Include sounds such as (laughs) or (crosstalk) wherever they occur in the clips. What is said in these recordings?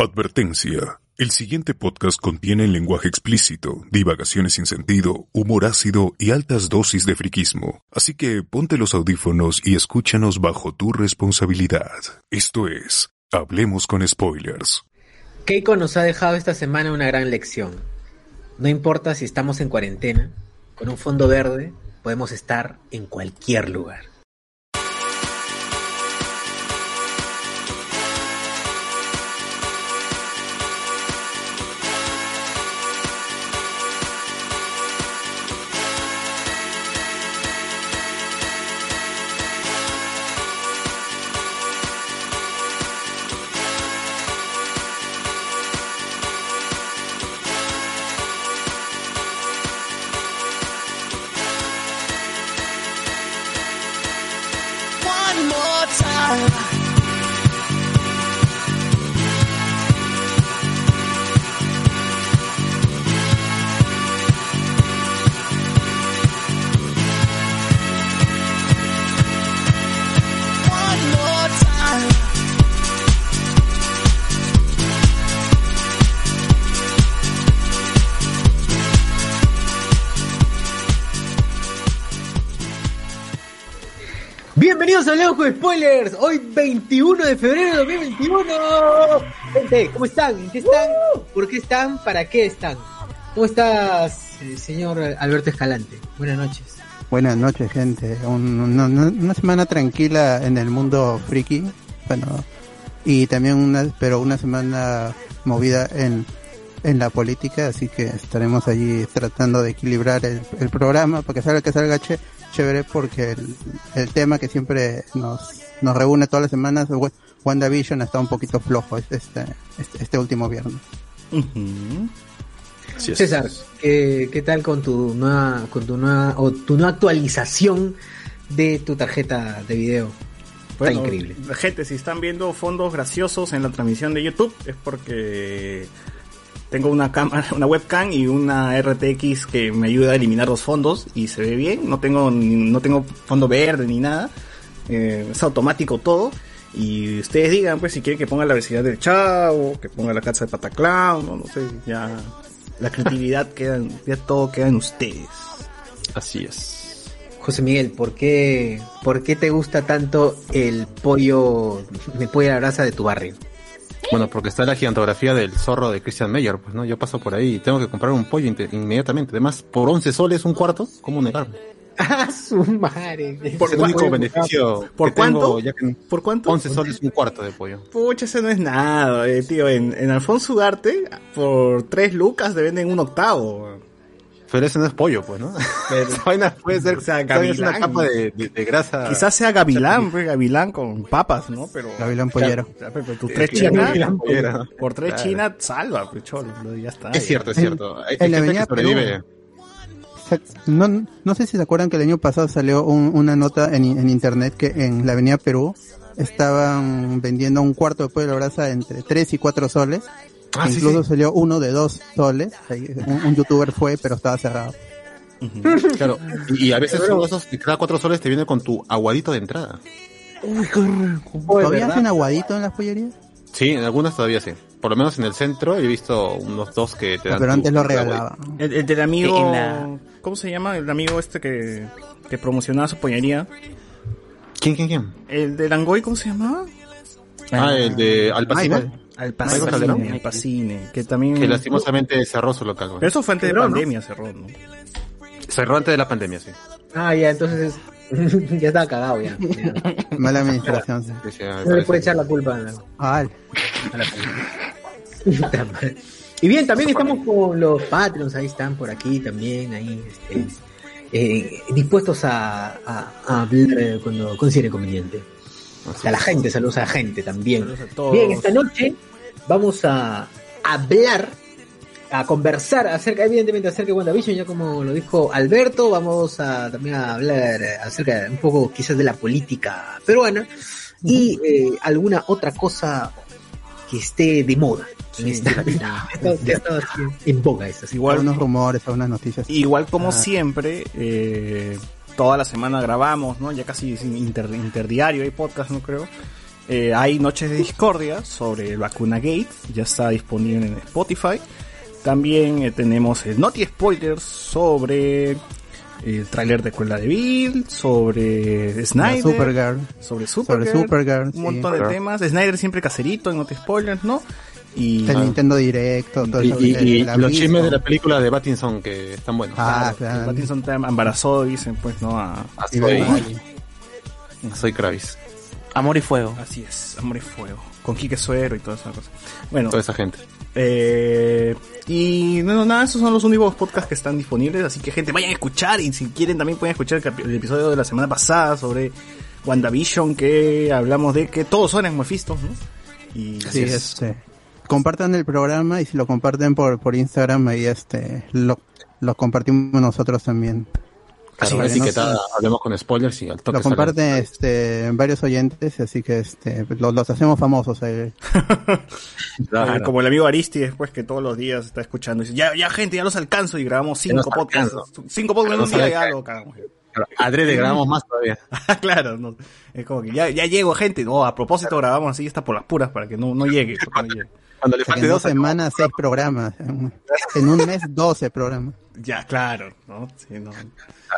Advertencia. El siguiente podcast contiene lenguaje explícito, divagaciones sin sentido, humor ácido y altas dosis de friquismo. Así que ponte los audífonos y escúchanos bajo tu responsabilidad. Esto es, Hablemos con Spoilers. Keiko nos ha dejado esta semana una gran lección. No importa si estamos en cuarentena, con un fondo verde podemos estar en cualquier lugar. Spoilers, hoy 21 de febrero de 2021. Gente, ¿cómo están? ¿En qué están? ¿Por qué están? ¿Para qué están? ¿Cómo estás, eh, señor Alberto Escalante? Buenas noches. Buenas noches, gente. Un- una, semana tranquila en el mundo friki. Bueno, y también una, pero una semana movida en, en la política, así que estaremos allí tratando de equilibrar el, programa para que salga que salga ché- chévere, porque el, el tema que siempre nos, nos reúne todas las semanas, Wa- WandaVision, está un poquito flojo este, este, este último viernes. César, ¿qué, qué tal con tu nueva, con tu nueva, o tu nueva actualización de tu tarjeta de video? Está increíble. Gente, si están viendo fondos graciosos en la transmisión de YouTube, es porque tengo una cámara, (laughs) una webcam y una RTX que me ayuda a eliminar los fondos y se ve bien. No tengo, no tengo fondo verde ni nada. Eh, es automático todo. Y ustedes digan, pues, si quieren que ponga la velocidad del chavo, que ponga la casa de Pataclown, no, no sé, ya la creatividad (laughs) queda, ya todo queda en ustedes. Así es. José Miguel, ¿por qué, ¿por qué te gusta tanto el pollo, de pollo a la brasa de tu barrio? Bueno, porque está la gigantografía del zorro de Christian Meyer, pues, ¿no? Yo paso por ahí y tengo que comprar un pollo inmediatamente. Además, por 11 soles un cuarto, ¿cómo negarme? (laughs) ¡Ah, su madre! Es el único beneficio ¿Por que tengo, cuánto? ya que ¿Por cuánto? 11 soles un cuarto de pollo. Pucha, eso no es nada, eh, tío. En, en Alfonso Ugarte, por 3 lucas te venden un octavo. Pero ese no es pollo, pues, ¿no? Pero- (laughs) Esa vaina puede ser, O sea, es una gavilán. capa de, de- de grasa. Quizás sea gavilán, pues, gavilán con papas, ¿no? Pero. Gavilán pollero. Claro, pero tus tres chinas, gavilán por tres Claro. chinas, salva, pues, cholo, ya está. Es cierto, es cierto. Hay, en gente avenida que sobrevive. No, no sé si se acuerdan que el año pasado salió un- una nota en, en internet que en la avenida Perú estaban vendiendo un cuarto de pollo a la brasa entre 3 y 4 soles. Ah, sí, Incluso sí. salió uno de 2 soles. Un, un youtuber fue, pero estaba cerrado. Claro. Y, y a veces uno de esos, cada cuatro soles te viene con tu aguadito de entrada. ¿Todavía hacen aguadito en las pollerías? Sí, en algunas todavía sí. Por lo menos en el centro he visto unos dos que te Ah, dan. pero antes lo tu regalaban. El, el del amigo. En la- ¿Cómo se llama? El amigo este que, que promocionaba su pollería. ¿Quién, quién, quién? El de Langoy, ¿cómo se llamaba? Ah, el de Alpacino. Al Calderón. Pacine, al Pacine, que también. Que lastimosamente cerró su local. ¿no? Pero eso fue antes de ¿no? pandemia, cerró, ¿no? Cerró antes de la pandemia, sí. Ah, ya, entonces (laughs) ya estaba cagado ya. Ya. Mala administración. sí. No le puede echar la culpa la, Ah, la (laughs) madre. Y bien, también estamos con los Patreons, ahí están por aquí también, ahí este, eh, dispuestos a, a- a hablar eh, cuando considere conveniente. A la gente, saludos a la gente también. Saludos a todos. Bien, esta noche vamos a hablar, a conversar acerca, evidentemente, acerca de WandaVision, ya como lo dijo Alberto, vamos a también a hablar acerca un poco quizás de la política peruana y eh, alguna otra cosa que esté de moda en esta vida. Ya está en boga esta. sí. Igual, algunos rumores, algunas noticias. Igual como Ah. siempre, eh, toda la semana grabamos, ¿no? Ya casi inter- interdiario hay podcast, no creo. Eh, hay Noches de Discordia sobre el Vacuna Gate, ya está disponible en Spotify. También eh, tenemos el Naughty Spoilers sobre el tráiler de Cuela de Bill, sobre Snyder, Supergirl. sobre Supergirl, Sobre Supergirl, un sí. montón de Claro. temas. Snyder siempre caserito en Naughty Spoilers, ¿no? Y El Nintendo Directo, todo Y, eso, y- y el los chismes de la película de Pattinson que están buenos. Ah, claro, claro. Pattinson está embarazado, dicen, pues, ¿no? A- Y soy, Bali. soy Kravis. Amor y fuego. así es, Amor y Fuego. Con Quique Suero y toda esa cosa. Bueno, Toda esa gente. Eh, y no, nada, esos son los únicos podcasts que están disponibles, así que gente, vayan a escuchar y si quieren también pueden escuchar el, episodio de la semana pasada sobre WandaVision que hablamos de que todos son en Mephisto, ¿no? Y Sí, este, compartan el programa y si lo comparten por, por Instagram ahí este lo, lo compartimos nosotros también. Claro, una no sé. etiquetada, hablemos con spoilers y al toque Lo sale. comparten este varios oyentes, así que este los, los hacemos famosos. eh. (laughs) Claro. Como el amigo Aristi después que todos los días está escuchando y dice, ya, ya gente, ya los alcanzo y grabamos cinco podcasts. alcanzo. Cinco podcasts en un día sabe ya lo cagamos. Claro, Adrede grabamos más todavía. (laughs) claro, no, es como que ya, ya llego gente, no, a propósito grabamos así, está por las puras para que no, no llegue. porque no llegue. Cuando le falte en dos semanas, seis programas. En un mes, 12 programas. Ya, claro, ¿no? Sí, no. Ah,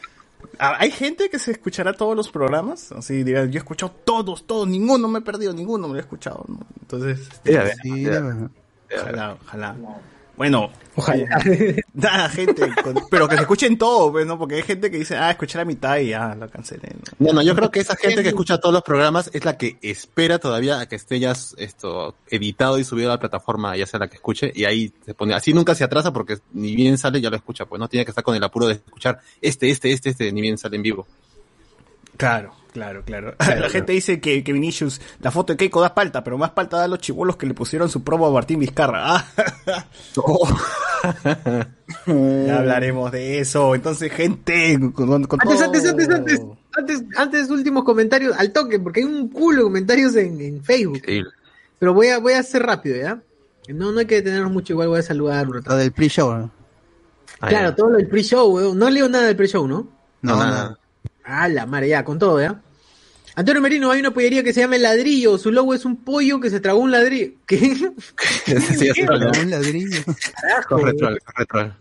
Hay gente que se escuchará todos los programas, así dirá, yo he escuchado todos, todos, ninguno me he perdido, ninguno me lo he escuchado, ¿no? Entonces, este, Sí, verdad. ojalá, ojalá. Bueno, Ojalá. (laughs) nada, gente, con- pero que se escuchen todo, pues, ¿no? Porque hay gente que dice, ah, escuché la mitad y ya, lo cancelé, ¿no? No, no, yo creo que esa gente que escucha todos los programas es la que espera todavía a que esté ya esto editado y subido a la plataforma, ya sea la que escuche, y ahí se pone, así nunca se atrasa porque ni bien sale ya lo escucha, pues no tiene que estar con el apuro de escuchar este, este, este, este, ni bien sale en vivo. Claro, claro, claro. (laughs) La gente dice que, que Vinicius, la foto de Keiko da palta, pero más palta da a los chibolos que le pusieron su promo a Martín Vizcarra. (laughs) Ah, ya hablaremos de eso. Entonces, gente, con, con Antes, todo- antes, antes, antes, antes, antes, últimos comentarios al toque, porque hay un culo de comentarios en, en Facebook. Pero voy a, voy a hacer rápido, ¿ya? No, no hay que detenernos mucho, igual voy a saludar. Lo del pre-show. ¿no? Claro, todo lo del pre-show. No leo nada del pre-show, ¿no? No, nada. Ah, la madre, ya, con todo, ¿ya? Antonio Merino, hay una pollería que se llama El Ladrillo. Su logo es un pollo que se tragó un ladrillo. ¿Qué? (laughs) Sí, ya se de Un ladrillo. con retro- con retro.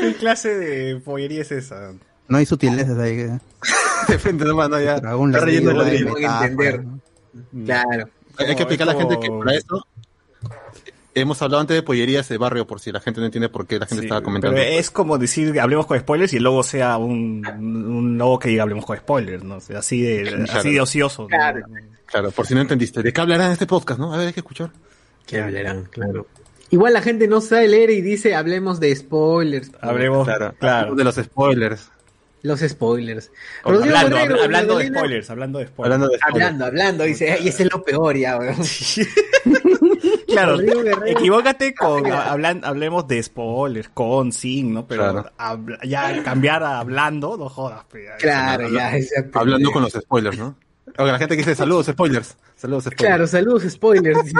¿Qué clase de pollería es esa? No hay sutilezas ahí. que- (laughs) De frente nomás, no, ya. Tragó un Está relleno hay ladrillo. Claro. Hay, hay que explicar a la gente que para esto hemos hablado antes de pollerías de barrio por si la gente no entiende por qué la gente Sí, estaba comentando. Pero es como decir, hablemos con spoilers y el logo sea un, un logo que diga hablemos con spoilers, ¿no? O sea, así de, (laughs) Claro. así de ocioso. ¿no? Claro. Claro, por si no entendiste. ¿De qué hablarán en este podcast, no? A ver, hay que escuchar. ¿Qué hablarán? Claro. Igual la gente no sabe leer y dice, hablemos de spoilers. Hablemos, Claro, claro. De los spoilers. Los spoilers. Hablando, Guerrero, habla- hablando de spoilers, hablando de spoilers. Hablando de spoilers. Hablando, hablando, dice, y ese es lo peor ya, weón. (laughs) Claro, Rodrigo Guerrero. equivócate con (laughs) hablan, hablemos de spoilers, con, sin, ¿no? Pero Claro. habla- ya cambiar a hablando, no jodas. ya. Claro, ya, exacto. Hablando con los spoilers, ¿no? O la gente que dice saludos, spoilers. Saludos, spoilers. Claro, saludos, spoilers. (laughs)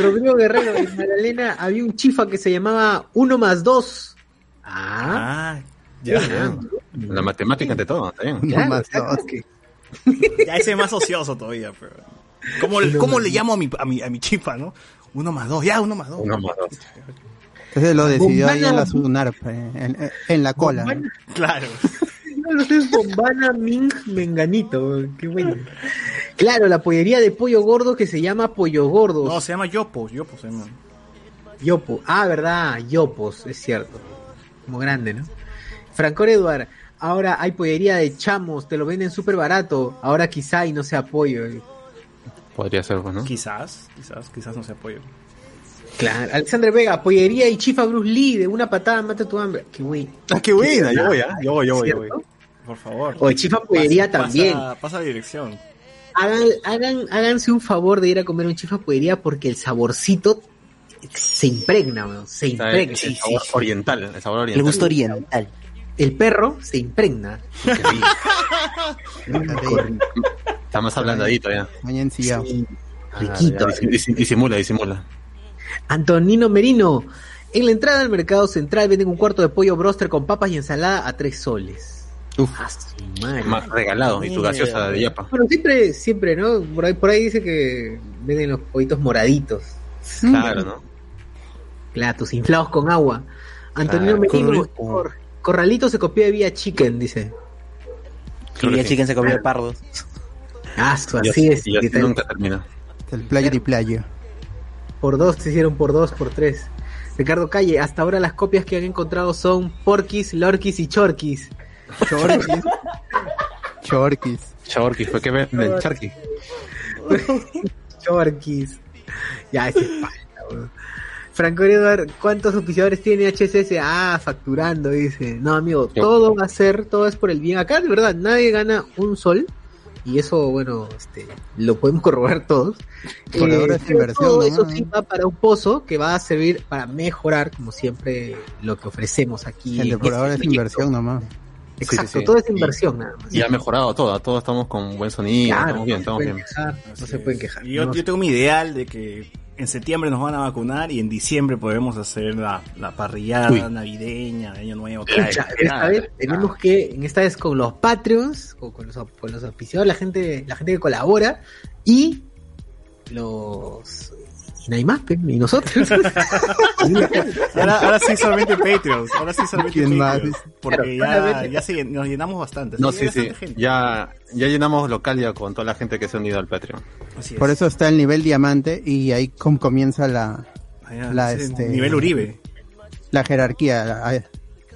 Rodrigo Guerrero, en Magdalena había un chifa que se llamaba Uno más Dos. Ah, Ah, ya. La matemática ante todo, (laughs) más que- Ya ese es más ocioso todavía, pero. ¿Cómo, cómo le llamo a mi, a mi, a mi chifa, no? Uno más dos, ya, uno más dos. Uno más dos. Ese lo decidió ahí Bombana- en la eh, en, en la cola. Claro. No, lo sé, es Bombana Ming Menganito, qué bueno. Claro, la pollería de pollo gordo que se llama Pollo Gordo. No, se llama Yopo, Yopo se llama. Yopo. Ah, verdad, Yopos, es cierto. Como grande, ¿no? Francor Eduard, ahora hay pollería de chamos, te lo venden súper barato. Ahora quizá y no sea pollo. Podría ser, pues, ¿no? Quizás, quizás, quizás no se apoye. Claro. Alexandre Vega, pollería y chifa Bruce Lee, de una patada mata tu hambre. Qué güey. Ah, qué buena, yo voy, ¿ah? Yo voy, yo voy, yo voy. Por favor. O chifa pollería Pasa- también. Pasa, pasa la dirección. Hagan, hagan, háganse un favor de ir a comer un chifa pollería porque el saborcito se impregna, weón, se el, impregna. el sabor oriental, el sabor oriental. El gusto oriental. El perro se impregna. Está más ablandadito ya. Mañana ensillado. Riquito. Dis- dis- Disimula, disimula. Antonino Merino. En la entrada al mercado central venden un cuarto de pollo broster con papas y ensalada a tres soles. Uf, Ah, madre. ma- regalado. Y tu gaseosa de yapa. Bueno, siempre, siempre, ¿no? Por ahí, por ahí dice que venden los pollitos moraditos. Claro, ¿no? Platos inflados con agua. Antonio Merino, qué rico. Cor- Corralito se copió de Vía Chicken, dice. Y el chicken se comió de pardos. Ah, Y así es. nunca termina. El player y playo. Por dos, se hicieron por dos, por tres. Ricardo Calle, hasta ahora las copias que han encontrado son Porquis, Lorquis y Chorquis. Chorquis. Chorquis. Chorky, fue que venden charqui. (laughs) Chorquis. Ya, ese es. Franco Edward, ¿cuántos oficiadores tiene HSS? Ah, facturando, dice. No, amigo, todo va a ser, todo es por el bien. Acá, de verdad, nadie gana un sol. Y eso, bueno, este, lo podemos (laughs) corroborar todos. Por ahora es pero inversión, todo ¿no? eso sí va para un pozo que va a servir para mejorar, como siempre, lo que ofrecemos aquí. Gente, en por este ahora es proyecto. inversión nomás. Exacto, Sí, sí, sí. todo es inversión nada más. Y ha mejorado todo, todos estamos con buen sonido, Claro, estamos bien, no se estamos pueden bien. quejar, no se pueden quejar. Y Yo, No yo tengo mi ideal de que en septiembre nos van a vacunar y en diciembre podemos hacer la, la parrillada Uy. navideña, de año nuevo. Escucha, esta vez tenemos que, en esta vez con los Patreons, o con los, con los auspiciadores, la gente, la gente que colabora, y los y nadie más, pe, y nosotros. (laughs) Ahora, ahora sí solamente Patreons, ahora sí solamente. Patreons, porque Claro, ya, ya se- nos llenamos bastante. No, Sí, sí, gente. Ya, ya llenamos local ya con toda la gente que se ha unido al Patreon. Así es. Por eso está el nivel diamante y ahí com- comienza la, Ah, la, este- nivel Uribe. la jerarquía. la-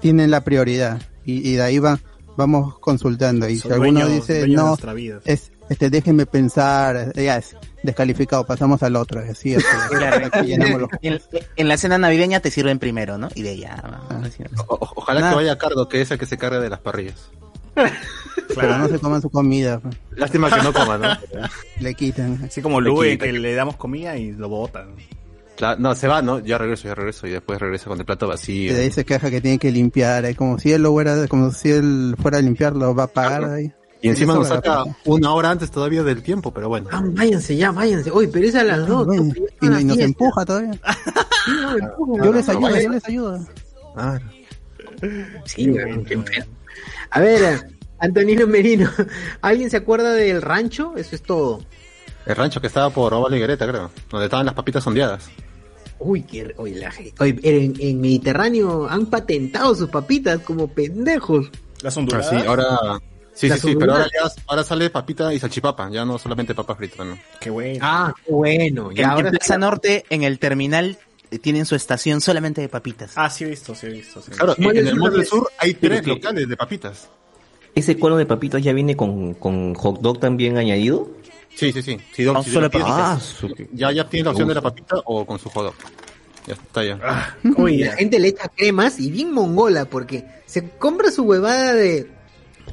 tienen la prioridad y, y de ahí va, vamos consultando. Y Son si alguno dueños- dice no, nuestra vida. es este déjenme pensar, ya es descalificado, pasamos al otro. Así es, (laughs) Claro. los- En, en la cena navideña te sirven primero, ¿no? Y de ella. Ah. O- ojalá Nada. que vaya Cardo, que es el que se carga de las parrillas. (laughs) pero no se coman su comida, pues, Lástima que no coma, ¿no? (laughs) le quitan. Así como Lube, quita. que le damos comida y lo botan. Claro, no, se va, ¿no? Ya regreso, ya regreso. Y después regresa con el plato Y vacío. de ahí se queja que tiene que limpiar, es como si él lo fuera, como si él fuera a limpiarlo, va a pagar ahí. Y encima nos saca una hora antes todavía del tiempo, pero bueno. Ah, váyanse ya, váyanse. Oye, pero es a las dos. ¿no? Ya y, y nos empuja todavía. (laughs) Sí, no, empuja. Yo les no, ayudo, vaya. yo les ayudo. Ah, Sí, qué. A ver, Antonino Merino, ¿alguien se acuerda del rancho? Eso es todo. el rancho que estaba por Óvalo y Gareta, creo. Donde estaban las papitas ondeadas. Uy, qué, la oye, en, en Mediterráneo han patentado sus papitas como pendejos. Las Ah, onduladas. sí, ahora... Sí, sí, sí, pero ahora, ya, ahora sale papita y salchipapa, ya no solamente papa frita, ¿no? Qué bueno. Ah, qué bueno. En, Ya ahora en Plaza Norte, en el terminal, eh, tienen su estación solamente de papitas. Ah, sí he visto, sí he visto. sí. Claro, en el Sur Mall del. Sur hay tres que- locales de papitas. ¿Ese cuadro de papitas ya viene con, con hot dog también añadido? Sí, sí, sí. Si, No, si solo papitas. su- ya, ya tienes la opción de la papita o con su hot Ya está ya. Ah, (laughs) Oye, la gente le echa cremas y bien mongola porque se compra su huevada de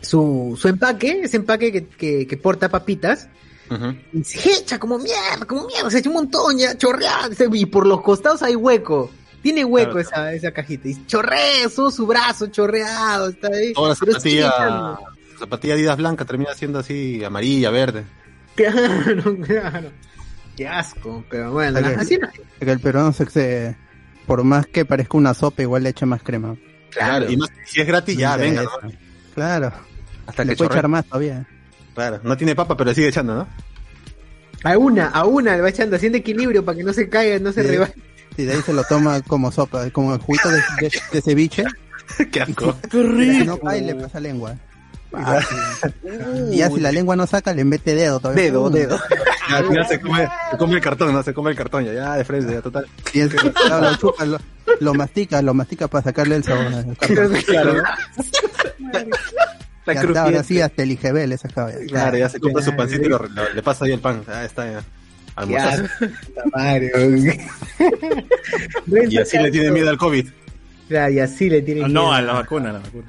su, su empaque, ese empaque que, que, que porta papitas, y se echa como mierda, como mierda, se echa un montón ya, chorrea, y por los costados hay hueco. Tiene hueco Claro. esa, esa cajita. Y chorrea, su brazo chorreado, está ahí. Toda la zapatilla, zapatilla Adidas blanca termina siendo así amarilla, verde. Claro, (laughs) claro. Qué asco, pero bueno, Dale. así no. Que el peruano se excede. Por más que parezca una sopa, igual le echa más crema. Claro. Y más, si es gratis, ya, venga. ¿no? Claro. Hasta le que puede chorre. echar más todavía. Claro, no tiene papa, pero le sigue echando, ¿no? A una, a una le va echando, haciendo equilibrio para que no se caiga, no se Sí. rebale. Y de ahí se lo toma como sopa, como el juguito de, de- de ceviche. (laughs) Qué asco. Si no cae, le pasa lengua. Y ya si la lengua no saca, le mete dedo todavía. Dedo, Mm. dedo. (laughs) Ya, al final se come, se come el cartón, ¿no? Se come el cartón ya, ya de frente, ya total. Y es, claro, lo chupa, lo, lo mastica, lo mastica para sacarle el sabor. cartón. (laughs) Claro, ¿no? Está, sí, hasta el Igebel. Claro, ya se compra su pancito y lo- lo- le pasa ahí el pan. Ah, está ya. Almorzar. (laughs) Y así le tiene miedo al COVID. Claro, y así le tiene Ah, miedo. no, a la vacuna, a la vacuna.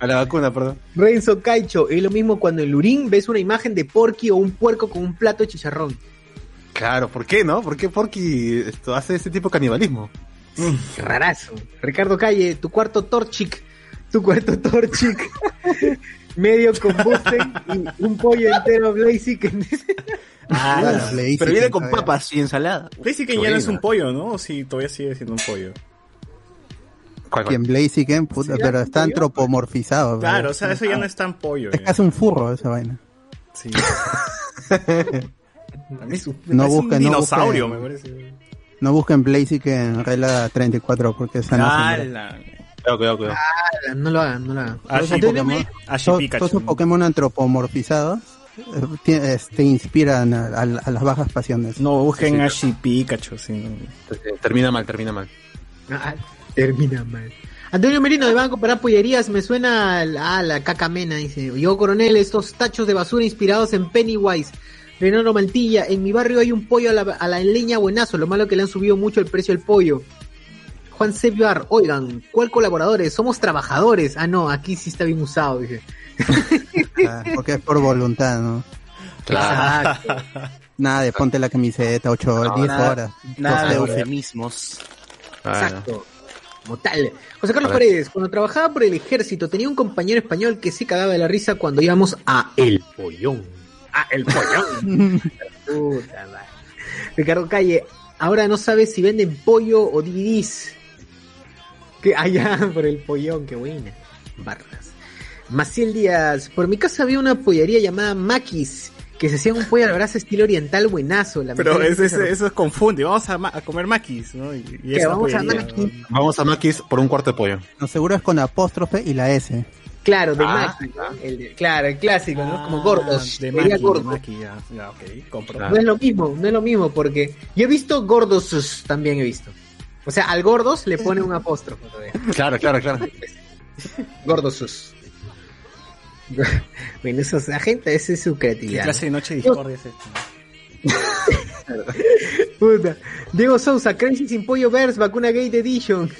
A la vacuna, perdón. Renzo Caicho, es lo mismo cuando en Lurín ves una imagen de Porky o un puerco con un plato de chicharrón. Claro, ¿por qué, no? ¿Por qué Porky esto hace ese tipo de canibalismo? Qué rarazo. Ricardo Calle, tu cuarto Torchic. Tu cuarto Torchic. (laughs) Medio combusten y un pollo entero Blaziken. Ah, no. le hice pero viene con papas y ensalada. Que ya no es un pollo, ¿no? O si todavía sigue siendo un pollo. ¿Cuál, cuál? Quien Blaziken, puta, Sí, pero está pollo. antropomorfizado. Claro, pero- o sea, eso ya no es tan pollo. Es eh. casi un furro esa vaina. Sí. (laughs) Es un, No es un busquen, no dinosaurio, busquen. me parece. No busquen Blaziken en regla 34 porque es sana ¡Hala! Cuidado, cuidado, cuidado. No lo hagan, no lo hagan. Ashi Antonio Pokémon. Todos Pikachu. todos esos Pokémon antropomorfizados eh, ti- este, inspiran a, a- a las bajas pasiones. No, busquen Ashi Pikachu, sí. Termina mal, termina mal. Ah, termina mal. Antonio Merino, de van a comparar pollerías, me suena a la, a la cacamena, dice. Yo, coronel, estos tachos de basura inspirados en Pennywise. Renoro Mantilla, en mi barrio hay un pollo a la, a la leña buenazo, lo malo que le han subido mucho el precio del pollo. Juan Sebiar, oigan, ¿cuál colaboradores? Somos trabajadores. Ah, no, aquí sí está bien usado, dije. Ah, porque es por voluntad, ¿no? Claro. Exacto. Nada de ponte la camiseta 8 horas, 10 nada- horas. Nada de 12 horas. eufemismos. Exacto. Como tal. José Carlos. Paredes, cuando trabajaba por el ejército, tenía un compañero español que se cagaba de la risa cuando íbamos a El Pollón. A El Pollón. (laughs) Puta madre. Ricardo Calle, ahora no sabes si venden pollo o DVDs. Que allá (laughs) por el pollón, qué buena. Barras. Maciel Díaz, por mi casa había una pollería llamada Maquis, que se hacía un pollo a la brasa estilo oriental buenazo. Pero lamentablemente es, es- eso es confunde. Vamos a, ma- a comer maquis, ¿no? Y, y vamos a Maquis. ¿no? Vamos a Maquis por un cuarto de pollo. No, seguro es con apóstrofe y la S. Claro, de Ah. El de- claro, el clásico, ¿no? Como gordos. De Sería maqui, gordo. de maqui, ya, ya, ok, compro. Claro. No es lo mismo, no es lo mismo, porque yo he visto gordos también he visto. O sea, al gordos le (laughs) pone un apóstrofo todavía. Claro, claro, claro. (laughs) Gordosus. (laughs) bueno, eso, esa gente, esa es su ¿Qué creatividad. clase de noche de discordia es esta? Puta. Diego Sousa, Crazy sin Pollo Verse, Vacuna Gate Edition.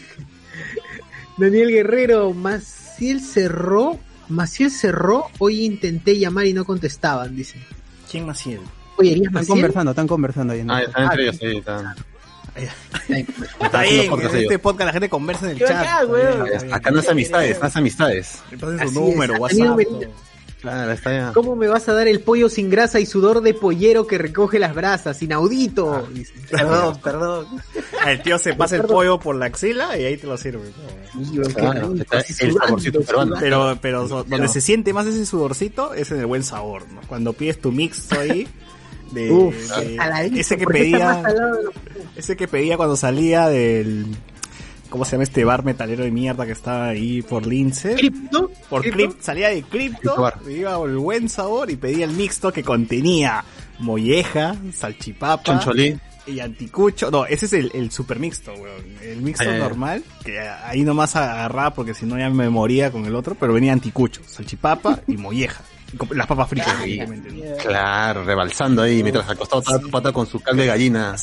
Daniel Guerrero, Maciel cerró. Maciel cerró. Hoy intenté llamar y no contestaban, dice. ¿Quién Maciel? Oye, ¿erías Están Maciel? conversando, están conversando ahí. en Ah, están entre ellos, sí, están. Está bien, en este podcast la gente conversa en el ¿Qué chat. bien. Acá no es amistades, no es amistades. Así su número, WhatsApp. Claro, está. ¿Cómo me vas a dar el pollo sin grasa y sudor de pollero que recoge las brasas? Inaudito. Dice. Perdón, perdón. El tío se pasa el pollo por la axila y ahí te lo sirve. Claro, el saborcito peruano. Pero, pero donde se siente más ese sudorcito es en el buen sabor, ¿no? Cuando pides tu mix ahí de, Uf, de- saladito, ese que ¿por qué está pedía ese que pedía cuando salía del ¿cómo se llama este bar metalero de mierda que estaba ahí por Lince? ¿Cripto? Por ¿Cripto? Crypt, salía de Crypto iba el buen sabor y pedía el mixto que contenía molleja, salchipapa Choncholín. y anticucho. No, ese es el, el super mixto, weón. El mixto ya. normal, que ahí nomás agarraba porque si no ya me moría con el otro, pero venía anticucho, salchipapa y molleja. Y Las papas fritas. Claro, rebalsando ahí mientras acostado estaba tu pata con su cal de gallina.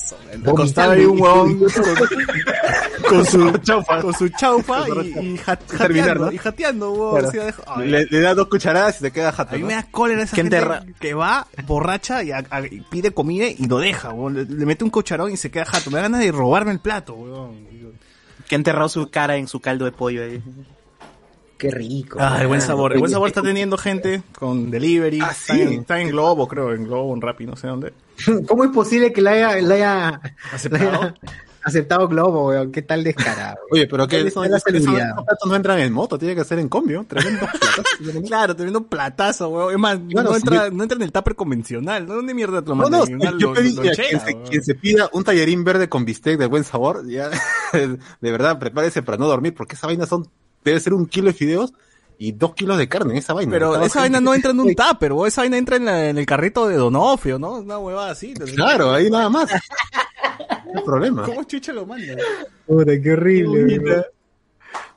Acostaba ahí un huevón con, (laughs) con su chaufa, con su chaufa y, y ja- terminar, jateando, ¿no? y jateando, huevón, Claro. así dejo- ay, Le, le da dos cucharadas y se queda jato. A mí ¿no? me da cólera esa ¿Qué gente que va borracha y, a- a- y pide comida y lo deja, huevón. Le, le mete un cucharón y se queda jato. Me da ganas de robarme el plato, huevón. Que ha enterrado su cara en su caldo de pollo ahí. Qué rico. Ah, el buen sabor. El buen sabor está (laughs) teniendo gente con delivery. Ah, está, sí. en, está en Globo, creo. En Globo, en Rappi, no sé dónde. (laughs) ¿Cómo es posible que la haya, la haya, ¿Aceptado? la haya aceptado Globo, weón? ¿Qué tal descarado? Oye, pero que ¿Dónde eso, la esos platos no entran en moto, tiene que ser en combio. Tremendo (laughs) platos. Claro, teniendo un platazo, huevón. Es más, Bueno, no, si entra, no entra en el tupper convencional. ¿no? ¿Dónde mierda te lo No, mandan? no, yo pedí lonchera, quien, se, quien se pida un tallerín verde con bistec de buen sabor, ya, de verdad, prepárese para no dormir, porque esa vaina son, debe ser un kilo de fideos y dos kilos de carne, esa vaina. Pero esa vaina no entra en un (laughs) tupper, huevón. Esa vaina entra en, la- en el carrito de Donofrio, ¿no? Una huevada así. Claro, ahí nada más. (laughs) No hay problema. ¿Cómo chucha lo manda? Puta, qué horrible, weón.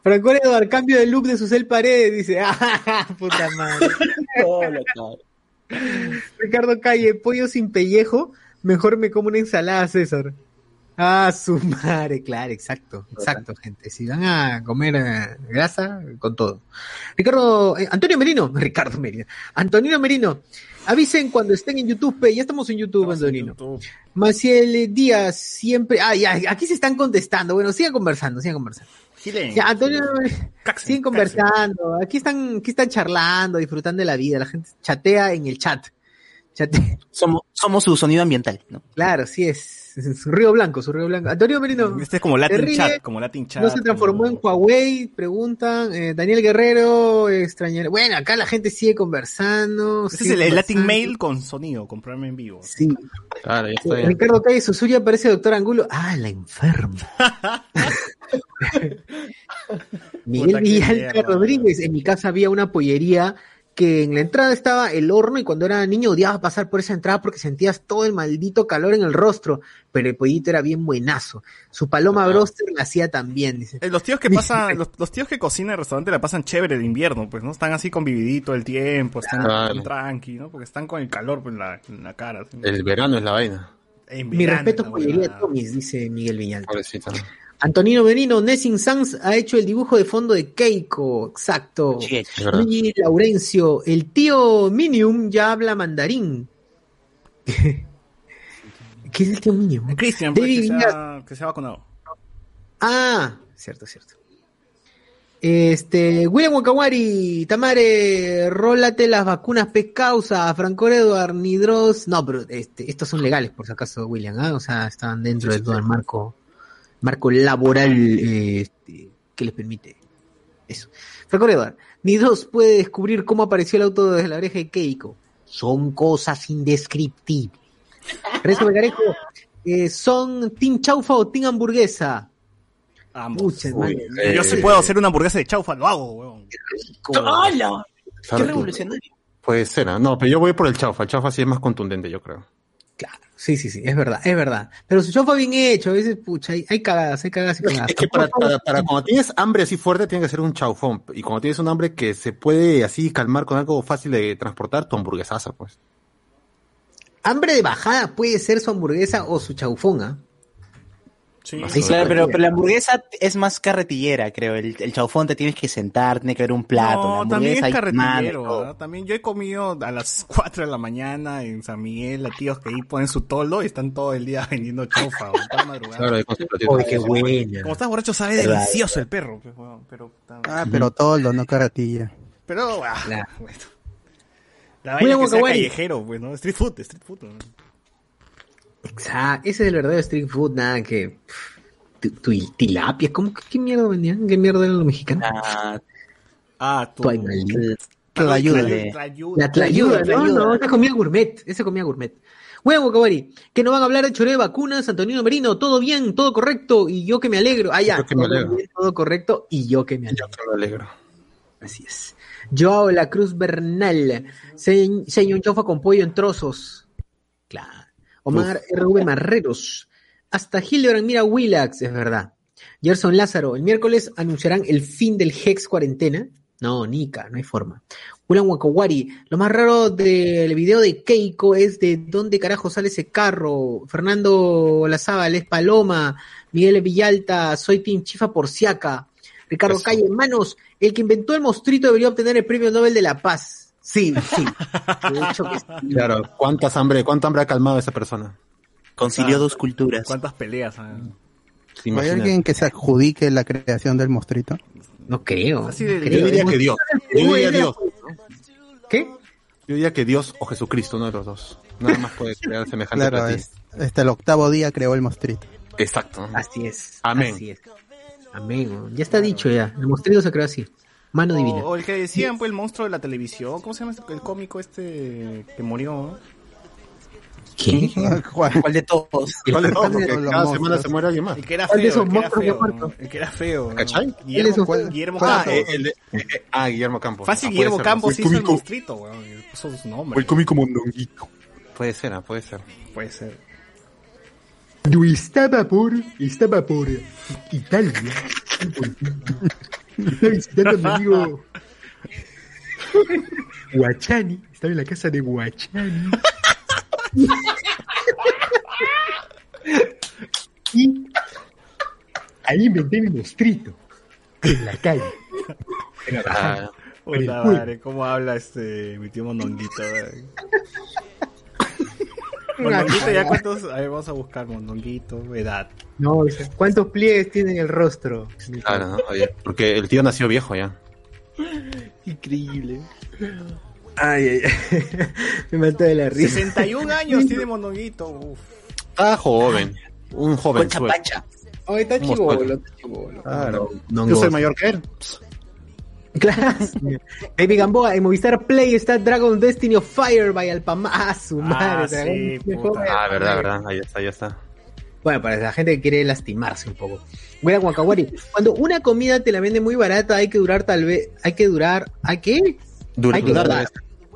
Franco Edward, cambio de look de Susel Paredes, dice, (laughs) ah, puta madre. Ricardo Calle, pollo sin pellejo, mejor me como una ensalada, César. Ah, su madre, claro, exacto, exacto, gente. Si van a comer eh, grasa, con todo. Ricardo, eh, Antonio Merino, (laughs) Ricardo Merino, Antonino Merino, avisen cuando estén en YouTube, pe, ya estamos en YouTube, Antonino. Maciel Díaz, siempre, ah, ya, aquí se están contestando, bueno, sigan conversando, sigan conversando. Gilen. Ya, Antonio, Caxen, siguen conversando, aquí están, aquí están charlando, disfrutando de la vida, la gente chatea en el chat. Chatea. Somos, somos su sonido ambiental, ¿no? Claro, sí es. (laughs) Su río blanco, su río blanco. Antonio Merino. Este es como Latin ríe, Chat, como Latin Chat. No se transformó en Huawei, preguntan. eh, Daniel Guerrero, extrañar. Bueno, acá la gente sigue conversando. Este es el, el Latin. Mail con sonido, con programa en vivo. Sí. Claro, ya Eh, está bien. Ricardo Calle Susuria parece doctor Angulo. Ah, la enferma. (laughs) Miguel Villalta. Rodríguez. En mi casa había una pollería que en la entrada estaba el horno y cuando era niño odiaba pasar por esa entrada porque sentías todo el maldito calor en el rostro. Pero el pollito era bien buenazo. Su paloma broster la hacía también, dice. Eh, Los tíos que (laughs) pasan, los, los tíos que cocinan en el restaurante la pasan chévere de invierno, pues, ¿no? Están así convividitos el tiempo, están, Claro. tranqui, ¿no? Porque están con el calor pues, en, la, en la cara. así. El verano es la vaina. En Mi verano, respeto por. Tomis, dice Miguel Villalta. Pobrecita. Antonino Merino, Nessing Sanz ha hecho el dibujo de fondo de Keiko, exacto. Sí, Laurencio, el tío Minium ya habla mandarín. (laughs) ¿Qué es el tío Minium? Eh, Cristian, pues, que, que sea vacunado. Ah, cierto, cierto. Este, William Wakawari, Tamare, rólate las vacunas P causa, Franco Eduard, Nidros, no, pero este, estos son legales por si acaso, William, ¿ah? o sea, están dentro de todo el marco, marco laboral eh, este, que les permite eso. Franco Eduard, Nidros puede descubrir cómo apareció el auto desde la oreja de Keiko. Son cosas indescriptibles. Rezo Megarejo, eh, son Team Chaufa o Team Hamburguesa. Ambos. Eh, Yo si puedo hacer una hamburguesa de chaufa, lo hago, weón. ¡Hala! ¡Qué revolucionario! Puede ser, ¿ah? no, pero yo voy por el chaufa. El chaufa sí es más contundente, yo creo. Claro, sí, sí, sí, es verdad, es verdad. Pero su show fue bien hecho, a veces, pucha, hay, hay cagadas, hay cagadas y cagadas. Es que para, para, para cuando tienes hambre así fuerte, tiene que ser un chaufón. Y cuando tienes un hambre que se puede así calmar con algo fácil de transportar, tu hamburguesaza, pues. Hambre de bajada puede ser su hamburguesa o su chaufón, ¿ah? Sí, Claro, pero, pero la hamburguesa es más carretillera, creo. El, el chaufón te tienes que sentar, tiene que haber un plato. No, la también es mano carretillero. También yo he comido a las (laughs) 4 de la mañana en San Miguel a tíos que ahí ponen su toldo y están todo el día (laughs) vendiendo chaufa. Claro. Uy, qué buena. Como estás borracho sabe delicioso el perro, pues, weón, pero Ah, pero todo, no carretilla. pero ah, Claro. bueno. La vaina que sea callejero, pues, ¿no? Street food, street food. ¿no? Exacto, ese es el verdadero street food, nada que. tu- tu- tilapia, ¿cómo qué mierda vendían? ¿Qué mierda eran los mexicanos? Ah, Ah, tú. Tu animalito. La ayuda. La tlayuda, no, no, esa comida gourmet, esa comida gourmet. Bueno, Wakawari, que no van a hablar de choreo de vacunas, Antonino Merino, todo bien, todo correcto, y yo que me alegro. Ah, ya, Yo que me todo, alegro. bien, todo correcto, y yo que me alegro. Yo que me alegro. Así es. Joao La Cruz Bernal, se- señor chofa con pollo en trozos. Omar RV Marreros. Hasta Hildebrand mira Willax, es verdad. Gerson Lázaro, el miércoles anunciarán el fin del Hex cuarentena. No, Nika, no hay forma. William Wakawari, lo más raro del video de Keiko es de dónde carajo sale ese carro. Fernando Lazábal es Paloma. Miguel Villalta, soy Team Chifa por Siaca. Ricardo Eso. Calle, manos, el que inventó el mostrito debería obtener el premio Nobel de la Paz. Sí, sí. De hecho que sí. Claro, ¿cuántas hambre, cuánta hambre ha calmado esa persona? concilió dos culturas. ¿Cuántas peleas? ah? ¿Te ¿Hay alguien que se adjudique la creación del mostrito? No creo. Así de- no Yo diría que Dios. Yo diría Dios. ¿Qué? Yo diría que Dios o Jesucristo, uno de los dos. Nada más puede crear semejante Claro, es, este, el octavo día creó el mostrito. Exacto. Así es. Amén. Así es. Amén. Ya está dicho ya. El mostrito se creó así. Mano divina. O, o el que decían, pues, el monstruo de la televisión. ¿Cómo se llama este- el cómico este que murió? ¿Qué? (laughs) ¿Cuál? (laughs) ¿Cuál de todos? ¿Cuál de todos? Porque cada monstruos. semana se muere alguien más. El que era ¿Cuál de feo, esos el que era feo. ¿no? El que era feo. ¿Cachai? ¿Cuál es Guillermo, Guillermo Campos. eh, el de- eh, (laughs) eh, ah, Guillermo Campos. Fácil, Ah, Guillermo ser, Campos hizo el cómico- monstruito, weón. Puso su nombre. El cómico mondonguito. Puede ser, ah, puede ser. Puede ser. Yo estaba por, estaba por Italia. Estaba visitando a mi amigo Guachani. Estaba en la casa de Guachani. y ahí inventé mi mostrito. En la calle. Ah, Puta Uy. madre, ¿cómo habla este mi tío Mondonguito? Mondonguito, ¿ya cuántos? A ver, vamos a buscar Mondonguito, edad. No, ¿cuántos pliegues tiene en el rostro? claro, ¿no? Oye, porque el tío nació viejo ya. Increíble. Ay, ay, ay. (laughs) Me mató de la risa. 61 años tiene Mondonguito. Uf. Estaba joven. Un joven. Concha pancha. Oh, está ¿Cómo chivolo, está chivolo. Claro. Yo no. soy mayor que él. Claro. Baby Gamboa, en Movistar Play está Dragon Destiny of Fire by Alpama. Ah, su madre. Ah, sí, puta. Ah, verdad, verdad. Ahí está, ahí está. Bueno, para la gente que quiere lastimarse un poco. Buena Guacawari. Cuando una comida te la vende muy barata, hay que durar tal vez, hay que durar, ¿hay qué? Dur- Hay que dudar, dudar.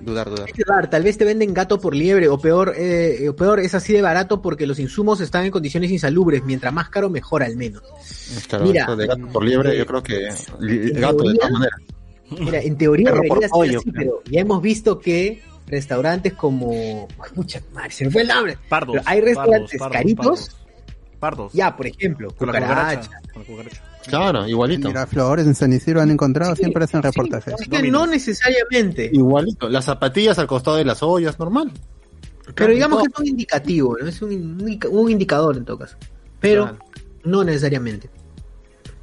Dudar, dudar. Dudar. Tal vez te venden gato por liebre o peor, eh, o peor es así de barato porque los insumos están en condiciones insalubres. Mientras más caro, mejor al menos. Claro, Mira, de gato por liebre, yo creo que gato de teoría- todas maneras. Mira, en teoría debería ser pollo, así, creo. pero ya hemos visto que restaurantes como, pucha madre, se me fue el nombre. Pardos. Pero hay restaurantes pardos, caritos. Pardos. Pardos. Ya, por ejemplo, Con la cucaracha. cucaracha. Con la cucaracha. Claro, igualito. Miraflores, en San Isidro han encontrado, siempre hacen reportajes. Es que no necesariamente. Igualito. Las zapatillas al costado de las ollas, normal. Pero digamos que es un indicativo, ¿no? Es un, un indicador en todo caso. Pero Claro. no necesariamente.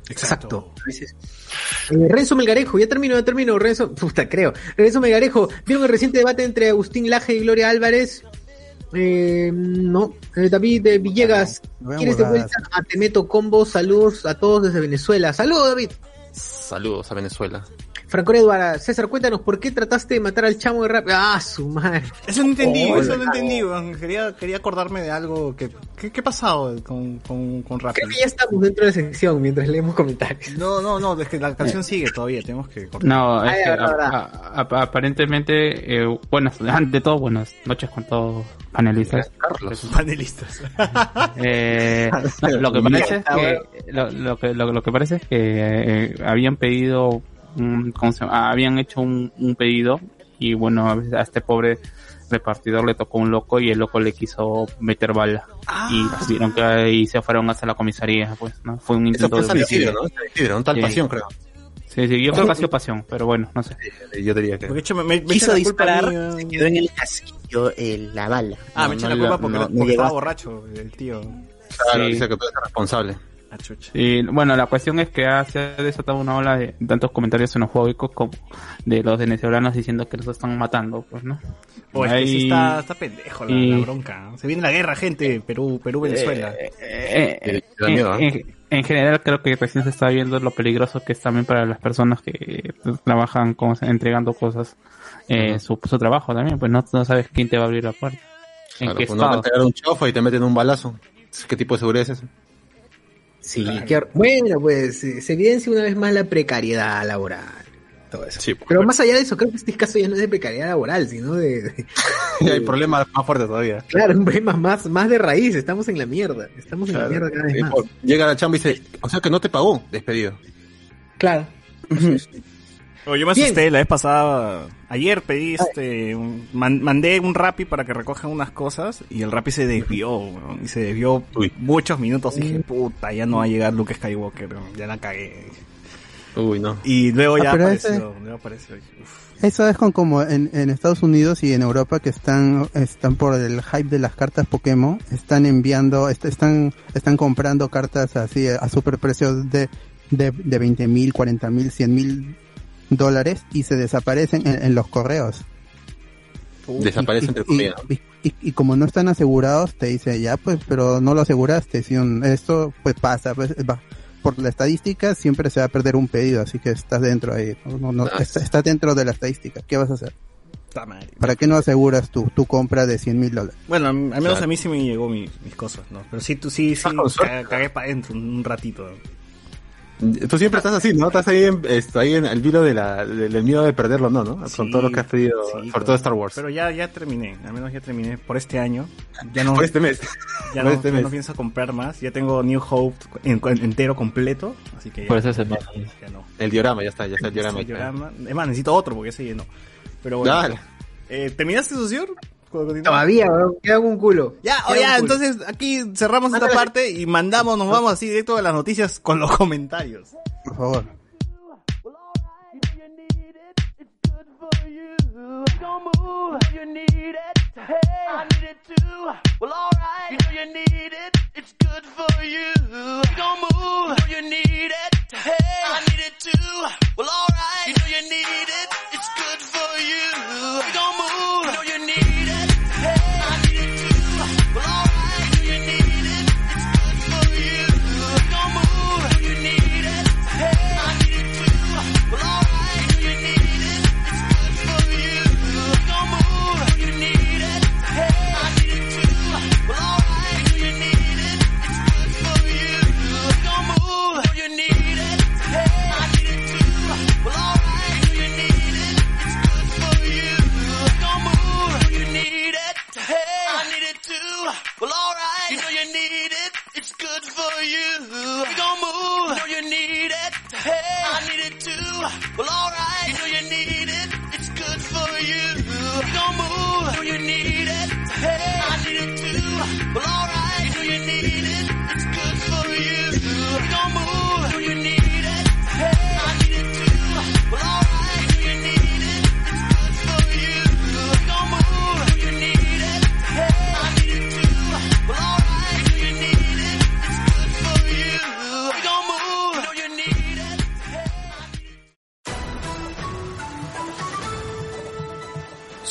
Exacto. A veces. Eh, Renzo Melgarejo, ya termino, ya termino. Renzo, puta, creo. Renzo Melgarejo, ¿vieron el reciente debate entre Agustín Laje y Gloria Álvarez? Eh, no. Eh, David de Villegas, No vean ¿quieres de vuelta a Temeto Combo? Saludos a todos desde Venezuela. Saludos, David. Saludos a Venezuela. Franco Eduardo, César, cuéntanos, ¿por qué trataste de matar al chamo de rap? Ah, su madre. Eso no entendí, Oh, eso no entendí. Quería, quería acordarme de algo que. ¿Qué, qué ha pasado con, con, con Rappi? Creo que ya estamos dentro de la sección mientras leemos comentarios. No, no, no, es que la canción sigue todavía, tenemos que cortar. No, es Ah, que ya, verdad, a- verdad. a- a- aparentemente, eh, buenas, ante todo, buenas noches con todos panelistas. Carlos. (laughs) Panelistas. Eh, no, lo que (laughs) parece es que lo, lo que lo, lo que parece es que eh, habían pedido un- ¿cómo se llama? habían hecho un, un pedido y bueno a veces a este pobre repartidor le tocó un loco y el loco le quiso meter bala y tuvieron que y se fueron hasta la comisaría pues no fue un Eso intento fue de homicidio. ¿no? Un tal Sí. pasión, creo. sí sí yo creo que ha sido (laughs) pasión pero bueno no sé Yo diría que. Porque hecho, me, me, Quiso disparar, se weón. quedó en el casquillo eh, la bala. Ah, No, me echa no la culpa porque, no- porque no llegó estaba borracho el tío. Claro, Sí. dice que tú eres responsable. Y bueno, la cuestión es que ha- se ha desatado una ola de tantos comentarios xenofóbicos como de los venezolanos diciendo que los están matando, pues, ¿no? O es que sí está, está pendejo la, y- la bronca. Se viene la guerra, gente. Perú, Perú, Venezuela. Eh, eh, Eh, miedo, ¿eh? en- en general creo que recién se está viendo lo peligroso que es también para las personas que pues, trabajan se- entregando cosas, eh, su, su trabajo también, pues no, no sabes quién te va a abrir la puerta. ¿En Claro, qué pues no pegar un chofa y te meten un balazo. ¿Qué tipo de seguridad es ese? Sí, bueno, pues se evidencia una vez más la precariedad laboral. Todo eso. Sí, Pero más allá de eso, creo que este caso ya no es de precariedad laboral, sino de, de- (laughs) hay problemas más fuertes todavía. claro, un problema más, más de raíz. Estamos en la mierda. Estamos en la mierda cada vez más. por- Llega la chamba y dice, o sea que no te pagó, despedido. Claro. Yo me Bien. asusté la vez pasada. Ayer pedí este. un- man- mandé un Rappi para que recojan unas cosas y el Rappi se desvió, weón, Y se desvió Uy. muchos minutos. Y dije, puta, ya no va a llegar Luke Skywalker, ya la cagué. Uy, no. Y luego ya Ah, apareció. ese- luego apareció. Dije, uf. Eso es con como en, en Estados Unidos y en Europa que están están por el hype de las cartas Pokémon, están enviando, est- están están comprando cartas así a super precios de de, de 20 mil, 40 mil, 100 mil dólares y se desaparecen en, en los correos. Desaparece entre y, comillas. y, y- y como no están asegurados, te dice, ya pues, pero no lo aseguraste. Si un- esto pues pasa, pues, va. por la estadística siempre se va a perder un pedido, así que estás dentro ahí. No, no, no, Ah, está, está dentro de la estadística. ¿Qué vas a hacer? ¿Para qué no aseguras tu, tu compra de 100 mil dólares? Bueno, al menos Claro. a mí sí me llegó mi- mis cosas, ¿no? Pero sí, tú sí, sí, Ah, cagué para adentro un un ratito. Tú siempre estás así, ¿no? Estás ahí en, esto, ahí en el vilo de la, del, del miedo de perderlo, ¿no? ¿no? Sí, Con todo lo que has pedido, sí, sobre pero- todo Star Wars. Pero ya, ya terminé, al menos ya terminé por este año. Ya no, Por este mes. ya por no, este ya mes. no pienso comprar más. Ya tengo New Hope en- en- entero completo, así que ya, Por eso se pasa. ya no. El diorama, ya está, ya está el diorama. Sí, diorama. Es más, necesito otro porque ese llenó. Pero bueno. Dale. Eh, ¿Terminaste, socio? Todavía, weón, queda un culo. Ya, o Queda ya, un culo. entonces aquí cerramos esta parte y mandamos, nos vamos así directo a las noticias con los comentarios. Por favor. Don't move, you you. We gon' move. You know you need it. Hey, I need it too. Well, alright. You know you need it. It's good for you. We gon' move. You know you need it. Hey, I need it too. Well, alright. You know you need it.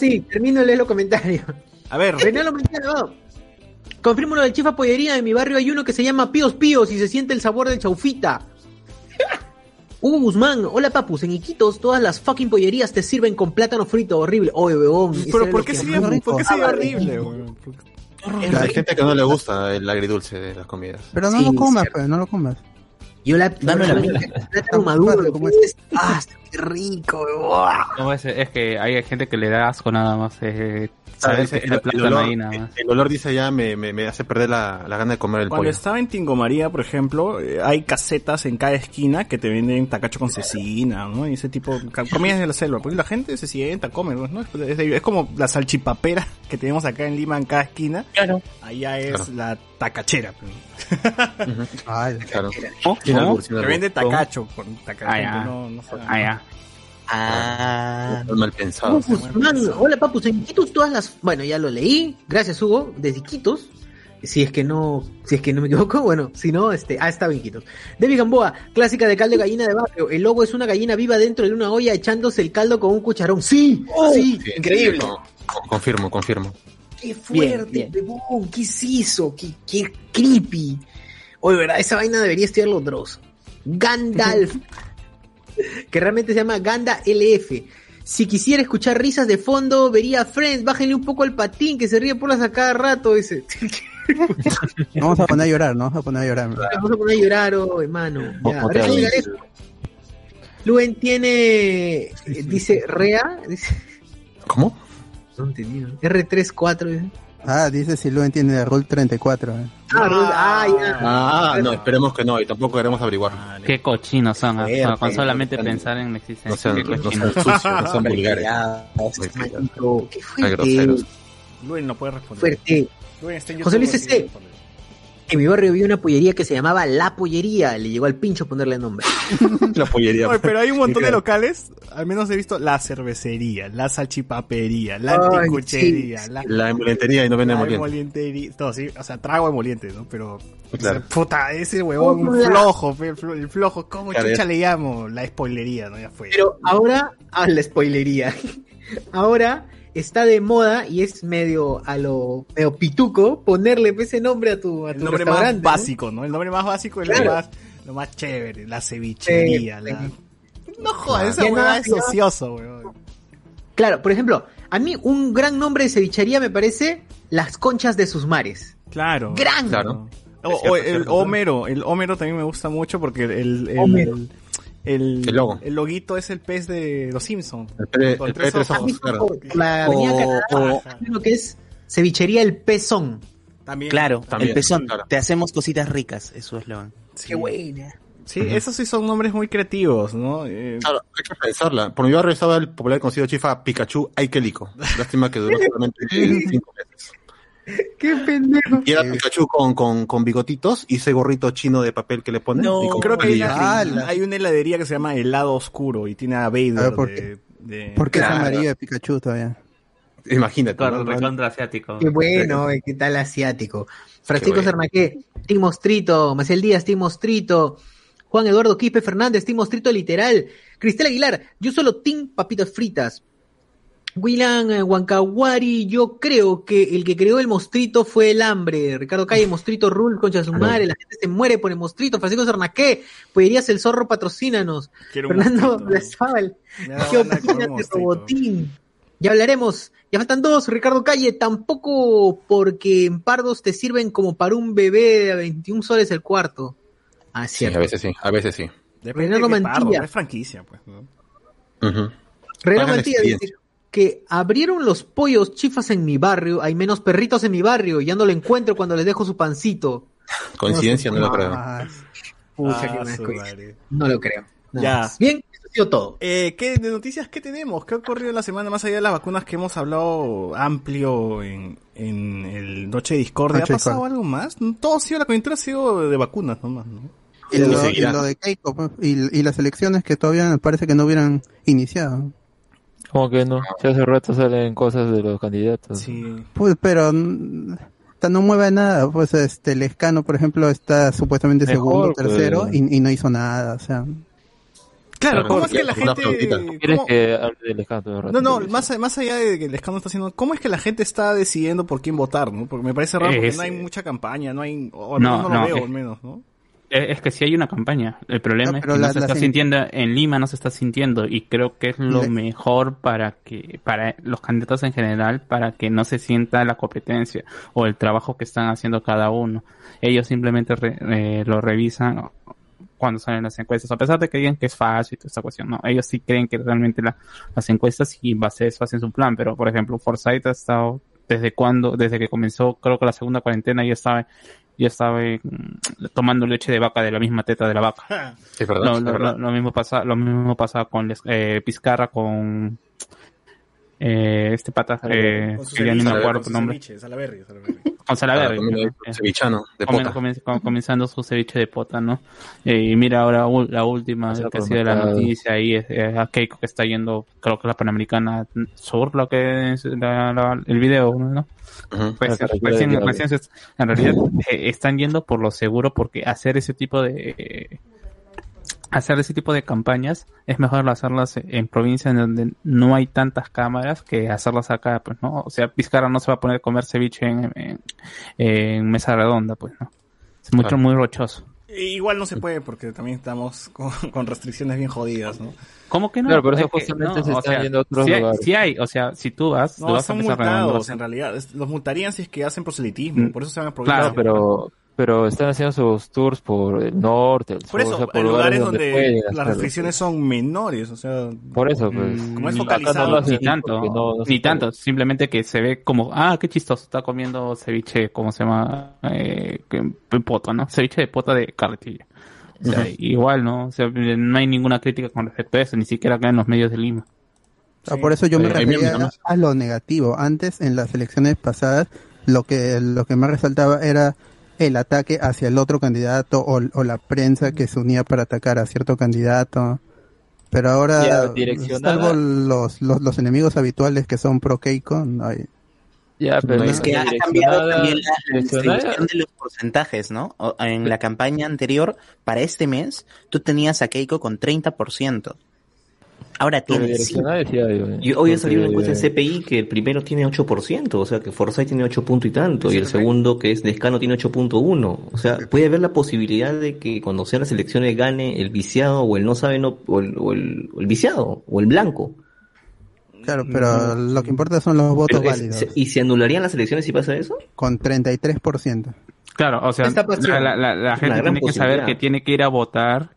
Sí, termino de leer los comentarios. A ver. Reinaldo. Confirmo lo del chifa pollería. En mi barrio hay uno que se llama Píos Píos y se siente el sabor de chaufita. (laughs) Hugo Guzmán, hola papus, en Iquitos todas las fucking pollerías te sirven con plátano frito, horrible. Oye, weón. Pero ¿por qué sería, ¿por qué sería gustaba. horrible, weón? Hay gente que no le gusta el agridulce de las comidas. Pero no Sí, lo comas, pues, no lo comas. Yo la Dame la mía. plátano maduro, como es, ah, qué rico. No, es, es que hay gente que le da asco nada más. Eh, saber que el, plátano olor, ahí nada más. el olor, dice ya, me, me, me hace perder la, la gana de comer el Cuando pollo. estaba en Tingo María, por ejemplo, eh, hay casetas en cada esquina que te venden tacacho con cecina, ¿no? Y ese tipo, comidas de la selva. Porque la gente se sienta, come, ¿no? Es, como la salchipapera que tenemos acá en Lima en cada esquina. Claro. Allá es Claro. la tacachera. pues. Ay, Claro. ¿Cómo? ¿Cómo? albur, albur. vende tacacho con tacacho. Ah, ya. no, no sé. Ah, ya. Ah. Mal Guzmán, hola papus, en Iquitos todas las, bueno, ya lo leí, gracias Hugo, desde Iquitos, si es que no, si es que no me equivoco, (laughs) bueno, si no, este, ah, estaba en Iquitos. Debbie Gamboa, clásica de caldo de gallina de barrio, el lobo es una gallina viva dentro de una olla echándose el caldo con un cucharón, sí, sí, Sí, Increíble. con- con- confirmo, confirmo. qué fuerte, Bien, huevón, qué qué, qué creepy. Oye, verdad, esa vaina debería estudiarlo Dross. Gandalf, (laughs) que realmente se llama Ganda LF. Si quisiera escuchar risas de fondo, vería a Friends, bájenle un poco al patín que se ríe por las a cada rato, dice. (laughs) no vamos a poner a llorar, no vamos a poner a llorar. Vamos a poner a llorar, oh, hermano. Ya. Luen tiene, eh, dice Rea, dice, ¿Cómo? no entendí, ¿no? R34, dice. Ah, dice si lo entiende de Rule 34. eh. Ah, ah, ya. Ah, no, esperemos que no, y tampoco queremos averiguar. Qué cochinos son. ah, con solamente pensar en la No existencia. sean, Qué no sean sucios, no sean (laughs) vulgares. Qué fuerte. Luis no puede responder. Fuerte. Luis José Luis C. En mi barrio había una pollería que se llamaba La Pollería. Le llegó al pincho ponerle nombre. (laughs) La pollería. Oye, pero hay un montón de locales, al menos he visto la cervecería, la salchipapería, la anticuchería, sí, la, La emolientería y no venden la emoliente. emolientería, todo, sí, o sea, trago emoliente, ¿no? Pero, o Claro. sea, puta, ese huevón Hola. flojo, fe- el flo- el flojo, ¿cómo Claro, chucha es- le llamo? La spoilería, ¿no? Ya fue. Pero ahora, a la spoilería. (laughs) Ahora está de moda y es medio a lo medio pituco ponerle ese nombre a tu, a el tu nombre más básico, ¿no? El nombre más básico es Claro. lo más, lo más chévere, la cevichería, la... No jodas, esa huevada es ocioso. Claro, por ejemplo, a mí un gran nombre de cevichería me parece Las Conchas de sus Mares. Claro. Gran. Claro. O, el cierto. Homero, el Homero también me gusta mucho porque el, el, Homero. el, el, El logo. el loguito es el pez de los Simpsons. El P- Con el tres P3 ojos. ojos, claro. La avenida O- lo que es cevichería El Pezón. También. Claro, También, el pezón. claro. Te hacemos cositas ricas, es su eslogan. Sí. Qué buena. Sí, esos sí son nombres muy creativos, ¿no? Eh, Claro, hay que pensarla. Por mi barrio estaba el popular conocido chifa Pikachu Aikelico. Lástima que duró solamente cinco meses. (laughs) Qué pendejo. Y era Pikachu con, con, con bigotitos y ese gorrito chino de papel que le ponen. No, y con creo que hay una, ¡Hala! hay una heladería que se llama Helado Oscuro y tiene a Vader A ver, ¿por de, de- ¿Por qué Claro. es amarillo de Pikachu todavía? Imagínate. Claro, ¿no? recontra asiático. Qué bueno, eh, qué tal asiático. Francisco bueno. Sernaqué, Tim Mostrito, Maciel Díaz, Tim Mostrito, Juan Eduardo Quispe Fernández, Tim Mostrito literal, Cristel Aguilar, yo solo Tim Papitas Fritas. Willan eh, Huancawari, yo creo que el que creó el mostrito fue el hambre. Ricardo Calle, mostrito rule, concha de su madre, la gente se muere por el mostrito. Francisco Sernaqué, Pollerías el zorro, patrocínanos. Quiero Fernando. Blazábal, ¿qué opinas de. Robotín? Ya hablaremos. Ya faltan dos. Ricardo Calle, tampoco porque en Pardos te sirven como para un bebé de 21 soles el cuarto. Ah, Sí, cierto. a veces sí, a veces sí. Depende Renato de qué Mantilla. pardo, es franquicia, pues. ¿no? Mantilla dice. Que abrieron los pollos chifas en mi barrio. Hay menos perritos en mi barrio. Ya no lo encuentro cuando les dejo su pancito. Coincidencia, no lo creo. Ah, Pucha, Ah, qué madre. No lo creo. Nada Ya. más. Bien, eso ha sido todo. Eh, ¿qué de noticias qué tenemos? ¿Qué ha ocurrido en la semana más allá de las vacunas que hemos hablado amplio en, en el Noche de Discordia? ¿Ha Noche pasado algo más? Todo ha sido, la coyuntura ha sido de vacunas nomás, ¿no? Y Y lo, y lo de Keiko, pues, y, y las elecciones que todavía parece que no hubieran iniciado. Como que no, si hace rato salen cosas de los candidatos. Sí. Pues, pero mm, no mueve nada. Pues este Lescano, por ejemplo, está supuestamente Mejor, segundo, pues. tercero y, y no hizo nada. O sea, Claro, ¿cómo es que la gente... flautita. ¿Quieres cómo- que hable del escándalo un No, rato? no, más, más allá de que el escándalo está haciendo, ¿cómo es que la gente está decidiendo por quién votar, no? Porque me parece raro porque Es- no hay mucha campaña, no hay, o al No, no, lo no, veo, es- al menos, ¿no? Eh, Es que sí hay una campaña. El problema No, es que la- no se está sintiendo en Lima, no se está sintiendo y creo que es lo Le- mejor para que para los candidatos en general para que no se sienta la competencia o el trabajo que están haciendo cada uno. Ellos simplemente re- eh, lo revisan cuando salen las encuestas, a pesar de que digan que es fácil y toda esta cuestión, no, ellos sí creen que realmente la- las encuestas y en base a eso hacen su plan, pero por ejemplo, Forsyth ha estado desde cuando, desde que comenzó, creo que la segunda cuarentena ya estaba, ya estaba tomando leche de vaca de la misma teta de la vaca. (laughs) Es verdad. Lo, es lo- verdad. lo- lo mismo pasa, lo mismo pasa con eh, Pizcarra, con eh, este pata, (laughs) eh, Con que ya ni me ceviche, acuerdo con su nombre, ceviche, Salaberry, Salaberry. con Salaverry, Ah, también ¿no? hay cevichano, de pota. comenzando su ceviche de pota, ¿no? Eh, y mira ahora la última Pasar que ha sido la noticia ahí es, es a Keiko que está yendo, creo que la Panamericana Sur, lo que es la- la- el video, ¿no? Ujú. Pues, La carretera recién- Diablo. recién se- en realidad eh, están yendo por lo seguro porque hacer ese tipo de eh, hacer ese tipo de campañas es mejor hacerlas en provincias en donde no hay tantas cámaras que hacerlas acá, pues, ¿no? O sea, Vizcarra no se va a poner a comer ceviche en, en, en mesa redonda, pues, ¿no? Es mucho, Claro. muy rochoso. E Igual no se puede porque también estamos con, (laughs) con restricciones bien jodidas, ¿no? ¿Cómo que no? Claro, pero eso Es que justamente se o están sea, yendo a otros sí hay, lugares. sí hay, o sea, si tú vas, tú No, vas a son mesa redonda, multados a- en realidad. Los multarían si es que hacen proselitismo, Mm, por eso se van a claro, provincias. pero pero están haciendo sus tours por el norte, el Por sur, eso, o sea, por en lugares donde, pueden las hacerlo. restricciones son menores, o sea... Por eso, pues. Mm, Como es ni- focalizado, no ni tanto, no- no ni puede. tanto, simplemente que se ve como, ah, qué chistoso, está comiendo ceviche, ¿cómo se llama? Eh, pota, ¿no? Ceviche de pota de carretilla. O sea, igual, ¿no? O sea, no hay ninguna crítica con respecto a eso, ni siquiera acá en los medios de Lima. Ah, por eso yo me refería ¿no? a lo negativo. Antes, en las elecciones pasadas, lo que lo que más resaltaba era el ataque hacia el otro candidato o, o la prensa que se unía para atacar a cierto candidato. Pero Ya, ahora, direccionada. salvo los, los, los enemigos habituales que son pro Keiko, no hay. Ya, pero No, Es que ha cambiado también la, distribución de los porcentajes, ¿no? En la campaña anterior, para este mes, tú tenías a Keiko con 30%. Ahora Pero tienes 5. direccionada decía yo, eh, Y hoy ha salido una encuesta en CPI que el primero tiene 8%, o sea que Forsyth tiene 8 punto y tanto, y el segundo que es Descano tiene 8.1. O sea, puede haber la posibilidad de que cuando sean las elecciones gane el viciado o el no sabe no, o el, o el, o el viciado o el blanco. Claro, pero lo que importa son los votos es- válidos, ¿Y se anularían las elecciones si pasa eso? con 33%. Claro, o sea, la, la- la gente tiene que saber que tiene que ir a votar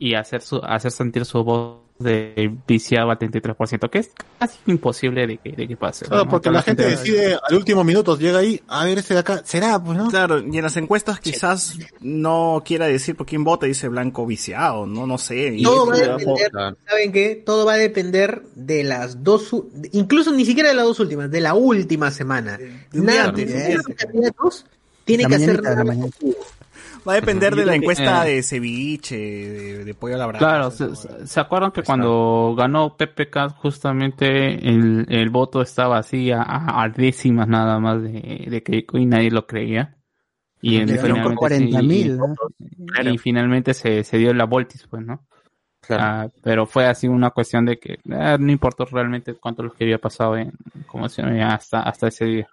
y hacer su, hacer sentir su voz de viciado al 33%, que es casi imposible de que, de que pase. Claro, ¿no? porque Toda la gente decide al último minuto, llega ahí, a ver ese de acá, será, pues, ¿no? Claro, y en las encuestas quizás no quiera decir por quién vota, dice blanco viciado, no, no sé. Y Todo va a depender, ¿saben qué? Todo va a depender de las dos, incluso ni siquiera de las dos últimas, de la última semana. candidatos tiene La que hacer Va a depender de la encuesta eh, de ceviche, de, de pollo a la brasa. Claro, se, se- ¿se acuerdan que cuando ganó PPK justamente el, el voto estaba así a, décimas nada más de, de Keiko y nadie lo creía? Y, en- por finalmente, 40 sí, mil. y- y finalmente se, se dio la voltis, pues, ¿no? Ah, pero fue así una cuestión de que eh, no importó realmente cuánto lo que había pasado en, ¿cómo se llama? Hasta, hasta ese día.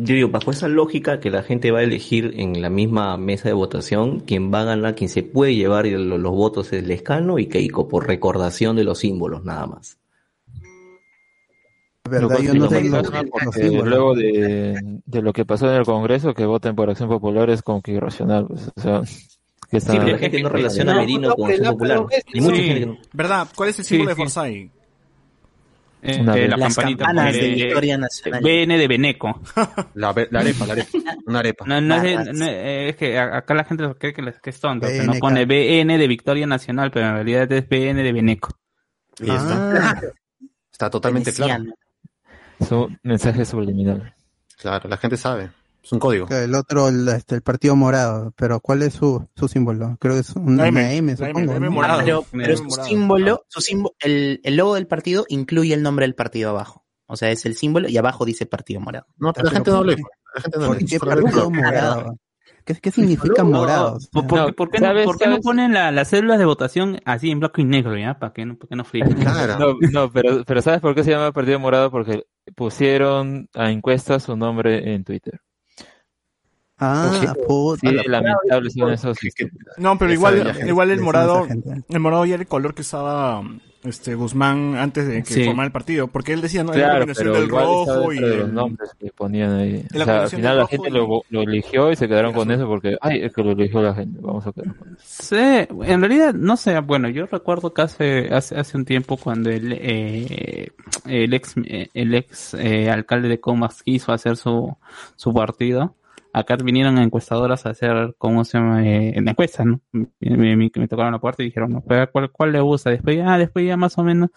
Yo digo, bajo esa lógica que la gente va a elegir en la misma mesa de votación, quien va a ganar, quien se puede llevar los votos es Lescano y Keiko, por recordación de los símbolos, nada más. Verdad, yo no los Eh, luego de, de lo que pasó en el Congreso, que voten por Acción Popular es como que irracional. Pues, o sea, que está- Sí, pero la gente no relaciona a Merino con Acción Popular. Y mucha Sí. gente que no. ¿Verdad? ¿Cuál es el Sí, símbolo de sí. Forsyth? Eh, Una eh, la Las campanita campanas de Victoria Nacional. BN de Beneco. (laughs) La, la arepa, la arepa, una arepa. No, no es, no, que acá la gente cree que, es tonto, que no pone BN de Victoria Nacional, pero en realidad es BN de Beneco. Y está. Ah, Está totalmente claro. Veneciano. es un mensaje subliminal. Claro, la gente sabe. Es un código. el otro, el, este, el partido morado, pero ¿cuál es su, su símbolo? Creo que es una La M, supongo. M ¿no? Pero, Me pero su morado. símbolo, su símbolo, el, el logo del partido incluye el nombre del partido abajo. O sea, es el símbolo y abajo dice partido morado. No, pero la gente no lee. La gente no ¿Por lee. qué partido morado? ¿Qué, qué significa morado? ¿Por, por- No, por qué, no, ¿sabes- por qué no ponen la- las células de votación así en blanco y negro, ya? ¿Para qué no, para que no frieguen? Claro. No, no, pero, pero ¿sabes por qué se llama Partido Morado? Porque pusieron a encuesta su nombre en Twitter. Ah, puta. Sí, la- lamentables son esos. este, No, pero igual, igual el morado, el morado ya era el color que usaba este Guzmán antes de que Sí. formara el partido, porque él decía, no, es la Claro, combinación pero del rojo y de los nombres que ponían ahí. la O sea, al final la gente y- lo, lo eligió y se quedaron con eso porque, ay, es que lo eligió la gente, vamos a quedar con eso. Sí, en realidad, no sé, bueno, yo recuerdo que hace, hace, hace un tiempo cuando el, eh, el ex, el ex eh, alcalde de Comas quiso hacer su, su partido, acá vinieron encuestadoras a hacer, ¿cómo se llama? Eh, en encuestas, ¿no? Me, me- me- tocaron la puerta y dijeron, no, ¿cuál, cuál le gusta? Después ya, después ya más o menos,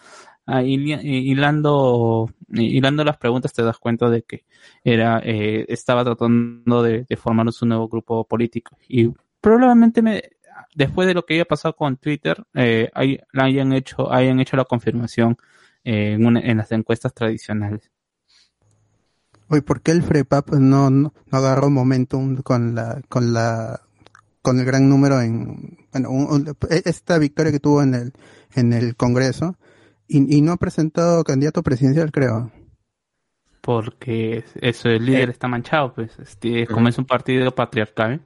ah, eh, hilando, hilando las preguntas te das cuenta de que era, eh, estaba tratando de, de formar su nuevo grupo político y probablemente me, después de lo que había pasado con Twitter, eh, hay- hayan hecho, hayan hecho la confirmación eh, en, una- en las encuestas tradicionales. Oye, ¿por qué el FREPAP no, no, no agarró momentum con la, con la, con el gran número en, bueno, un- un- esta victoria que tuvo en el, en el Congreso y, y no ha presentado candidato presidencial, creo. Porque eso, el líder está manchado, pues, este, como es un partido patriarcal,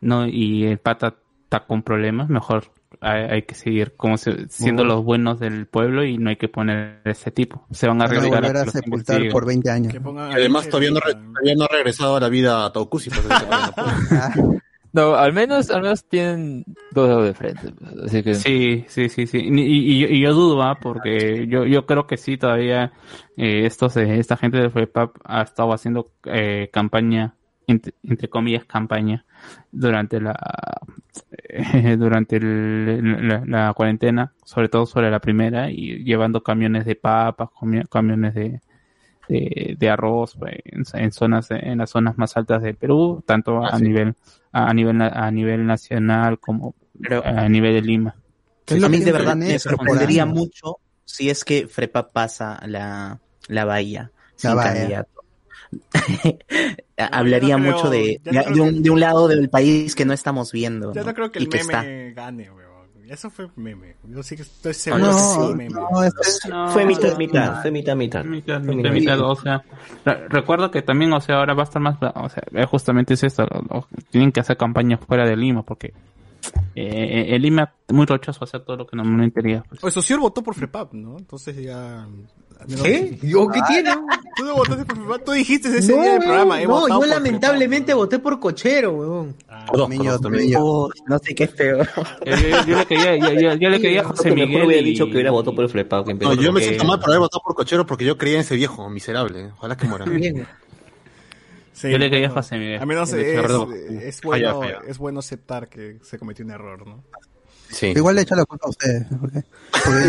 ¿no? Y el pata está con problemas, mejor hay, hay que seguir como se- siendo los buenos del pueblo y no hay que poner ese tipo. Se van a arriesgar a a sepultar por 20 años. además todavía no, re- Leche, todavía no ha regresado a la vida a Taucusi. pues, ese todavía (laughs) no al menos, al menos tienen dos dedos de frente. pues, así que, Sí, sí, sí, sí. Y, y- y yo- y yo dudo, ¿ah? porque yo, yo creo que sí, todavía eh, estos, eh, esta gente del FEPAP ha estado haciendo eh, campaña, entre, entre comillas, campaña, durante la eh, (laughs) durante el- la, la cuarentena, sobre todo sobre la primera, y llevando camiones de papas, camiones de, de, de arroz pues, en, en zonas en las zonas más altas de Perú, tanto Ah, a sí. nivel a nivel a nivel nacional como Pero- a nivel de Lima. A mí de verdad me sorprendería mucho si es que Frepa pasa la, la bahía sin bahía. candidato. (laughs) Hablaría yo no creo- mucho de, no de, un, que- de un lado del país que no estamos viendo. Yo ¿no? no creo que Y el que meme está. gane, weón. Eso fue meme. Yo sí que estoy seguro No, que sí, meme. no, Fue mitad, mitad, fue mitad, mitad. Mitad, Fue mitad, mitad, o sea, re- recuerdo que también, o sea, ahora va a estar más, o sea, eh, justamente es esto, lo- lo- tienen que hacer campaña fuera de Lima, porque eh, el Lima muy rochoso hacer todo lo que normalmente haría. pues. O Socio votó por Frepap, ¿no? Entonces ya ¿Qué? ¿Yo qué tiene? Tú no votaste por FIFA, tú dijiste ese No, día del programa. he no, yo lamentablemente voté por cochero, weón. Oh, no sé qué es peor. Yo, yo- yo le quería, yo, yo- yo le quería a José que mejor Miguel. hubiera dicho que hubiera votado por el. Que No, yo me siento mal por haber votado por cochero porque yo creía en ese viejo, miserable. Ojalá que muera. Sí, Yo le quería a José Miguel. A menos es, es bueno, Falla, falla. es bueno aceptar que se cometió un error, ¿no? Sí. Igual le echo la culpa a ustedes. Porque,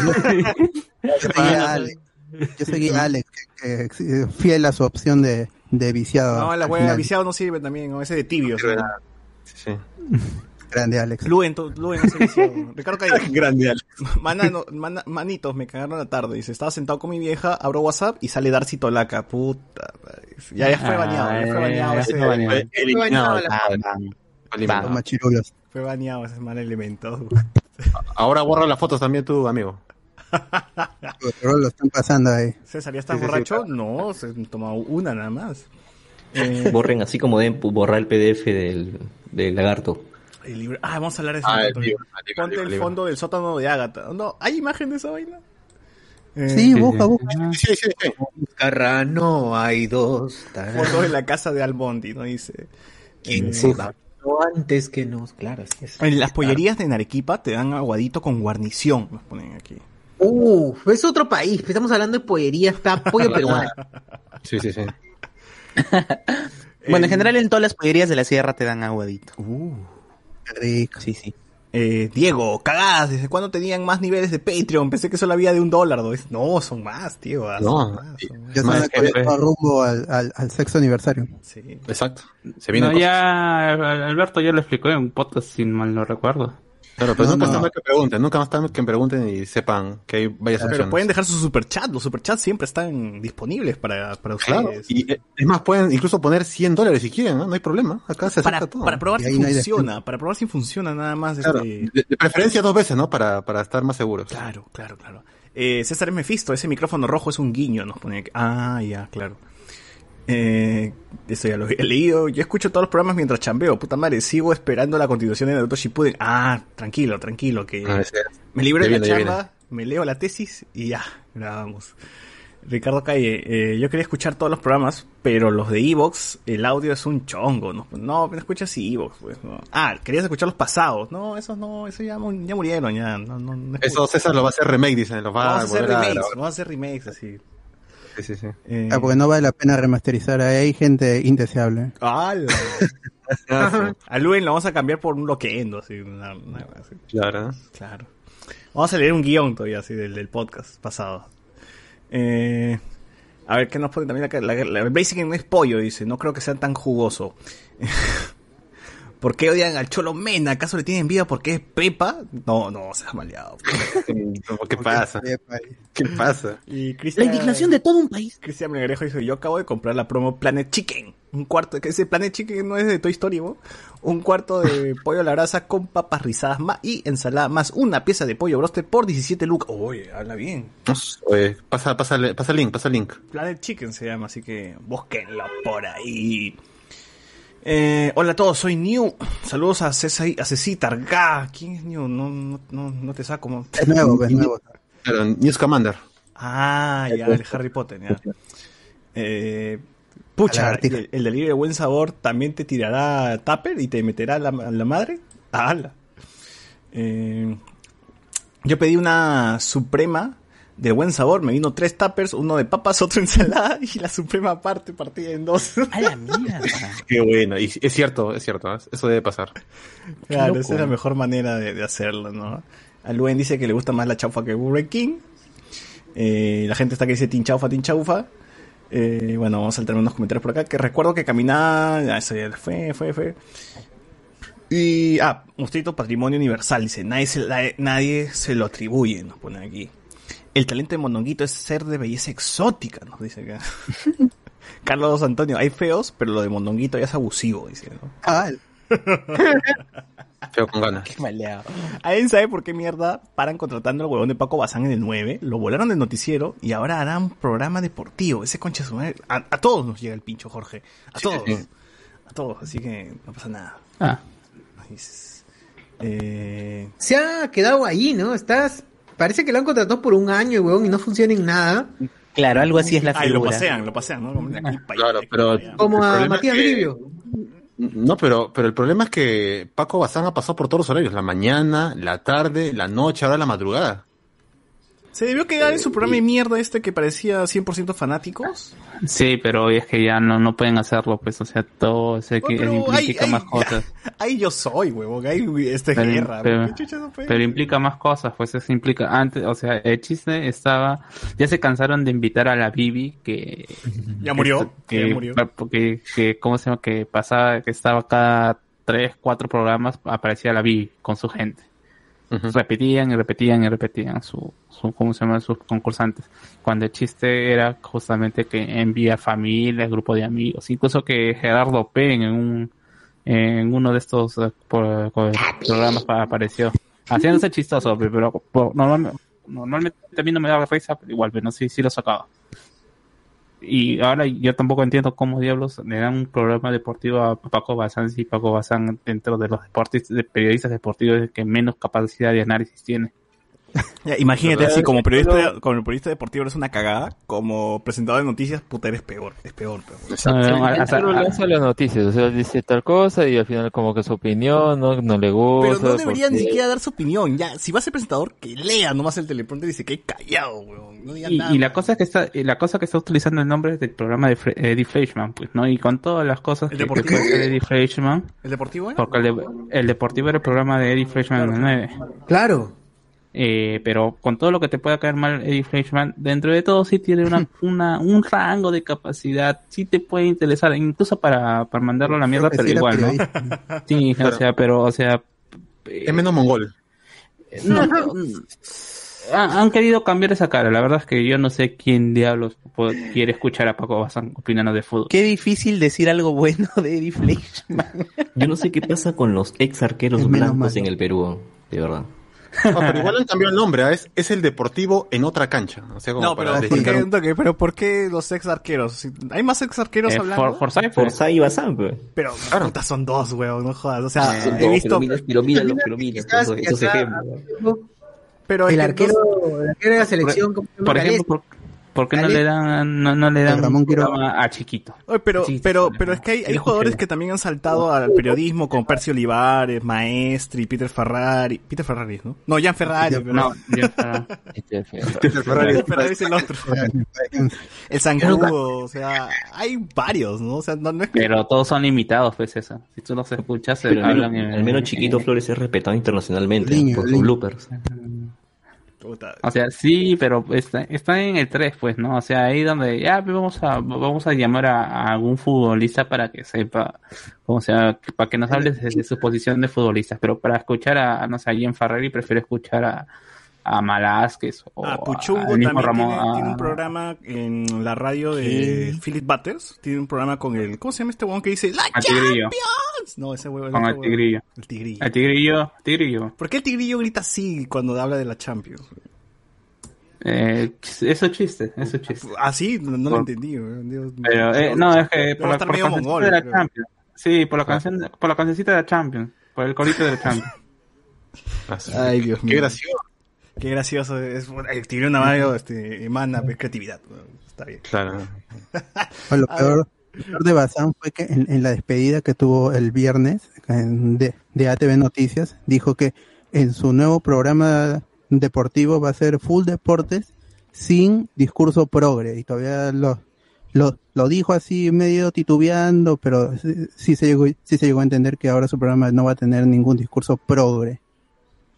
yo, (laughs) yo yo seguí a Alex, que, que fiel a su opción de, de viciado. No, la hueá viciado no sirve también, ¿no? ese de tibio. Grande Alex. Luen, Luen viciado. (laughs) Ricardo Calle. Grande, Alex. Manano, mana- manitos, me cagaron la tarde. Dice, estaba sentado con mi vieja, abro WhatsApp y sale Darcy Tolaca. Puta. Ya, ya fue Ah, baneado, ya fue ya, baneado ya fue baneado. Fue baneado ese mal elemento. Ahora borra las fotos también tú, amigo. Pero (laughs) lo están pasando ahí. César, ¿ya estás Sí, sí, sí, borracho? No, se tomó una nada más. Eh, Borren así como deben borrar el PDF del, del lagarto. el libro. Ah, vamos a hablar de eso. Ah, el libro, el libro, Ponte el el libro. fondo del sótano de Ágata. No, ¿hay imagen de esa vaina? Eh, Sí, busca, busca. Sí, sí, sí. Carrano, hay dos. Foto de la casa de Albondi, ¿no? Dice. ¿Quién Eh, se va? antes que nos? Claro, así es. En las pollerías de Arequipa te dan aguadito con guarnición, nos ponen aquí. Uf, es otro país. Estamos hablando de pollería, está (laughs) pollo peruano. Sí, sí, sí. (laughs) Bueno, Eh, en general en todas las pollerías de la sierra te dan aguadito. Qué rico. Sí, sí. Eh, Diego, cagadas, ¿desde cuándo tenían más niveles de Patreon? Pensé que solo había de un dólar. ¿no? No, son más, tío. No, son más, son más. Ya Más saben que- rumbo al, al, al sexto aniversario. Sí. Exacto. Se viene No, ya Alberto ya lo explicó en un podcast, si mal no recuerdo. Claro, pero No, nunca no. está mal que pregunten, nunca más está mal que pregunten y sepan que hay varias Pero opciones. pueden dejar su superchat. Los superchats siempre están disponibles para, para Claro, ustedes. y eh, es más, pueden incluso poner 100 dólares si quieren, ¿no? No hay problema. Acá se acepta para, todo. para probar si funciona. Para probar si funciona nada más. Claro, Este... de, de preferencia dos veces, ¿no? Para, para estar más seguros. Claro, claro, claro. Eh, César es Mefisto, ese micrófono rojo es un guiño, nos pone aquí. Ah, ya, claro. Eh, eso ya lo he leído. Yo escucho todos los programas mientras chambeo. Puta madre, sigo esperando la continuación de Naruto Shippuden. Ah, tranquilo, tranquilo, que Ah, me libro de la chamba, me leo la tesis y ya, grabamos. Ricardo Calle, eh, yo quería escuchar todos los programas, pero los de Evox, el audio es un chongo. No, no, no escuchas Evox, pues. No. Ah, querías escuchar los pasados. No, esos no, esos ya, ya murieron, ya. No, no, no. Eso César lo va a hacer remake, dicen, lo va Vamos a a hacer a remakes, vamos a hacer remakes así. Sí, sí, sí. Eh, Ah, porque no vale la pena remasterizar. Ahí hay gente indeseable. ¡Hala! (laughs) a Luen lo vamos a cambiar por un loquendo, así, una- una- así. Claro. Claro. Vamos a leer un guion todavía, así, del, del podcast pasado. Eh, a ver, ¿qué nos pone también acá? La, la, el Basic no es pollo, dice. No creo que sea tan jugoso. (laughs) ¿Por qué odian al Cholo Mena? ¿Acaso le tienen vida porque es Pepa? No, no, se ha maleado. (laughs) ¿Qué pasa? ¿Qué pasa? Y La Cristian... indignación de todo un país. Cristian Melgarejo dice, yo acabo de comprar la promo Planet Chicken. Un cuarto, que ese Planet Chicken no es de Toy Story, ¿no? Un cuarto de (laughs) pollo a la brasa con papas rizadas más y ensalada más una pieza de pollo broster por 17 lucas. Oye, habla bien. Oye, pasa, pasa, pasa el link, pasa el link. Planet Chicken se llama, así que búsquenlo por ahí. Eh, hola a todos, soy New. Saludos a César, a ¿Quién es New? No, no, no, no te saco. Es nuevo, es nuevo. Claro, News Commander. Ah, ya, el Harry Potter, ya. Eh, pucha, el, el delirio de buen sabor también te tirará tupper y te meterá la, la madre. ¡Hala! Eh, yo pedí una suprema de buen sabor, me vino tres tuppers, uno de papas, otro ensalada y la suprema aparte partida en dos. A la mierda. (laughs) Qué bueno. Y es cierto, es cierto. ¿eh? Eso debe pasar. Claro, esa es la mejor manera de, de hacerlo, ¿no? A Luen dice que le gusta más la chaufa que Burger King. Eh, la gente está que dice tin chaufa, tin chaufa. Eh, bueno, vamos a saltar unos comentarios por acá. Que recuerdo que caminaba. Eso ya fue, fue, fue. Y. Ah, Mostrito Patrimonio Universal. Dice: nadie se, la- nadie se lo atribuye, nos pone aquí. El talento de Mondonguito es ser de belleza exótica, nos dice acá. (laughs) Carlos Antonio, hay feos, pero lo de Mondonguito ya es abusivo, dice, ¿no? Ah, (laughs) Feo con ganas. Qué maleado. ¿Alguien sabe por qué mierda paran contratando al huevón de Paco Bazán en el 9? Lo volaron del noticiero y ahora hará un programa deportivo. Ese concha su madre. A, a todos nos llega el pincho, Jorge. A Sí, todos. sí. A todos. Así que no pasa nada. Ah, Es- Eh, Se ha quedado ahí, ¿no? Estás. Parece que lo han contratado por un año, weón, y no funciona en nada. Claro, algo así es la Ah, y lo figura. pasean, lo pasean, ¿no? Como de aquí Claro, pero allá. A Matías es que-. No, pero, pero el problema es que Paco Bazán ha pasado por todos los horarios, la mañana, la tarde, la noche, ahora la madrugada. Se debió quedar en su programa de mierda este que parecía 100% fanáticos. Sí, pero es que ya no, no pueden hacerlo, pues, o sea, todo ese que pero implica hay- más hay- cosas. (laughs) Ahí yo soy, huevón. Ahí este Pero, guerra. pero- pero implica más cosas, pues eso implica antes, o sea, el chiste estaba, ya se cansaron de invitar a la Bibi que (laughs) Ya murió, que, ya murió. que, que, ¿cómo se llama? Que pasaba, que estaba cada tres, cuatro programas aparecía la Bibi con su gente. Repetían y repetían y repetían su, su, ¿cómo se llama? Sus concursantes. Cuando el chiste era justamente que envía familias, grupo de amigos, incluso que Gerardo P en un, en uno de estos eh, por- por- programas pa- apareció. Haciéndose chistoso, pe- pero por- normalmente, normalmente a mí no me daba risa, pero igual, pero no, sí, sí lo sacaba. Y ahora yo tampoco entiendo cómo diablos le dan un programa deportivo a Paco Bazán si Paco Bazán dentro de los deportes, de periodistas deportivos que menos capacidad de análisis tiene. (laughs) Ya, imagínate así, como periodista, como periodista deportivo eres una cagada, como presentador de noticias, puta, eres peor, es peor, peor. No, lanza las noticias, o sea, dice tal cosa y al final como que su opinión no, no le gusta. Pero no debería ni siquiera dar su opinión, ya, si va a ser presentador, que lea nomás el teleprompter y se quede callado, weón, no Y, nada. y la cosa es que está, la cosa que está utilizando el nombre es del programa de Fre- Eddie Fleischman, pues, ¿no? Y con todas las cosas ¿El que, que deportivo? puede hacer Eddie Fleischman, ¿El deportivo era? porque el, de- el deportivo era el programa de Eddie Fleischman en el 9. Claro. Eh, pero con todo lo que te pueda caer mal Eddie Fleischman, dentro de todo sí tiene una, (laughs) una, un rango de capacidad, sí te puede interesar, incluso para, para mandarlo a la mierda, que pero sí igual, ¿no? Sí, o Claro. sea, pero, o sea, Es menos mongol. no, (laughs) no, ha- han querido cambiar esa cara. La verdad es que yo no sé quién diablos po- quiere escuchar a Paco Bazán opinando de fútbol. Qué difícil decir algo bueno de Eddie Fleischman. Yo no sé qué pasa con los ex arqueros blancos malo. en el Perú, de verdad. No, pero igual han cambiado el nombre, ¿ah? es, es el deportivo en otra cancha. O sea, como No, pero para ¿por qué, un- pero ¿por qué los ex arqueros? ¿Hay más ex arqueros Eh, hablando? For- Forsyth, Forza y Bazán, pues. Pero, puta, son dos, weón, no jodas. O sea, Son he dos, visto... Pero mira, pero míralo, pero (laughs) esos, esos ejemplos. Pero es El que arquero, dos- el arquero de la selección, por ejemplo, por, ¿por qué no le dan, no, no le dan Ramón programa a Chiquito? Oye, pero, pero, pero es que hay, jugadores que también han saltado al periodismo, como Percy Olivares, Maestri, Peter Ferrari. Peter Ferrari, ¿no? No, Jan Ferrari. pero- No. (laughs) Peter Ferrari. Peter Ferrari es el otro. El Zancudo, o sea, hay varios, ¿no? O sea, no, no es que... Pero todos son limitados, pues eso. Si tú los escuchas, se Pero al hablan menos, en- al menos Chiquito Flores es respetado internacionalmente por sus bloopers. O sea, sí, pero está, está en el 3, pues, ¿no? O sea, ahí donde ya pues, vamos a vamos a llamar a, algún futbolista para que sepa, o sea, para que nos hable desde su posición de futbolista, pero para escuchar a, no sé, a Ian Ferrari prefiero escuchar a, a Malásquez o a- Puchungo también Ramón. tiene, tiene un programa en la radio de Philip Butters. Tiene un programa con el... ¿Cómo se llama este huevón que dice? ¡La Champions! No, ese huevón. con el huevón. Tigrillo. El Tigrillo. El Tigrillo, Tigrillo. ¿Por qué el Tigrillo grita así cuando habla de la Champions? Eh, eso es chiste, eso es chiste. Ah, sí, no, no lo entendí. Dios. Pero, eh, no, es que por la, por mongol, de la. Champions. Sí, por la canción, por la cancioncita de la Champions, por el corito de la Champions. (laughs) Ay, Dios mío. Qué gracioso. Qué gracioso. Es, el Tigrillo Navajo este, emana pues, creatividad. Está bien. Claro. Lo (laughs) peor, lo peor de Bazán fue que en, en la despedida que tuvo el viernes en- de, de ATV Noticias, dijo que en su nuevo programa deportivo va a ser full deportes sin discurso progre. Y todavía lo, lo, lo dijo así medio titubeando, pero sí, sí se llegó, sí se llegó a entender que ahora su programa no va a tener ningún discurso progre.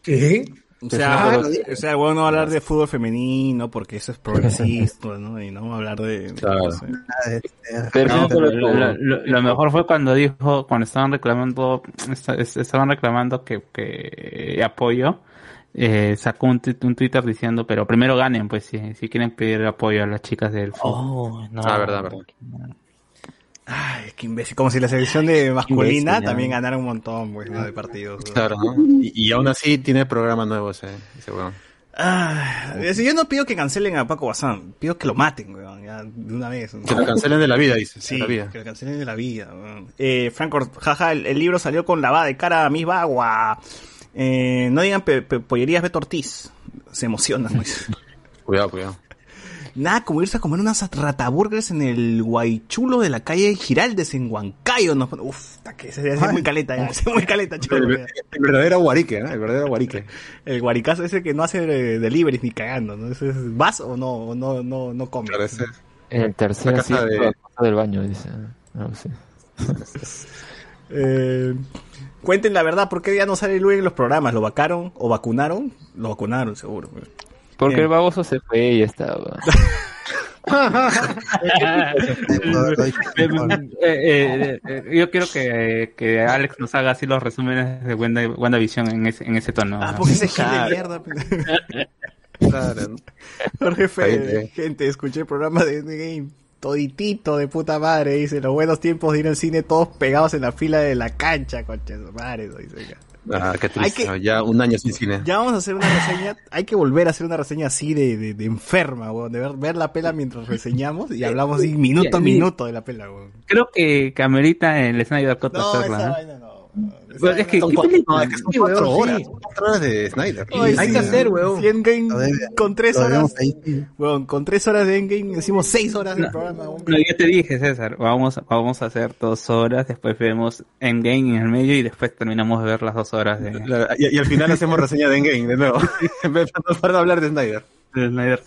¿Qué? O sea, o sea, bueno, no hablar de fútbol femenino porque eso es progresista, ¿no? Y no hablar de... Claro. no sé. Nada, Pero No, pero lo, lo- lo- lo mejor fue cuando dijo, cuando estaban reclamando, esta- es- estaban reclamando que, que apoyo, eh, sacó un, un Twitter diciendo, pero primero ganen, pues si, si quieren pedir apoyo a las chicas del fútbol. Oh, no. Ah, verdad, verdad. Ay, qué imbécil. Como si la selección de masculina imbécil, también ganara un montón, pues, ¿no? de partidos. ¿no? Claro, ¿no? Y, y aún así tiene programa nuevo ese, ese weón. Ah, yo no pido que cancelen a Paco Bazán, pido que lo maten, weón, ya, de una vez. ¿no? Que lo cancelen de la vida, dice. Sí, la vida. que lo cancelen de la vida. weón. Eh, Franco, jaja, el, el libro salió con lavada de cara a Miss Bagua. Eh, no digan pe- pe- pollerías Beto Ortiz. Se emociona. pues. (laughs) Cuidado, cuidado. Nada como irse a comer unas rataburgers en el guaychulo de la calle Giraldes en Huancayo. Pone- Uf, está que se hace muy caleta, ya, se hace muy caleta, chulo. El, el verdadero guarique, ¿no? El verdadero guarique. (laughs) El guaricazo ese que no hace eh, deliveries ni cagando, ¿no? Ese es, ¿Vas o no, o no, no, no comes? En el tercer La casa de- del baño, dice. Algo así. (laughs) Eh, cuenten la verdad, ¿por qué ya no sale Luis en los programas? ¿Lo vacaron o vacunaron? Lo vacunaron, seguro. Porque el baboso se fue y ya estaba. (laughs) Eh, eh, eh, yo quiero que, que Alex nos haga así los resúmenes de Wanda, WandaVision en ese, en ese tono. Ah, porque ese gil de mierda. (laughs) Jorge Fede, gente, escuché el programa de Endgame. Toditito de puta madre, dice, los buenos tiempos de ir al cine todos pegados en la fila de la cancha, concha de su madre, dice. Ah, qué Hay triste. Ya un año sin cine. Ya vamos a hacer una reseña, hay que volver a hacer una reseña así de, de, de enferma, weón, de ver, ver la pela mientras reseñamos y hablamos así (laughs) minuto a minuto de la pela, weón. Creo que, que amerita el Snyder Cut No, hacerla. esa ¿eh? Pues es que, Son ¿qué cuatro- no, es que son Sí, cuatro weón, horas. sí. son Cuatro horas de Snyder. Ay, Hay sí, que hacer, weón. Si Endgame con tres horas, weón, con tres horas de Endgame decimos seis horas del programa, weón. No, yo te dije, César, vamos, vamos a hacer dos horas, después vemos Endgame en el medio y después terminamos de ver las dos horas de, Y, y al final hacemos reseña de Endgame de nuevo. (laughs) En vez de para hablar de Snyder. De Snyder.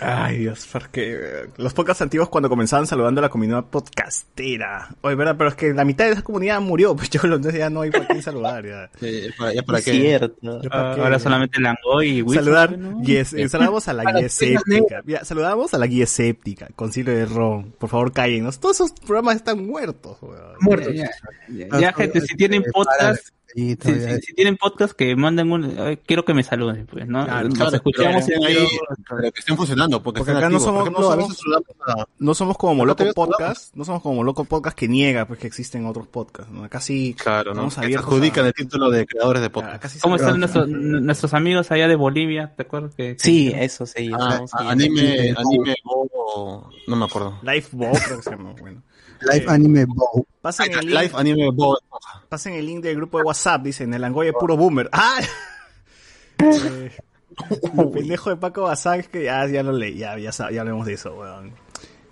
Ay, Dios, porque eh, los podcasts antiguos cuando comenzaban saludando a la comunidad podcastera. Oye, verdad, pero es que la mitad de esa comunidad murió, (laughs) pues yo entonces ya no hay por quién saludar. Ya. Eh, para- ya para Es qué. cierto. Ya para Ah, qué. ahora solamente Langoy y Wilson. Saludar, ¿no? yes, eh, saludamos a la (laughs) guía escéptica. Mira, saludamos a la guía escéptica, concilio de Ron. Por favor, cállenos. Todos esos programas están muertos, weón. Muertos. Ya, ya, ya, gente, si tienen podcast, Sí, si, todavía- si- si tienen podcast que manden un, quiero que me saluden, pues, ¿no? Claro, Claro, escuchamos pero, en ahí, pero que estén funcionando, porque, acá no somos- Por ejemplo, no a veces No somos como Loco Podcast, no somos como Loco Podcast que niega pues que existen otros podcasts, ¿no? Acá sí Claro, ¿no? estamos Que se abiertos adjudican a- el título de creadores de podcast. sí ¿Cómo están nuestros, nuestros amigos allá de Bolivia? ¿Te acuerdas que? Sí, eso sí. Ah, anime, anime, o- no me acuerdo. Life Bow, creo que se llama, bueno. Live Eh, Anime Bow. Pasen el link, Live Anime Bow. pasen el link del grupo de WhatsApp, dicen, el Angoy es puro boomer. (laughs) ¡Ah! Eh, (laughs) el pendejo de Paco Bazán es que ya, ya lo leí, ya, ya, ya hablemos de eso, weón.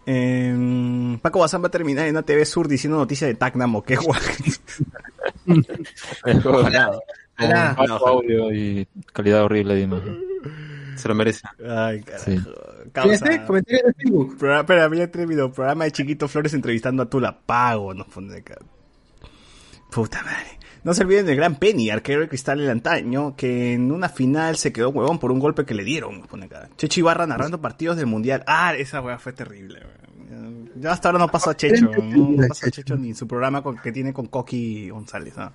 Eh, Paco Bazán va a terminar en ATV Sur diciendo noticias de Tacna Moquegua. (laughs) Audio y calidad horrible de imagen. Se lo merece. Ay, carajo. Sí. Causa. Fíjate, comentarios de Facebook. Programa, espera, mira, terminó. Programa de Chiquito Flores entrevistando a Tula Pago. Nos pone acá. Puta madre. No se olviden del gran Penny, arquero de cristal del antaño, que en una final se quedó huevón por un golpe que le dieron. Nos pone acá. Checho Ibarra narrando partidos del mundial. Ah, esa weá fue terrible. weón. Ya hasta ahora no pasó a Checho. No, no pasó a Checho ni en su programa con- que tiene con Coqui González. ¿no?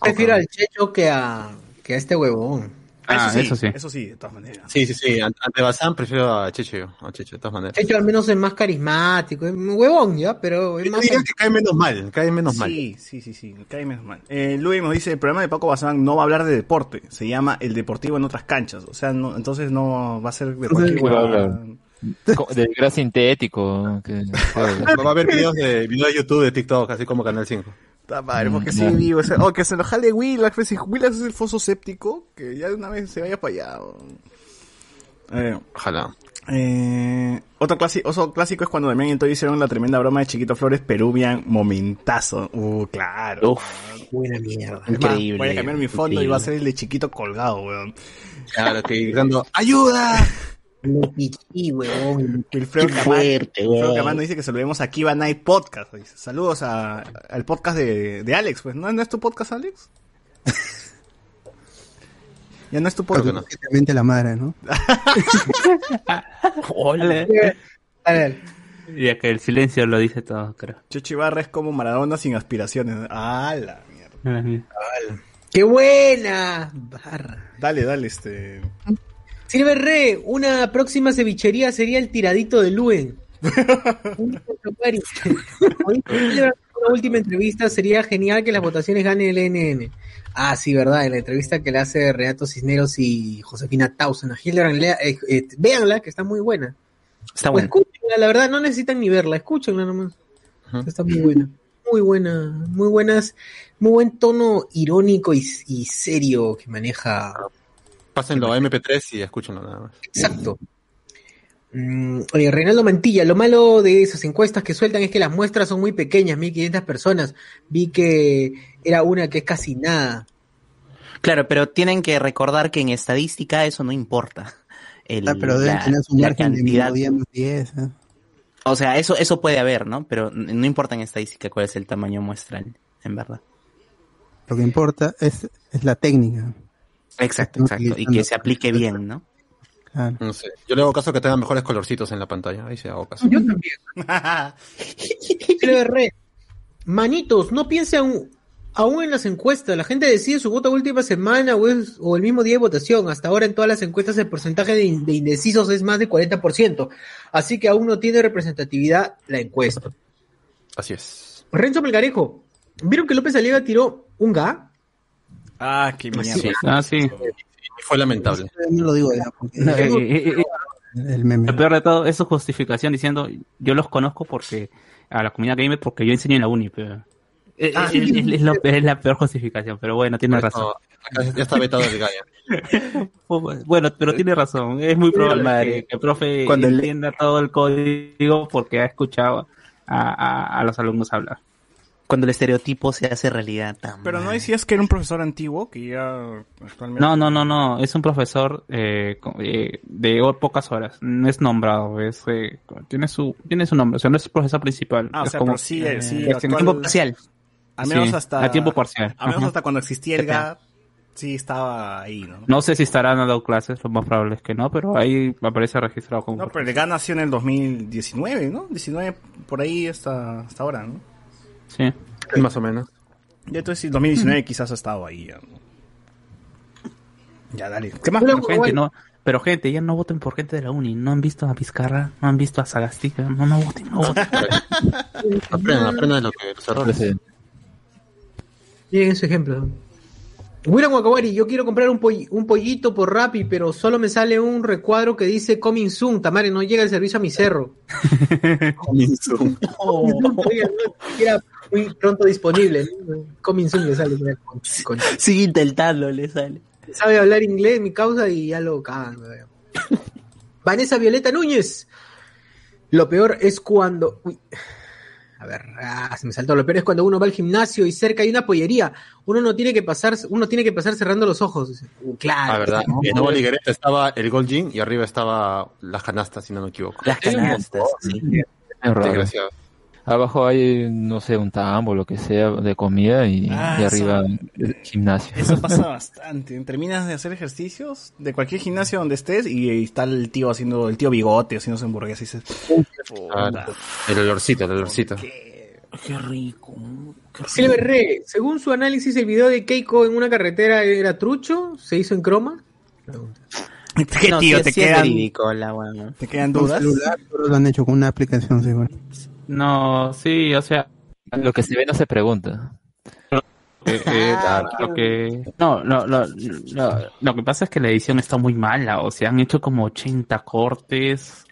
Prefiero al Checho que a, que a este huevón. Ah, eso, sí, eso sí. Eso sí, de todas maneras. Sí, sí, sí. Ante Bazán prefiero a Checho, a Checho, de todas maneras. Checho al menos es más carismático. Es un huevón, ¿ya? Pero es Yo más... diría que cae menos mal, cae menos mal. Sí, sí, sí, sí, cae menos mal. Eh, Luis nos dice, el programa de Paco Bazán no va a hablar de deporte, se llama El Deportivo en otras canchas, o sea, no, entonces no va a ser de cualquier ¿qué Del gras sintético. Que, Va a haber videos de, videos de YouTube, de TikTok, así como Canal 5. Puta madre, porque Mm, sí vivo, o, sea, oh, que se lo jale Willax, si Willax es el foso séptico, que ya de una vez se vaya para allá. Eh, Ojalá. eh, otro, clásico, otro clásico es cuando Damián y Antonio hicieron la tremenda broma de Chiquito Flores Peruvian momentazo. Uh, claro. Uf, Buena mierda. Es más, increíble, voy a cambiar mi fondo y increíble. va a ser el de Chiquito colgado, weón. Claro, que gritando, (laughs) ¡ayuda! Me pichí, huevón. Wilfredo fuerte, weón. Camán nos dice que saludemos a Kiva Night Podcast. Dice, Saludos a- al podcast de, de Alex, pues. ¿No, ¿No es tu podcast, Alex? (laughs) ya no es tu podcast. no? La madre, ¿no? (laughs) Ole. A ver, Ya que el silencio lo dice todo, creo. Checho Ibarra es como Maradona sin aspiraciones. ¡Ah, la mierda! ¡Qué buena! Barra. Dale, dale, este... Silver Re, una próxima cevichería sería el tiradito de Luen. (laughs) una última entrevista sería genial que las votaciones gane el NN. Ah, sí, verdad, en la entrevista que le hace Renato Cisneros y Josefina Tausen a Hildebrand, lea- eh, eh, véanla, que está muy buena. Está O bueno. escúchenla, la verdad, no necesitan ni verla, escúchenla nomás. Está muy buena. Muy buena, muy buenas, muy buen tono irónico y, y serio que maneja Pásenlo a MP3 y escúchenlo nada más. Exacto. Mm, oye, Reinaldo Mantilla, lo malo de esas encuestas que sueltan es que las muestras son muy pequeñas, 1500 personas. Vi que era una que es casi nada. Claro, pero tienen que recordar que en estadística eso no importa. El- Ah, pero deben la- tener su margen de cantidad. más 10. ¿eh? O sea, eso, eso puede haber, ¿no? Pero no importa en estadística cuál es el tamaño muestral, en verdad. Lo que importa es, es la técnica. Exacto, exacto. Y que se aplique bien, ¿no? Claro. No sé. Yo le hago caso que tenga mejores colorcitos en la pantalla. Ahí se hago caso. Yo también. (laughs) Manitos, no piensen aún, aún en las encuestas. La gente decide su voto a última semana o, es- o el mismo día de votación. Hasta ahora en todas las encuestas el porcentaje de, in- de indecisos es más de 40%. Así que aún no tiene representatividad la encuesta. Así es. Renzo Melgarejo, ¿vieron que López Aliaga tiró un ga? Ah, qué mierda. Sí. Ah, sí. Fue lamentable. No lo digo ya. Porque No, eh, eh, eh, el meme. Lo peor de todo es su justificación diciendo, yo los conozco porque, a la comunidad gamer porque yo enseño en la uni, pero... eh, Ah, es, es lo- es la peor justificación, pero bueno, tiene razón. No, ya está vetado el Gaia. (laughs) Bueno, pero tiene razón. Es muy probable madre. que, el profe Cuando le- entienda todo el código porque ha escuchado a, a- a los alumnos hablar. Cuando el estereotipo se hace realidad. tan Pero no decías que era un profesor antiguo que ya actualmente. No, no, no, no. Es un profesor eh, eh, de pocas horas. No es nombrado. Es, eh, tiene su tiene su nombre. O sea, no es el profesor principal. Ah, o Es sea, como, pero sí, eh, sí, es En actual- tiempo parcial. Al menos sí, hasta. a tiempo parcial. Al menos Ajá. hasta cuando existía el GAT, sí estaba ahí, ¿no? No sé si estarán dando clases, lo más probable es que no, pero ahí aparece registrado como. No, pero el GAT nació en el 2019, ¿no? 19 por ahí hasta, hasta ahora, ¿no? Sí. Más o menos. Ya entonces sí, 2019 quizás ha estado ahí, ya. Ya, dale. ¿Qué más? Pero gente, no, pero gente, ya no voten por gente de la uni. No han visto a Vizcarra, no han visto a Sagastica. No, no voten, no voten. (laughs) Aprendan, aprendan de lo que los errores. Sí. Miren ese ejemplo. William Wakawari, yo quiero comprar un, poll- un pollito por Rappi, pero solo me sale un recuadro que dice Coming Soon. Tamare, no llega el servicio a mi cerro. (laughs) (laughs) Oiga, no, era muy pronto disponible. ¿no? Coming Soon le sale. con- con- Sigue intentando, le sale. sabe hablar inglés, mi causa, y ya lo cagan. (laughs) Vanessa Violeta Núñez. Lo peor es cuando. uy. A ver, ah, se me saltó. Lo peor es cuando uno va al gimnasio y cerca hay una pollería. Uno no tiene que pasar, uno tiene que pasar cerrando los ojos. Uh, Claro. Ah, verdad. ¿no? (laughs) En Nuevo Liguereta estaba el Gold Gym y arriba estaba las canastas, si no me equivoco. Las canastas, sí. Es raro. Desgraciado. Abajo hay, no sé, un tambo, lo que sea, de comida y, Ah, y arriba eso- el gimnasio. Eso (laughs) pasa bastante. Terminas de hacer ejercicios de cualquier gimnasio donde estés y ahí está el tío haciendo, el tío bigote haciendo su hamburguesa y dices, Ah, el olorcito, el olorcito. qué rico. Silver Re, según su análisis, el video de Keiko en una carretera era trucho, se hizo en croma. ¿Qué No, tío? ¿Te, quedan, la. ¿Te quedan dudas? celular, pero lo han hecho con una aplicación, seguro. No, sí, o sea, Lo que se ve no se pregunta. eh, eh, lo que no, lo, lo, lo, lo que pasa es que la edición está muy mala, o sea, han hecho como 80 cortes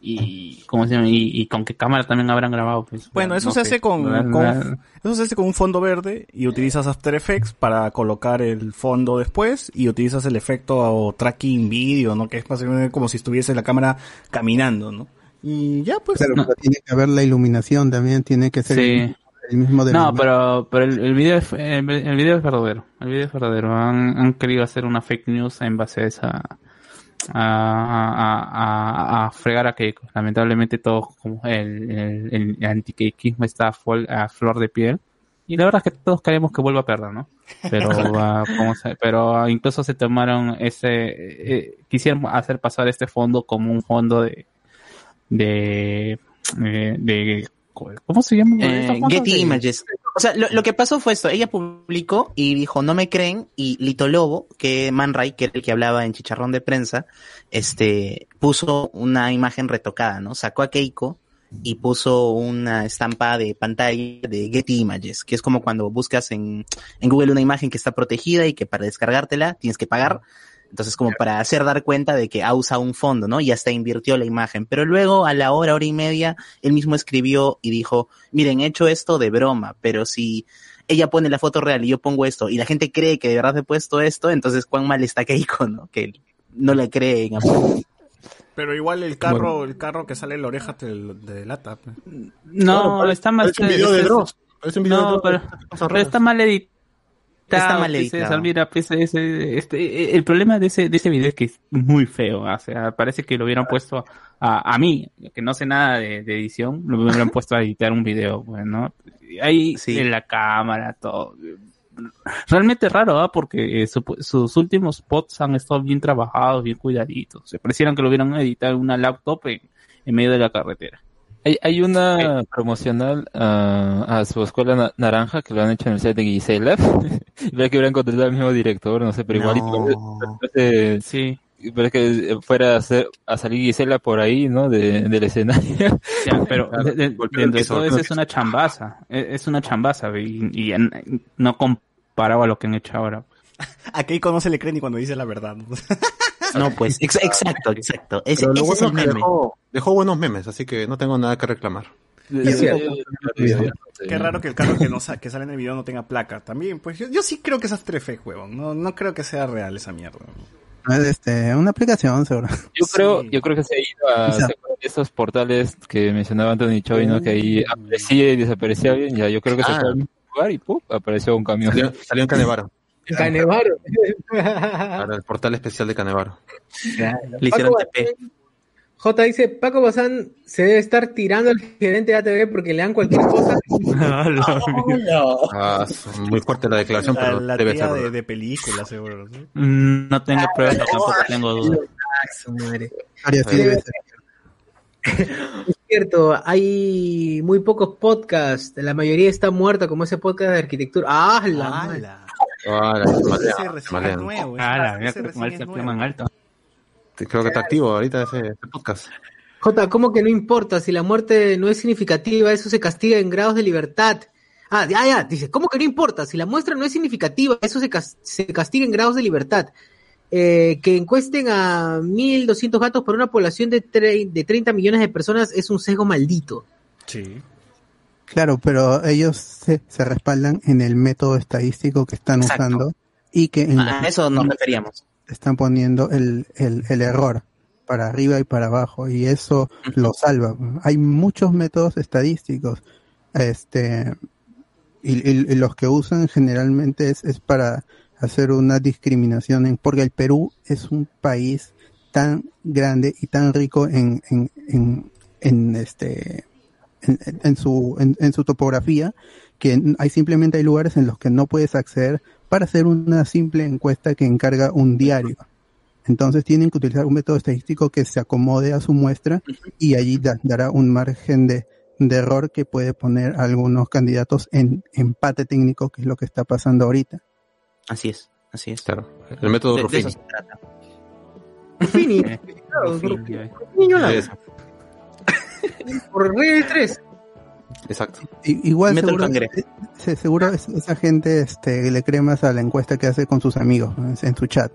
y ¿cómo se llama? Y, y con qué cámara también habrán grabado, pues. Bueno, eso no se sé. hace con, eso se hace con un fondo verde y utilizas After Effects para colocar el fondo después y utilizas el efecto o tracking video, ¿no? Que es básicamente como si estuviese la cámara caminando, ¿no? Y ya pues. Claro, No. pero tiene que haber la iluminación también, tiene que ser Sí. el mismo de No, pero, pero el, el video es, el, el video es verdadero. El video es verdadero. Han, han querido hacer una fake news en base a esa, a, a, a, a fregar a Keiko. Lamentablemente todo como el, el, el anti-keikismo está a, full- a flor de piel. Y la verdad es que todos queremos que vuelva a perder, ¿no? Pero, (laughs) ah, ¿cómo se- pero incluso se tomaron ese, eh, quisieron hacer pasar este fondo como un fondo de, de, eh, de, ¿cómo se llama? Eh, Getty de- Images. O sea, lo, lo que pasó fue esto. Ella publicó y dijo, no me creen. Y Lito Lobo, que Man Ray, que era el que hablaba en Chicharrón de Prensa, este, puso una imagen retocada, ¿no? Sacó a Keiko y puso una estampa de pantalla de Getty Images, que es como cuando buscas en, en Google una imagen que está protegida y que para descargártela tienes que pagar. Entonces, como para hacer dar cuenta de que ha usado un fondo, ¿no? Y hasta invirtió la imagen. Pero luego, a la hora, hora y media, él mismo escribió y dijo, miren, he hecho esto de broma, pero si ella pone la foto real y yo pongo esto y la gente cree que de verdad he puesto esto, entonces cuán mal está Keiko, ¿no? Que no le cree en absoluto. Pero igual el carro, el carro que sale en la oreja te, te delata. pues. No, Claro, está mal. parece un video de es- Dross, parece un video de No, Dross, pero, pero está mal editado. Está mal editado. Mira, ese- este, el problema de ese, de ese video es que es muy feo. O sea, parece que lo hubieran puesto a, a mí, que no sé nada de, de edición, lo hubieran (laughs) puesto a editar un video, pues, ¿no? Ahí Sí. en la cámara, todo. Realmente raro, ¿ah? Porque eh, su- sus últimos spots han estado bien trabajados, bien cuidaditos. Se parecieran que lo hubieran editado en una laptop en, en medio de la carretera. Hay, hay una promocional a, a su escuela na- naranja que lo han hecho en el set de Gisela. (laughs) Veo que hubieran contratado al mismo director, no sé, pero igual No. parece, Sí. parece que fuera a, hacer- a salir Gisela por ahí, ¿no? De, del escenario. Ya, pero (laughs) Claro, de- dentro todo eso es una chambaza, es es una chambaza y, y en- no comparado a lo que han hecho ahora. (laughs) A Keiko no se le cree ni cuando dice la verdad. (laughs) ¿no? Pues, ex- exacto, exacto. Ese, Pero lo ese bueno es meme. dejó, dejó buenos memes, así que no tengo nada que reclamar. Qué raro que el carro que, no sa- que sale en el video no tenga placa. También, pues yo, yo sí creo que esas tres fe, huevón. No, no creo que sea real esa mierda. Es este, una aplicación, seguro. Yo creo, Sí. yo creo que se ha ido a Quizá. ¿se acuerdan de esos portales que mencionaba Anthony Choi, ¿no? Que ahí aparecía y desaparecía bien. Ya, yo creo que se Ah. fue al mismo lugar y ¡pum! apareció un camión. Salió, salió en Canevaro, (laughs) Canevaro. para el portal especial de Canevaro. Le hicieron Paco TP. J dice, Paco Bazán se debe estar tirando al gerente de ATV porque le dan cualquier cosa. (laughs) Ah, es muy fuerte la declaración, La, pero la debe tía ser. de, de película, seguro. ¿sí? Mm, No tengo pruebas, tampoco tengo dudas. Ah. (laughs) Es cierto, hay muy pocos podcasts, la mayoría está muerta como ese podcast de arquitectura. ¡Ah, la Ah, (laughs) Ese recién malea. es nuevo. Ah, alto. Creo que está activo ahorita ese, ese podcast. J, ¿cómo que no importa? Si la muerte no es significativa, eso se castiga en grados de libertad. Ah, ya, ya, dice, ¿cómo que no importa? Si la muestra no es significativa, eso se, cas- se castiga en grados de libertad. Eh, que encuesten a 1.200 gatos por una población de, de 30 millones de personas es un sesgo maldito. Sí. Claro, pero ellos se, se respaldan en el método estadístico que están Exacto. usando y que en A eso nos referíamos. están poniendo el, el, el error para arriba y para abajo y eso lo salva. Hay muchos métodos estadísticos este y, y- y los que usan generalmente es, es para hacer una discriminación en, porque el Perú es un país tan grande y tan rico en, en, en, en este en, su en, en su topografía que hay simplemente hay lugares en los que no puedes acceder para hacer una simple encuesta que encarga un diario. Entonces tienen que utilizar un método estadístico que se acomode a su muestra y allí da- dará un margen de, de error que puede poner a algunos candidatos en empate técnico, que es lo que está pasando ahorita. Así es, así es. Claro. El método De, de eso se trata. (laughs) Claro. Por regla 3. Exacto. I- igual seguro, se- seguro es- esa gente este, le cree más a la encuesta que hace con sus amigos ¿no? en su chat.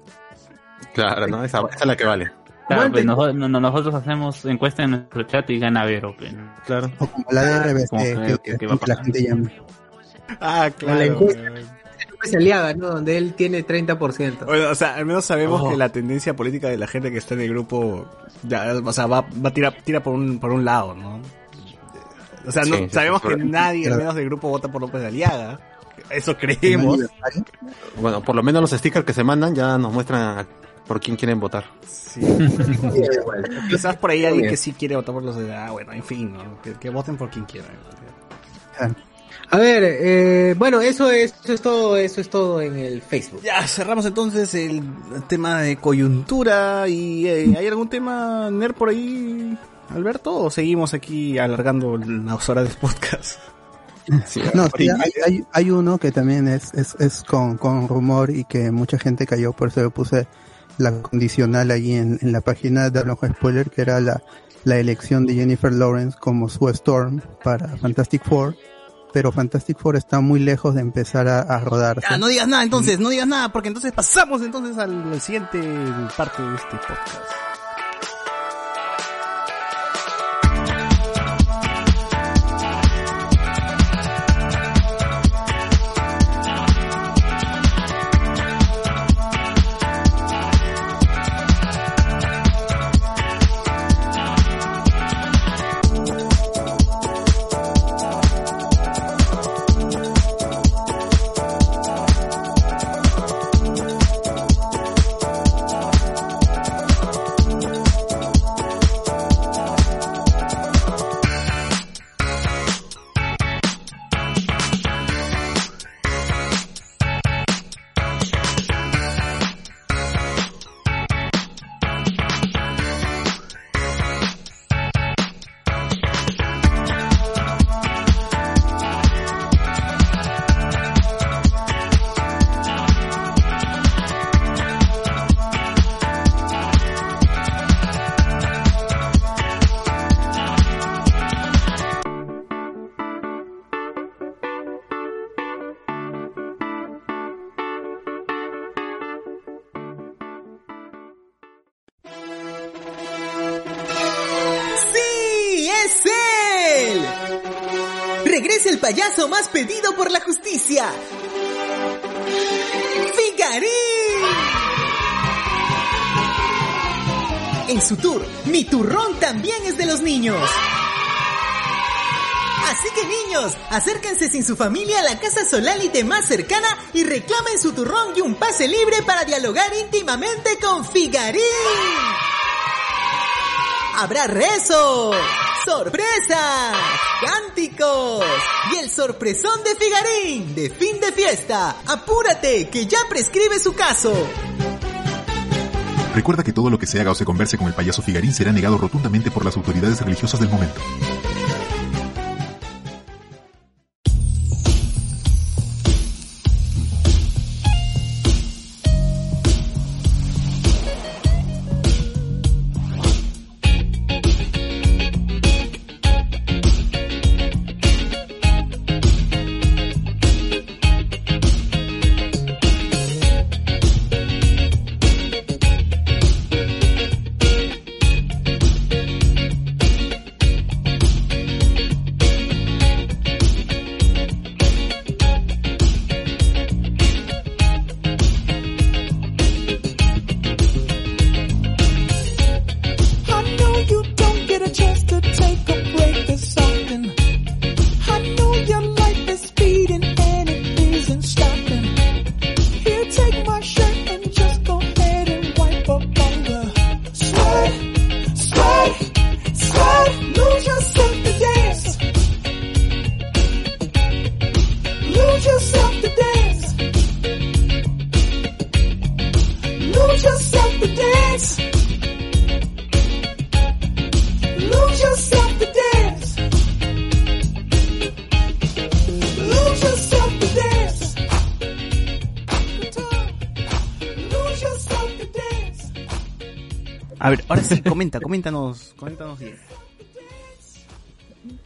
Claro, ¿no? Esa, esa es la que vale. Claro, pues nosotros, no- no- nosotros hacemos encuesta en nuestro chat y gana Vero. pues. Claro. O como la de RBC, como que- que, que- que que va a la gente llama. Ah, claro. La encuesta. Aliaga, ¿no? Donde él tiene 30%. Bueno, o sea, al menos sabemos Oh. que la tendencia política de la gente que está en el grupo, ya, o sea, va, va a tirar, tira por un, por un lado, ¿no? O sea, no, Sí, sabemos sí, que nadie, al menos del grupo, vota por López de Aliaga. Eso creemos. Bueno, por lo menos los stickers que se mandan ya nos muestran a- por quién quieren votar. Sí. Quizás por ahí alguien que sí quiere votar por los de Ah, bueno, en fin, ¿no? que, que voten por quien quieran. A ver, eh, bueno, eso es, eso es todo, eso es todo en el Facebook. Ya, cerramos entonces el tema de coyuntura y eh, ¿hay algún tema nerd por ahí, Alberto? ¿O seguimos aquí alargando las horas del podcast? No, sí, hay, hay, hay uno que también es, es, es con, con rumor y que mucha gente cayó, por eso yo puse la condicional ahí en, en la página de Aloha Spoiler, que era la, la elección de Jennifer Lawrence como Sue Storm para Fantastic Four, pero Fantastic Four está muy lejos de empezar a, a rodarse. Ah, no digas nada entonces, no digas nada, porque entonces pasamos entonces al, al siguiente parte de este podcast. Payaso más pedido por la justicia. ¡Figarín! En su tour, Mi Turrón también es de los niños. Así que niños, acérquense sin su familia a la casa Solalite más cercana y reclamen su turrón y un pase libre para dialogar íntimamente con Figarín. Habrá rezo, sorpresa, cánticos y el sorpresón de Figarín de fin de fiesta. Apúrate que ya prescribe su caso. Recuerda que todo lo que se haga o se converse con el payaso Figarín será negado rotundamente por las autoridades religiosas del momento.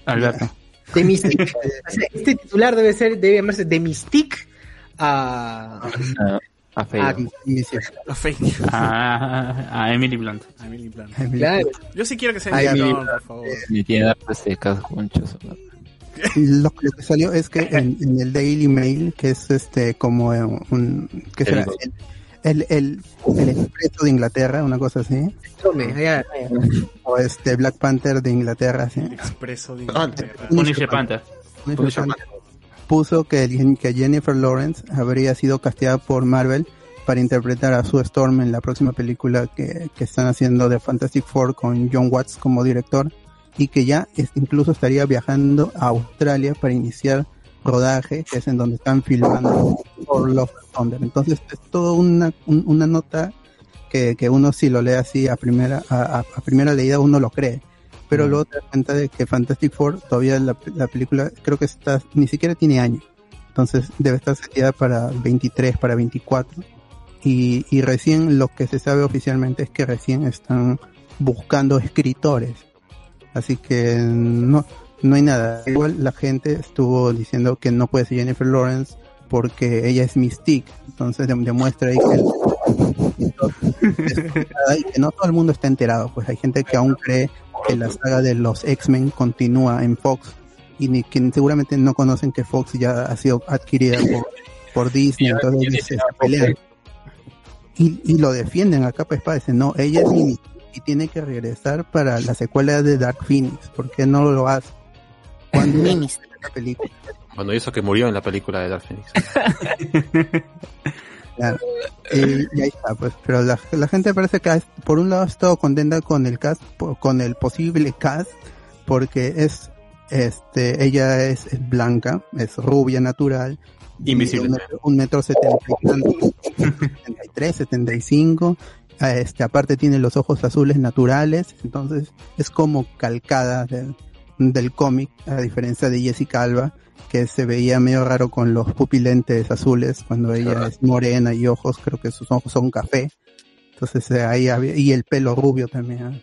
Alberto. De Mystic. este titular debe ser, debe llamarse de Mystic a, A, a a- La fake. A, a Emily Blunt. A Emily Blunt. Claro. Yo sí quiero que sea Emily Emily Blunt, por favor. Me tiene harto este caso, conchos. Lo, lo que salió es que en, en el Daily Mail, que es este como un ¿qué será? El, el, el, el Expreso de Inglaterra, una cosa así, o este Black Panther de Inglaterra, sí. Expreso de Inglaterra. Punisher Panther. Punisher Panther, puso que, que Jennifer Lawrence habría sido castigada por Marvel para interpretar a Sue Storm en la próxima película que, que están haciendo de Fantastic Four con John Watts como director y que ya es- incluso estaría viajando a Australia para iniciar rodaje, que es en donde están filmando por Love Thunder. Entonces es todo una, un- una nota que, que uno si lo lee así a primera, a, primera leída uno lo cree. Pero luego te das cuenta de que Fantastic Four todavía la, la película creo que está, ni siquiera tiene año. Entonces debe estar seteada para 23, para 24. Y, y recién lo que se sabe oficialmente es que recién están buscando escritores. Así que no, no hay nada. Igual la gente estuvo diciendo que no puede ser Jennifer Lawrence porque ella es Mystique. Entonces dem- demuestra ahí que, (laughs) y que no todo el mundo está enterado. Pues hay gente que aún cree que la saga de los X-Men continúa en Fox y ni, que seguramente no conocen que Fox ya ha sido adquirida por, por Disney. Entonces se, se pelean. Y, y lo defienden a capa espada. Dicen, no, ella es Mimi y tiene que regresar para la secuela de Dark Phoenix. ¿Por qué no lo hace? Cuando inicia la película. Cuando hizo que murió en la película de Dark Phoenix. (laughs) Claro. Y, y ahí está, pues. Pero la, la gente parece que, por un lado, ha estado contenta con el cast, con el posible cast, porque es, este, ella es, es blanca, es rubia natural. Invisible. Un metro, un metro setenta y tantos, setenta y tres, setenta y cinco. Este, aparte tiene los ojos azules naturales, entonces es como calcada del, del cómic, a diferencia de Jessica Alba, que se veía medio raro con los pupilentes azules cuando ella es morena y ojos, creo que sus ojos son café. Entonces eh, ahí había, y el pelo rubio también ah,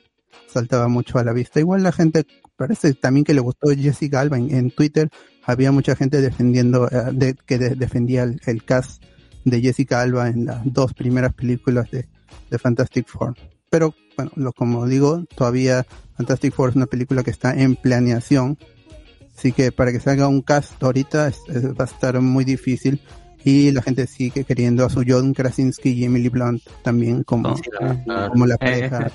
saltaba mucho a la vista. Igual la gente parece también que le gustó Jessica Alba en, en Twitter. Había mucha gente defendiendo, eh, de, que de- defendía el, el cast de Jessica Alba en las dos primeras películas de, de Fantastic Four. Pero bueno, lo, como digo, todavía Fantastic Four es una película que está en planeación Así que para que salga un cast ahorita es- es- va a estar muy difícil. Y la gente sigue queriendo a su John Krasinski y Emily Blunt también como, como la pareja.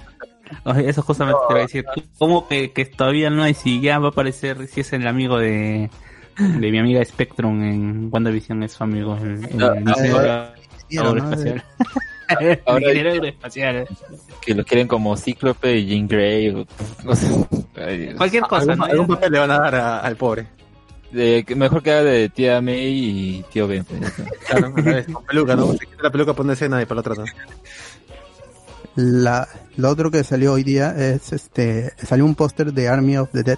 Eh, Eso justamente te voy a decir. ¿Cómo que, que todavía no hay? Si ya va a aparecer, si es el amigo de, de mi amiga Spectrum en WandaVision, es su amigo, el, el Ah, ahora- aeroespacial. El (laughs) Ahora- ingeniero aeroespacial. Que lo quieren como Cíclope y Jean Grey. o- no sé. Ay, Dios. Cualquier cosa, Algún, ¿no? algún papel le van a dar a- al pobre. De- mejor que haga de tía May y tío Ben. pues. Claro, con peluca, ¿no? Se quita la peluca, pone escena y para la otra. ¿no? La, lo otro que salió hoy día es este, salió un póster de Army of the Dead,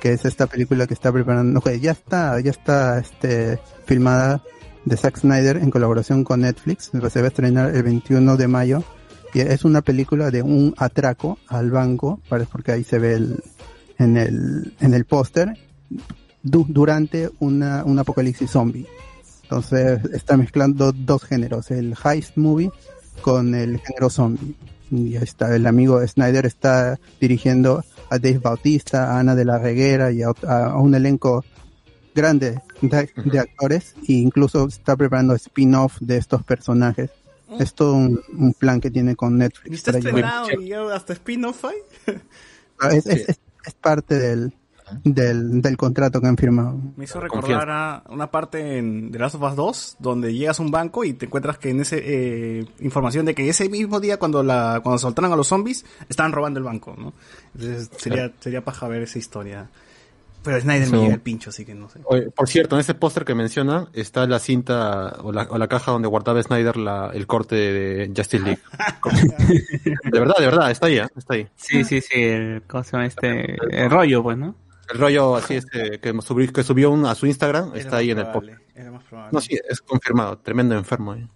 que es esta película que está preparando, que ya está, ya está este, filmada de Zack Snyder en colaboración con Netflix, se va a estrenar el 21 de mayo, y es una película de un atraco al banco, parece porque ahí se ve el, en el, en el póster, du- durante una, un apocalipsis zombie. Entonces está mezclando dos géneros, el heist movie con el género zombie. Y ahí está, el amigo Snyder está dirigiendo a Dave Bautista, a Ana de la Reguera y a, un elenco grande de, de actores e incluso está preparando spin-off de estos personajes. Es todo un, un plan que tiene con Netflix. ¿Y está para llevar- estrenado y hasta spin-off hay? Ah, es, es- es- es parte del, del, del contrato que han firmado. Me hizo recordar a una parte en The Last of Us 2 donde llegas a un banco y te encuentras que en ese eh, información de que ese mismo día cuando la cuando soltaron a los zombies estaban robando el banco, ¿no? Entonces sería sería paja ver esa historia. Pero Snyder me So- llega el pincho, así que no sé. Oye, por cierto, en ese póster que menciona está la cinta o la, o la caja donde guardaba Snyder la, el corte de Justice League. (laughs) de verdad, de verdad, está ahí, ¿eh? está ahí. Sí, sí, sí, el, ¿cómo se llama este? El rollo, pues, ¿no? El rollo así este, que, subió, que subió un- a su Instagram Era está ahí en el póster. No, sí, es confirmado. Tremendo enfermo. ¿eh?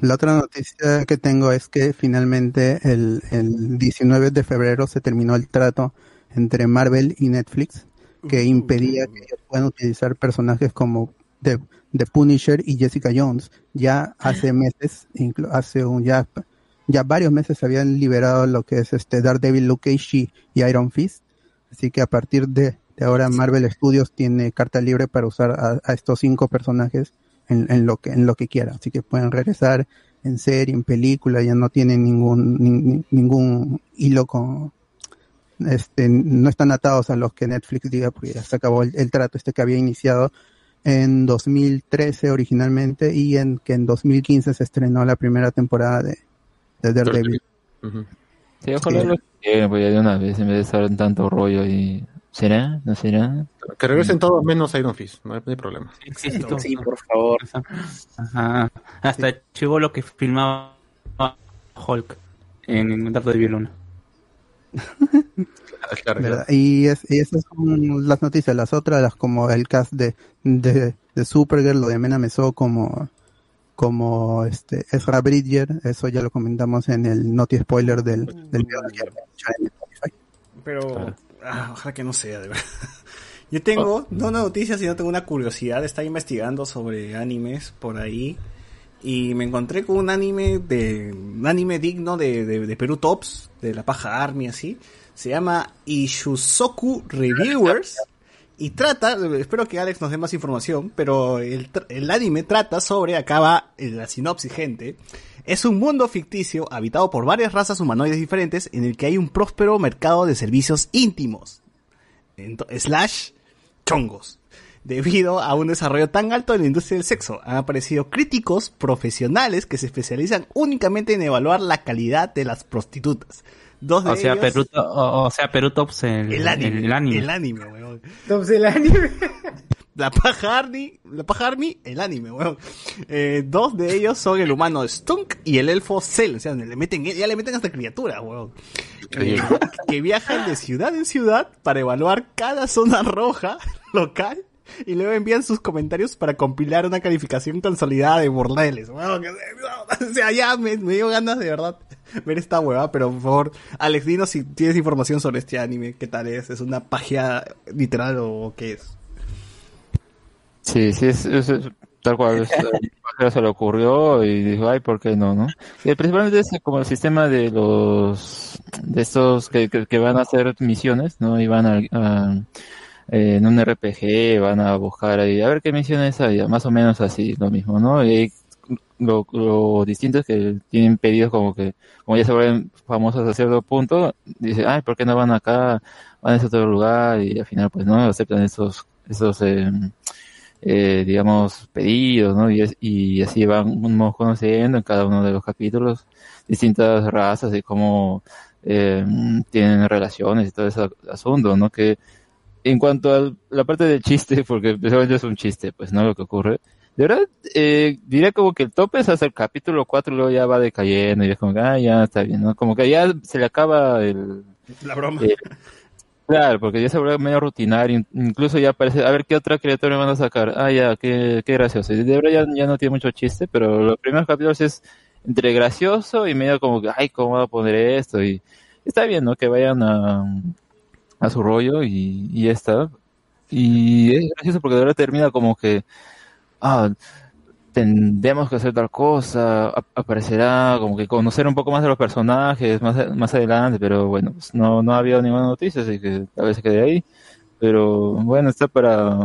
La otra noticia que tengo es que finalmente el, el 19 de febrero se terminó el trato entre Marvel y Netflix que impedía que ellos puedan utilizar personajes como The, The Punisher y Jessica Jones. Ya hace meses, hace un ya ya varios meses se habían liberado lo que es este Daredevil, Luke Cage y y Iron Fist. Así que a partir de, de ahora Marvel Studios tiene carta libre para usar a, a estos cinco personajes en, en lo que en lo que quiera. Así que pueden regresar en serie, en película, ya no tienen ningún ni- ningún hilo con este no están atados a los que Netflix diga porque ya se acabó el, el trato este que había iniciado en 2013 originalmente y en que en 2015 se estrenó la primera temporada de, de Daredevil. Sí, ojalá lo quieren, pues ya de una vez, en vez de estar en tanto rollo y... ¿Será? ¿No será? Que regresen todos menos Iron Fist, no hay, no hay problema. Exacto. Sí, por favor. Ajá. Hasta llegó lo que filmaba Hulk en el Dardo de (laughs) Y, es, y esas son las noticias. Las otras, las como el cast de, de, de Supergirl, lo de Mena Meso como, como este Ezra Bridger, eso ya lo comentamos en el noti spoiler del, del video en Spotify. Pero ah, ojalá que no sea, de verdad. (laughs) Yo tengo, no una noticia, sino tengo una curiosidad. Estaba investigando sobre animes por ahí. Y me encontré con un anime de un anime digno de, de, de Perú Tops, de la paja Army así. Se llama Ishuzoku Reviewers. Y trata, espero que Alex nos dé más información, pero el, el anime trata sobre, acaba la sinopsis, gente. Es un mundo ficticio habitado por varias razas humanoides diferentes en el que hay un próspero mercado de servicios íntimos. Slash chongos. Debido a un desarrollo tan alto en la industria del sexo, han aparecido críticos profesionales que se especializan únicamente en evaluar la calidad de las prostitutas. Dos de O sea, ellos- Perú, o, o sea, Perú Tops el, el anime, el- el anime. el anime, weón. Entonces el anime. (laughs) La paja Army, la paja Army, el anime, weón. Eh, dos de ellos son el humano Stunk y el elfo Cell, o sea, le meten, ya le meten hasta criaturas, weón. Eh, que viajan de ciudad en ciudad para evaluar cada zona roja (laughs) local (laughs) y luego envían sus comentarios para compilar una calificación consolidada de bordeles. weón. Que- (laughs) O sea, ya me, dio ganas de verdad (laughs) ver esta huevada, pero por favor, Alex, dinos si tienes información sobre este anime, qué tal es, es una pagia literal o qué es. Sí, sí, es, tal cual. se le ocurrió y dijo, ay, ¿por qué no, no? Principalmente es como el sistema de los, de estos que, que, que van a hacer misiones, ¿no? Y van a, a, eh, en un RPG van a buscar ahí, a ver qué misiones hay, más o menos así, lo mismo, ¿no? Y lo, lo distinto es que tienen pedidos como que, como ya se vuelven famosos a cierto punto, dice, ay, ¿por qué no van acá? Van a ese otro lugar y al final pues no aceptan esos, esos, eh, eh, digamos, pedidos, ¿no? Y, es- y así van conociendo en cada uno de los capítulos distintas razas y cómo eh, tienen relaciones y todo ese asunto, ¿no? Que en cuanto a la parte del chiste, (laughs) porque es un chiste, pues, ¿no? Lo que ocurre. De verdad, eh, diría como que el tope es hasta el capítulo 4 y luego ya va decayendo y es como que, ah, ya está bien, ¿no? Como que ya se le acaba el... La broma. eh, claro, porque ya se vuelve medio rutinario, in- incluso ya parece, a ver qué otra criatura me van a sacar, ah, ya, qué, qué gracioso. Y de verdad ya, ya no tiene mucho chiste, pero los primeros capítulos es entre gracioso y medio como que, ay, ¿cómo voy a poner esto? Y está bien, ¿no? Que vayan a, a su rollo y, y ya está. Y es gracioso porque verdad termina como que, ah, tendremos que hacer tal cosa, ap- aparecerá como que conocer un poco más de los personajes más, a- más adelante, pero bueno, pues no, no ha habido ninguna noticia, así que tal vez se quede ahí. Pero bueno, está para,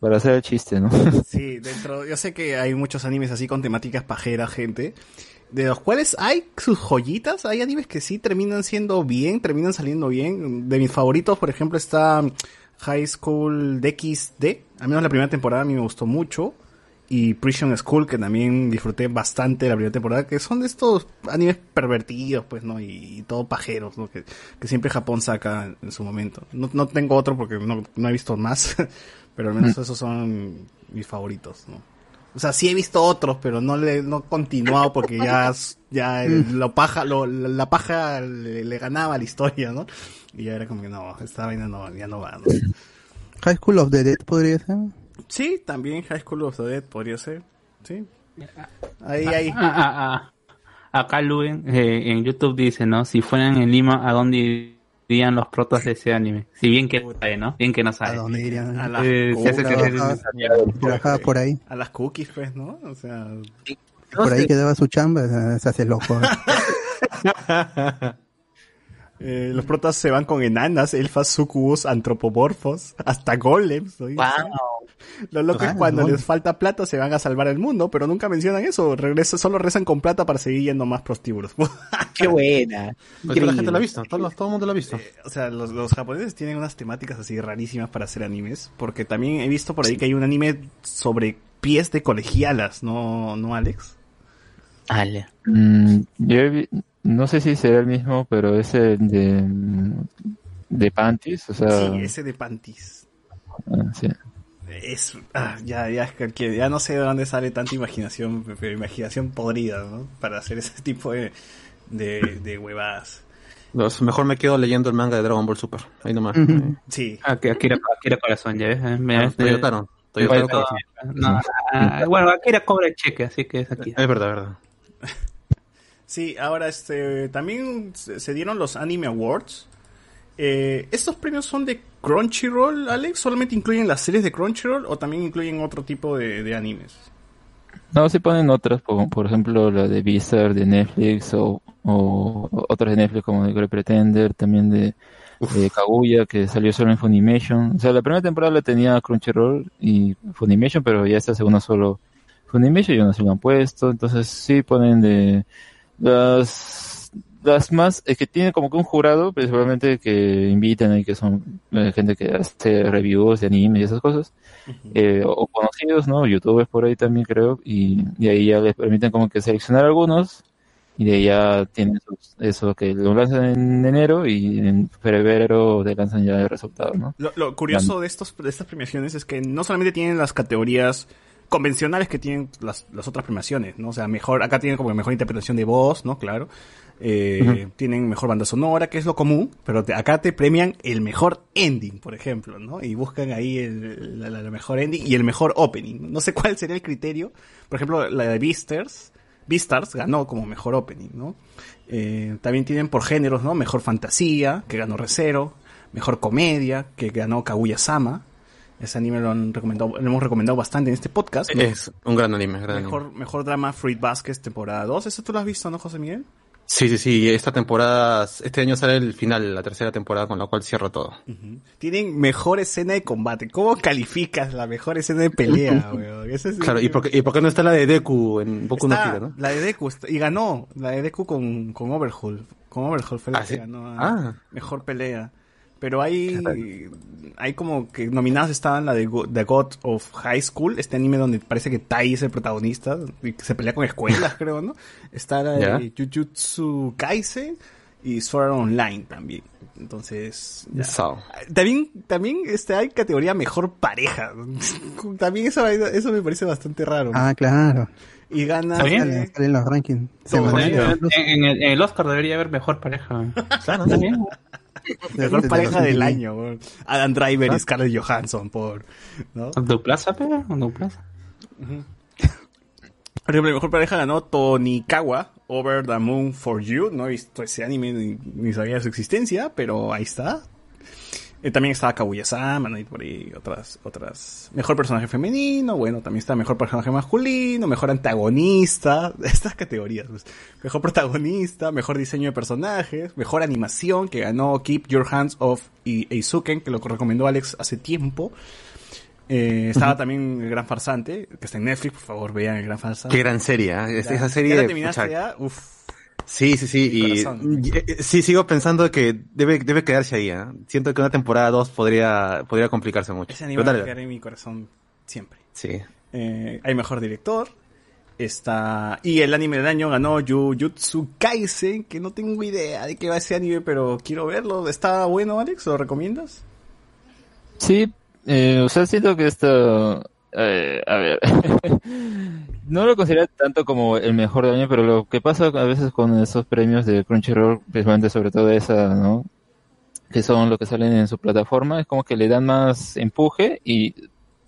para hacer el chiste, ¿no? Sí, dentro, yo sé que hay muchos animes así con temáticas pajeras, gente, de los cuales hay sus joyitas, hay animes que sí terminan siendo bien, terminan saliendo bien. De mis favoritos, por ejemplo, está High School DxD, al menos la primera temporada a mí me gustó mucho. Y Prison School, que también disfruté bastante la primera temporada, que son de estos animes pervertidos, pues, ¿no? Y, todo pajeros, ¿no? Que, que siempre Japón saca en, en su momento. No, no tengo otro porque no, no he visto más, (laughs) pero al menos esos son mis favoritos, ¿no? O sea, sí he visto otros, pero no le no he continuado porque ya, ya el- (laughs) lo paja, lo, la paja le, le ganaba a la historia, ¿no? Y ya era como que no, esta vaina no, ya no va, ¿no? High School of the Dead podría ser. Sí, también High School of the Dead podría ser, sí. Ahí, ahí. Ah, ah, ah. Acá Luen eh, en YouTube dice, ¿no? Si fueran en Lima, ¿a dónde irían los protas de ese anime? Si bien que no sabe, ¿no? Bien que no sabe. ¿A dónde irían? A las Eh, se hace-. Trabajaba por ahí. A las cookies, pues, ¿no? O sea... Por ahí quedaba su chamba, se hace loco. (laughs) Eh, los protas se van con enanas, elfas, sucubus, antropomorfos, hasta golems. ¿no? Lo loco es cuando les falta plata se van a salvar el mundo, pero nunca mencionan eso. Regresa, solo rezan con plata para seguir yendo más prostíbulos. (laughs) Qué buena. Porque la gente lo ha visto, todo, todo el mundo lo ha visto. o sea, los, los japoneses tienen unas temáticas así rarísimas para hacer animes, porque también he visto por ahí que hay un anime sobre pies de colegialas, ¿no, no Alex? Ale. Mm, yo vi- no sé si será el mismo, pero ese de, de Panties, o sea... Sí, ese de panties. ah, sí. Es, ah, ya, ya, es que ya no sé de dónde sale tanta imaginación, pero imaginación podrida, ¿no? Para hacer ese (laughs) tipo de, de, de huevadas. Los- mejor me quedo leyendo el manga de Dragon Ball Super. Ahí nomás. Sí. Akira, Akira, Akira Corazón, ya ves. eh, me- Ah, Toyotaro Bueno, Corazón. no, ah, bueno, Akira cobra el cheque, así que es aquí. Es verdad, verdad. (laughs) Sí, ahora este también se se dieron los Anime Awards. Eh, ¿Estos premios son de Crunchyroll, Alex? ¿Solamente incluyen las series de Crunchyroll o también incluyen otro tipo de, de animes? No, se ponen otras, por, por ejemplo, la de Blizzard de Netflix o, o otras de Netflix como The Great Pretender, también de, de Kaguya que salió solo en Funimation. O sea, la primera temporada la tenía Crunchyroll y Funimation, pero ya esta segunda solo Funimation y aún así lo han puesto. Entonces sí ponen de las las más es que tienen como que un jurado principalmente que invitan y que son eh, gente que hace reviews de anime y esas cosas eh, o conocidos, ¿no? Youtubers por ahí también creo, y, y ahí ya les permiten como que seleccionar algunos, y de ahí ya tienen sus- eso que lo lanzan en enero y en febrero te lanzan ya el resultado, ¿no? Lo, lo curioso de, estos, de estas premiaciones es que no solamente tienen las categorías convencionales que tienen las, las otras premiaciones, ¿no? O sea, mejor, acá tienen como mejor interpretación de voz, ¿no? Claro. Eh. Tienen mejor banda sonora, que es lo común, pero te- acá te premian el mejor ending, por ejemplo, ¿no? Y buscan ahí el, la, mejor ending y el mejor opening. No sé cuál sería el criterio. Por ejemplo, la de Beastars, Beastars ganó como mejor opening, ¿no? Eh, también tienen por géneros, ¿no? Mejor fantasía, que ganó Recero, mejor comedia, que ganó Kaguya-sama. Ese anime lo, han recomendado, lo hemos recomendado bastante en este podcast. ¿no? Es un gran anime, gran mejor, mejor drama Fruit Basket temporada 2. ¿Eso tú lo has visto, no, José Miguel? Sí, sí, sí. Esta temporada, este año sale el final, la tercera temporada, con la cual cierra todo. Tienen mejor escena de combate. ¿Cómo calificas la mejor escena de pelea, (laughs) weón? Es- Claro, ¿y por, qué, ¿y por qué no está la de Deku en Boku no Está Hero, no? La de Deku, y ganó la de Deku con, con Overhaul. Con Overhaul fue la Ah, que ¿sí? ganó a Ah. mejor pelea. Pero hay, hay como que nominadas estaban la de Go- The God of High School, este anime donde parece que Tai es el protagonista y que se pelea con escuelas, (laughs) creo, ¿no? Está la de Jujutsu Kaisen y Sword Online también. Entonces, ya. También, también este, hay categoría mejor pareja. (laughs) también eso, eso me parece bastante raro. Ah, claro. Y gana. Salen los rankings. En, en el, en el Oscar debería haber mejor pareja. Claro, bien. Mejor pareja del año. Adam Driver y Scarlett Johansson por, ¿no? ¿Duplaza, pega? ¿Duplaza? Por ejemplo, la mejor pareja ganó Tonikawa, Over the Moon for You. No he visto ese anime ni, ni sabía de su existencia, pero ahí está. Eh, también estaba Kaguya-sama, ¿no? Y por ahí otras, otras. Mejor personaje femenino, bueno, también está mejor personaje masculino, mejor antagonista, (laughs) estas categorías. pues. Mejor protagonista, mejor diseño de personajes, mejor animación, que ganó Keep Your Hands Off y Eizuken, que lo recomendó Alex hace tiempo. Eh, estaba también El Gran Farsante, que está en Netflix, por favor vean El Gran Farsante. Qué gran serie, ¿eh? Esa serie. ¿Ya la terminaste pucha, ya? Uf. Sí, sí, sí. Y, eh, sí, sigo pensando que debe, debe quedarse ahí. ¿eh? Siento que una temporada 2 podría, podría complicarse mucho. Ese anime va a quedar en mi corazón siempre. Sí. Eh, hay mejor director. Está. Y el anime del año ganó Jujutsu Kaisen, que no tengo idea de qué va ese anime, pero quiero verlo. ¿Está bueno, Alex? ¿Lo recomiendas? Sí, eh, o sea, siento que esto, eh, a ver, (laughs) no lo considero tanto como el mejor del año, pero lo que pasa a veces con esos premios de Crunchyroll, principalmente sobre todo esa, ¿no? Que son los que salen en su plataforma, es como que le dan más empuje y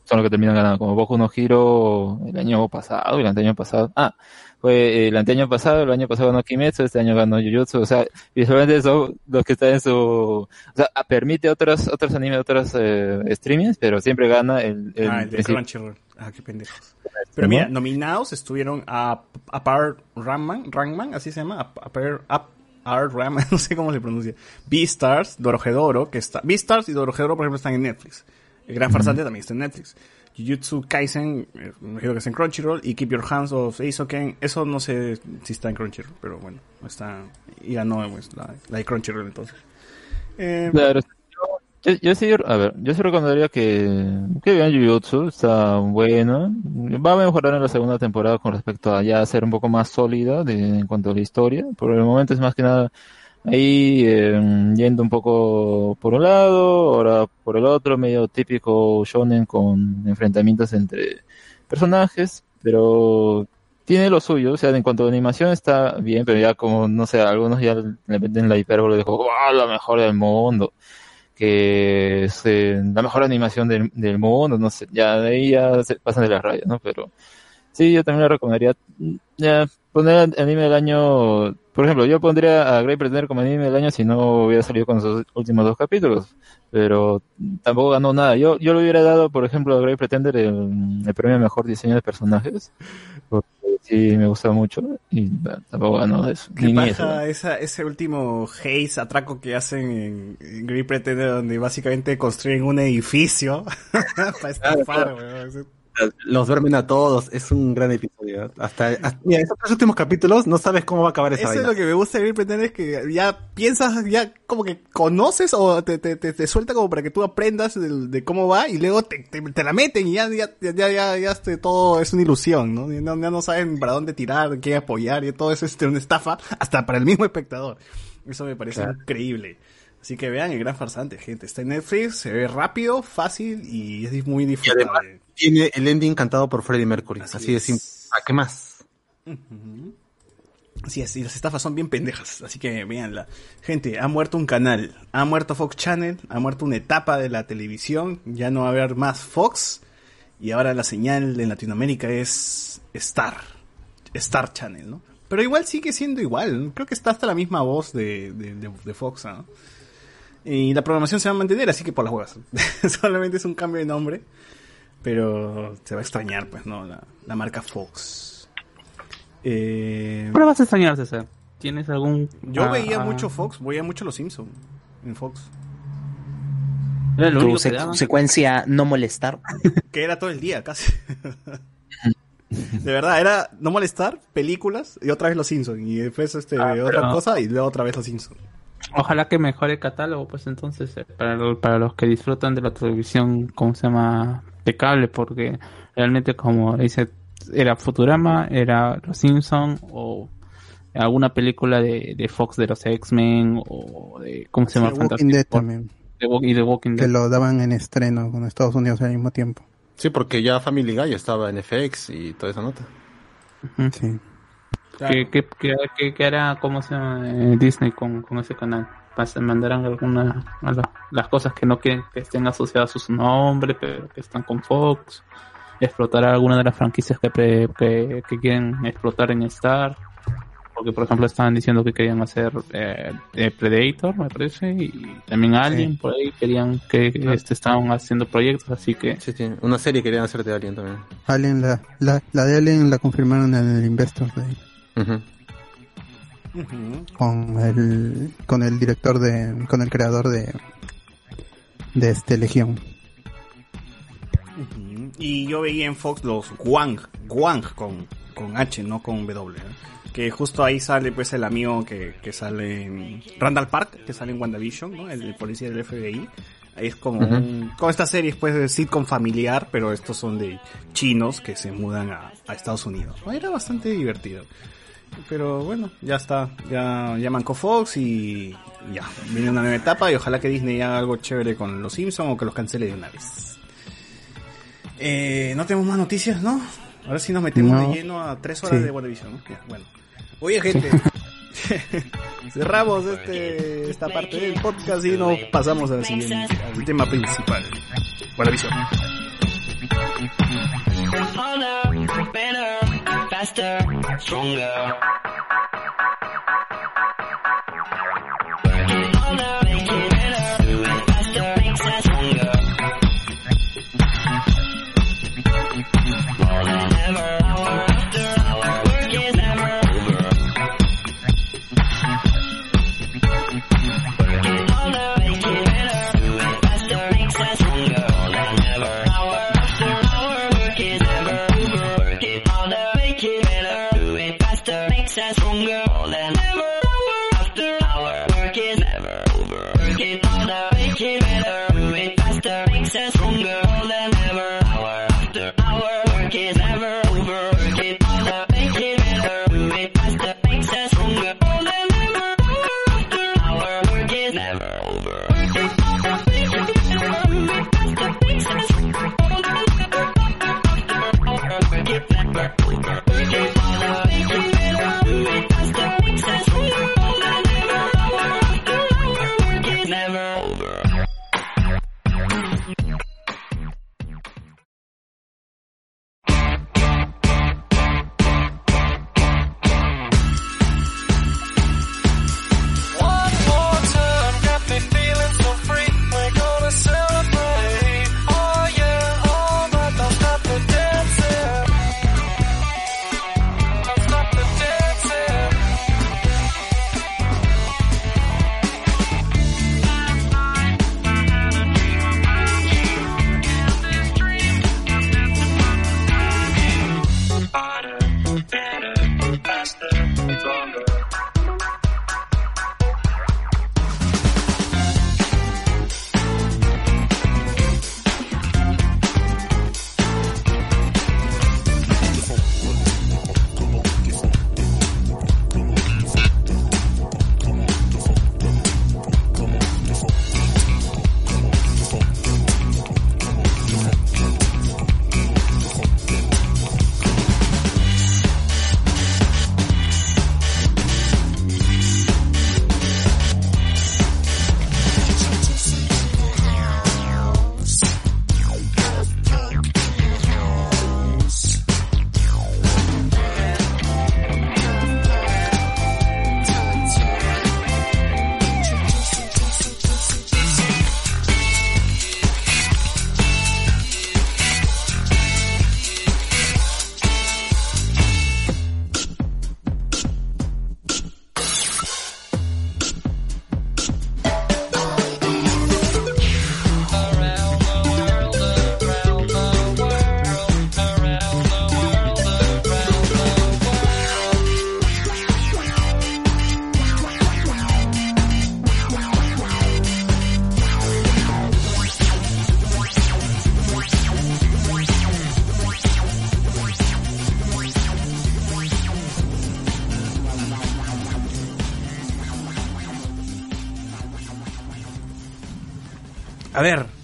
son los que terminan ganando, como Boku no Hero el año pasado el anteaño pasado. Ah, fue el anteaño pasado, el año pasado ganó Kimetsu, este año ganó Jujutsu, o sea, visualmente son los que están en su, o sea, ah, permite otros, otros animes, otros eh, streamings, pero siempre gana el, el ah, el de. Crunchyroll. Ah, qué pendejos. Pero mira, nominados estuvieron a Apart Rangman, Rangman, así se llama, Apart Art Rangman, (laughs) no sé cómo se pronuncia. Beastars, Dorohedoro, que está, Beastars y Dorohedoro, por ejemplo, están en Netflix. El Gran Farsante también está en Netflix. Jujutsu Kaisen, eh, imagino que está en Crunchyroll, y Keep Your Hands of Eisoken, eso no sé si está en Crunchyroll, pero bueno, está, y ganó pues, la, la de Crunchyroll entonces. Eh, Claro, yo, yo sí, a ver, yo sí recomendaría que, que vean Jujutsu, está bueno, va a mejorar en la segunda temporada con respecto a ya ser un poco más sólida de, en cuanto a la historia, por el momento es más que nada ahí eh, yendo un poco por un lado, ahora por el otro, medio típico shonen con enfrentamientos entre personajes, pero tiene lo suyo, o sea, en cuanto a animación está bien, pero ya como, no sé, algunos ya le meten la hipérbole de como, "Ah, la mejor del mundo, que es eh, la mejor animación del, del mundo, no sé, ya de ahí ya se pasan de las rayas, ¿no? Pero sí, yo también le recomendaría ya poner anime del año, por ejemplo, yo pondría a Grey Pretender como anime del año si no hubiera salido con sus últimos dos capítulos, pero tampoco ganó nada. Yo, yo le hubiera dado, por ejemplo, a Grey Pretender el, el premio a mejor diseño de personajes, porque sí me gusta mucho y tampoco ganó eso. ¿Qué pasa esa, ese último haze, atraco que hacen en, en Great Pretender, donde básicamente construyen un edificio (laughs) para estafar, weón? Los duermen a todos, es un gran episodio. Hasta, hasta- mira, estos tres últimos capítulos no sabes cómo va a acabar esa Eso es vaina. lo que me gusta de Pretender, es que ya piensas, ya como que conoces o te, te, te, te suelta como para que tú aprendas de, de cómo va y luego te, te, la meten y ya, ya, ya, ya, ya, ya este, todo es una ilusión, ¿no? Ya no, ya no saben para dónde tirar, qué apoyar y todo eso es este, una estafa hasta para el mismo espectador. Eso me parece Claro. increíble. Así que vean el gran farsante, gente. Está en Netflix, se ve rápido, fácil y es muy disfrutable. Tiene el ending cantado por Freddie Mercury. Así Así, de es. simple. ¿A qué más? Así es, y las estafas son bien pendejas, así que véanla. Gente, ha muerto un canal, ha muerto Fox Channel, ha muerto una etapa de la televisión, ya no va a haber más Fox, y ahora la señal en Latinoamérica es Star, Star Channel, ¿no? Pero igual sigue siendo igual, creo que está hasta la misma voz de, de, de- de Fox, ¿no? Y la programación se va a mantener, así que por las huevas. (laughs) Solamente es un cambio de nombre, pero se va a extrañar, pues, ¿no? La, la marca Fox. Eh, Pero vas a extrañar, César. ¿Tienes algún...? Yo ah, veía ah, mucho Fox, veía mucho Los Simpsons en Fox. Era lo Tu único que secuencia no molestar. (laughs) Que era todo el día, casi. De verdad, era no molestar, películas y otra vez Los Simpsons. Y después este, Ah, otra pero- cosa y luego otra vez Los Simpsons. Ojalá que mejore el catálogo, pues entonces, eh, para, lo- para los que disfrutan de la televisión, ¿cómo se llama? De cable, porque realmente, como dice, era Futurama, era Los Simpson o alguna película de, de Fox de los X-Men o de, ¿cómo se llama? The Walking Dead también. The Walk- y The Walking Que Dead. lo daban en estreno con Estados Unidos al mismo tiempo. Sí, porque ya Family Guy estaba en FX y toda esa nota. Sí. ¿Qué, qué, qué- qué- qué hará, cómo se llama, eh, Disney con, con ese canal? ¿Mandarán alguna, a la- las cosas que no quieren que estén asociadas a su nombre, pero que están con Fox? ¿Explotará alguna de las franquicias que, pre- que, que quieren explotar en Star? Porque, por ejemplo, estaban diciendo que querían hacer eh, eh, Predator, me parece, y también Alien, por ahí querían que este, estaban haciendo proyectos, así que... Sí, sí. Una serie querían hacer de Alien también. Alien, la, la, la de Alien la confirmaron en el Investor Day. Con el con el director de con el creador de de este Legión. Y yo veía en Fox los Guang, Guang con, con H, no con W. ¿eh? Que justo ahí sale pues el amigo que, que sale en Randall Park, que sale en WandaVision, ¿no? El, el policía del FBI. Ahí es como Ujú. un, como esta serie pues de sitcom familiar, pero estos son de chinos que se mudan a, a Estados Unidos. Era bastante divertido. Pero bueno, ya está, ya, ya mancó Fox y ya, viene una nueva etapa y ojalá que Disney haga algo chévere con los Simpsons o que los cancele de una vez. Eh, no tenemos más noticias, ¿no? Ahora sí nos metemos No. de lleno a tres horas Sí. de WandaVision, ¿no? Bueno. Oye, gente, (laughs) cerramos este, esta parte del podcast y nos pasamos al siguiente, al tema principal. WandaVision. faster, stronger.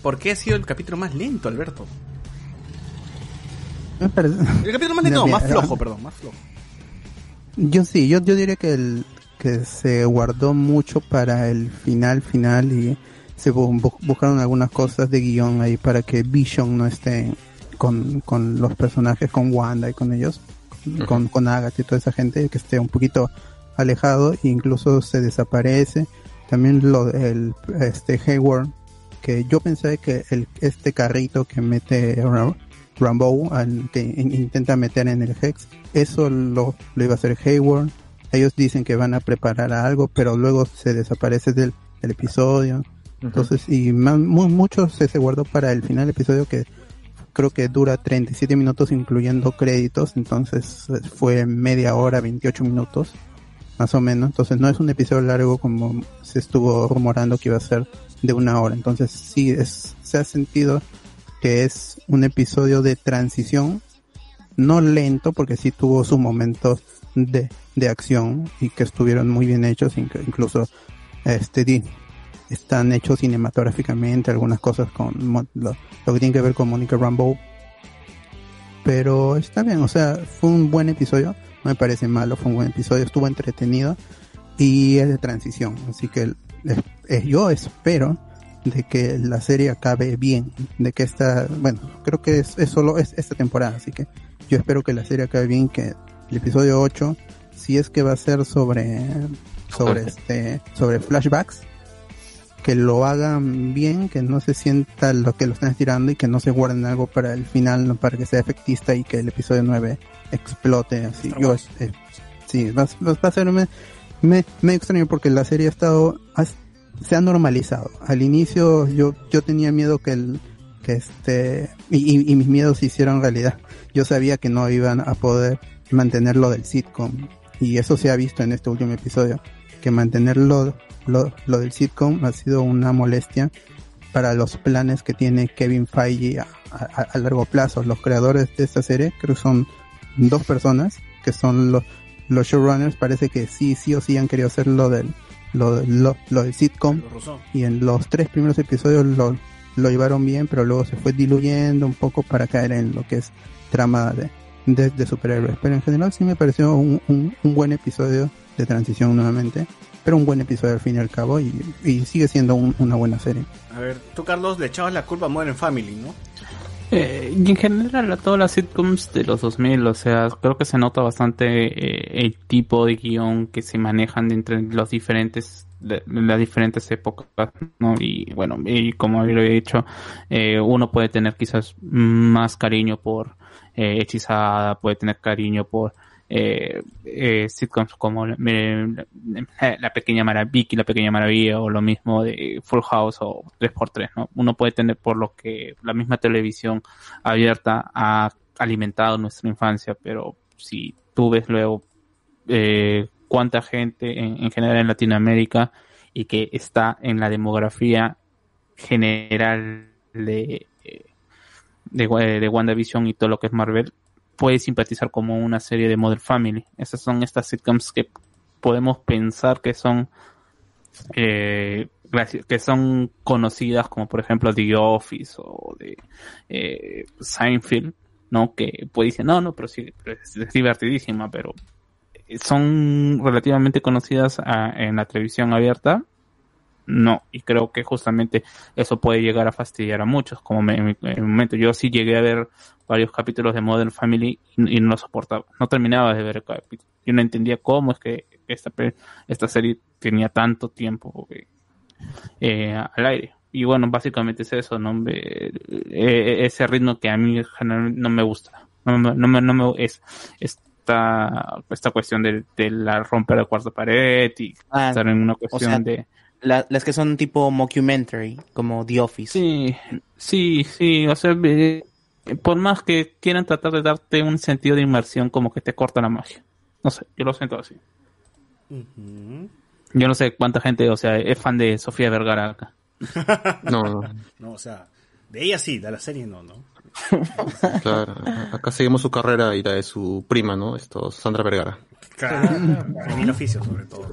¿Por qué ha sido el capítulo más lento, Alberto? El capítulo más lento, (laughs) no, más flojo, perdón, más flojo. Yo sí, yo, yo diría que el que se guardó mucho para el final final y se bu- bu- buscaron algunas cosas de guion ahí para que Vision no esté con, con los personajes, con Wanda y con ellos, con, con Agatha y toda esa gente, que esté un poquito alejado e incluso se desaparece. También lo del este Hayward, que yo pensé que el, este carrito que mete Ra- Rambo, al que in- intenta meter en el Hex, eso lo, lo iba a hacer Hayward. Ellos dicen que van a preparar algo, pero luego se desaparece del, del episodio. Entonces, y mu- mucho se, se guardó para el final del episodio que creo que dura 37 minutos incluyendo créditos, entonces fue media hora, 28 minutos, más o menos. Entonces no es un episodio largo como se estuvo rumorando que iba a ser de una hora. Entonces sí es, se ha sentido que es un episodio de transición, no lento porque sí tuvo sus momentos de, de acción y que estuvieron muy bien hechos, inc- incluso este están hechos cinematográficamente, algunas cosas con lo, lo que tiene que ver con Monica Rambeau. Pero está bien, o sea, fue un buen episodio, no me parece malo, fue un buen episodio, estuvo entretenido y es de transición, así que es- es- yo espero de que la serie acabe bien, de que esta, bueno, creo que es, es solo es esta temporada, así que yo espero que la serie acabe bien, que el episodio 8, si es que va a ser sobre, sobre (laughs) este, sobre flashbacks, que lo hagan bien, que no se sienta lo que lo están estirando y que no se guarden algo para el final, no para que sea efectista y que el episodio 9 explote así. Yo, eh, sí, va, va- va a ser me, me, extraño porque la serie ha estado, se ha normalizado. Al inicio yo, yo tenía miedo que el, que este, y, y- mis miedos se hicieron realidad. Yo sabía que no iban a poder mantener lo del sitcom y eso se ha visto en este último episodio que mantenerlo lo, lo del sitcom ha sido una molestia para los planes que tiene Kevin Feige a, a- a largo plazo. Los creadores de esta serie, creo que son dos personas, que son los, los showrunners, parece que sí, sí o sí han querido hacer lo del, lo, lo, lo del sitcom. Y en los tres primeros episodios lo, lo llevaron bien, pero luego se fue diluyendo un poco para caer en lo que es trama de, de, de superhéroes. Pero en general sí me pareció un, un, un buen episodio de transición nuevamente. Pero un buen episodio al fin y al cabo y, y sigue siendo un- una buena serie. A ver, tú Carlos le echabas la culpa a Modern Family, ¿no? Eh, y en general a todas las sitcoms de los 2000, o sea, creo que se nota bastante eh, el tipo de guion que se manejan entre los diferentes las diferentes épocas, ¿no? Y bueno, y como lo he dicho, eh, uno puede tener quizás más cariño por eh, Hechizada, puede tener cariño por eh, eh, sitcoms como eh, la pequeña maravilla, la pequeña maravilla o lo mismo de Full House o 3x3, ¿no? Uno puede tener por lo que la misma televisión abierta ha alimentado nuestra infancia, pero si tú ves luego eh, cuánta gente en, en general en Latinoamérica y que está en la demografía general de, eh, de, de WandaVision y todo lo que es Marvel, puede simpatizar como una serie de Modern Family. Esas son estas sitcoms que podemos pensar que son eh, que son conocidas como por ejemplo The Office o de eh, Seinfeld, ¿no? Que puede decir, no, no, pero sí, es divertidísima, pero son relativamente conocidas ah, en la televisión abierta. No, y creo que justamente eso puede llegar a fastidiar a muchos. Como me- en el momento, yo sí llegué a ver varios capítulos de Modern Family y, y no lo soportaba. No terminaba de ver el capítulo. Yo no entendía cómo es que esta, esta serie tenía tanto tiempo eh, eh, al aire. Y bueno, básicamente es eso, ¿no? Eh, ese ritmo que a mí en general no me gusta. No me, no me, no me- es esta, esta cuestión de, de la romper la cuarta pared y Ah, estar en una o cuestión sea, de... la- las que son tipo mockumentary, como The Office. Sí, sí, sí, o sea, eh, por más que quieran tratar de darte un sentido de inmersión, como que te corta la magia. No sé, yo lo siento así. Yo no sé cuánta gente, o sea, es fan de Sofía Vergara acá. No, (laughs) no. No, o sea, de ella sí, de la serie no, ¿no? (laughs) Claro. Acá seguimos su carrera y la de su prima, ¿no? Esto, Sandra Vergara. Claro, en el oficio sobre todo.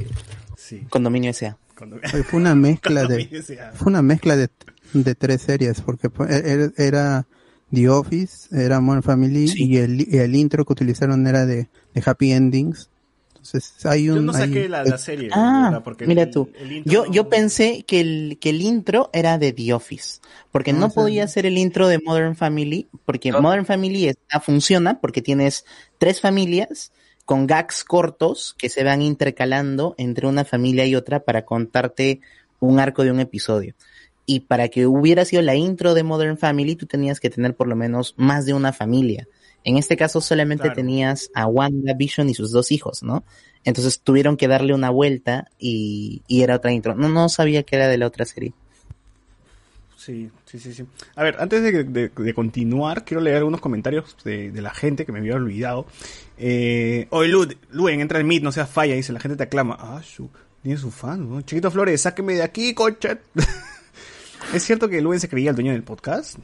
Sí. Condominio S.A. Cuando- Fue una (laughs) mezcla de, ah, fue una mezcla de, de tres series, porque fue- era, era The Office, era Modern Family y, el, y el intro que utilizaron era de, de Happy Endings. Entonces hay un... Yo no saqué hay- la, la serie. Ah, mira el- tú. el intro Yo, no- yo pensé que el, que el intro era de The Office, porque no podía ser el intro de Modern Family, porque Modern Family está, funciona porque tienes tres familias con gags cortos que se van intercalando entre una familia y otra para contarte un arco de un episodio. Y para que hubiera sido la intro de Modern Family, tú tenías que tener por lo menos más de una familia. En este caso solamente tenías a Wanda, Vision y sus dos hijos, ¿no? Entonces tuvieron que darle una vuelta y, y era otra intro. No, no sabía que era de la otra serie. Sí, sí, sí, sí. A ver, antes de, de- de continuar, quiero leer algunos comentarios de, de la gente que me había olvidado. Eh, Oye, Lud, Luen, entra al Meet, no seas falla, dice, la gente te aclama. Ah, su, tiene su fan, ¿no? Chiquito Flores, sáqueme de aquí, coche. (laughs) ¿Es cierto que Luen se creía el dueño del podcast?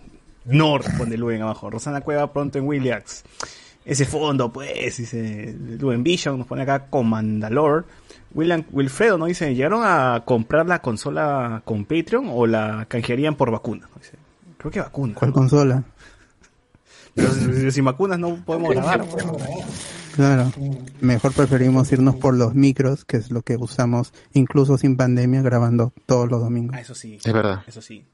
No, responde Luen abajo. Rosana Cueva pronto en Williams. Ese fondo, pues, dice Luen Vision, nos pone acá Comandalor. William, Wilfredo, ¿no? Dice, ¿llegaron a comprar la consola con Patreon o la canjearían por vacuna? Dice, creo que vacuna. ¿Cuál consola? Pero si- sin vacunas no podemos grabar. Claro. Mejor preferimos irnos por los micros, que es lo que usamos incluso sin pandemia, grabando todos los domingos. Ah, eso sí. Es verdad. Eso sí.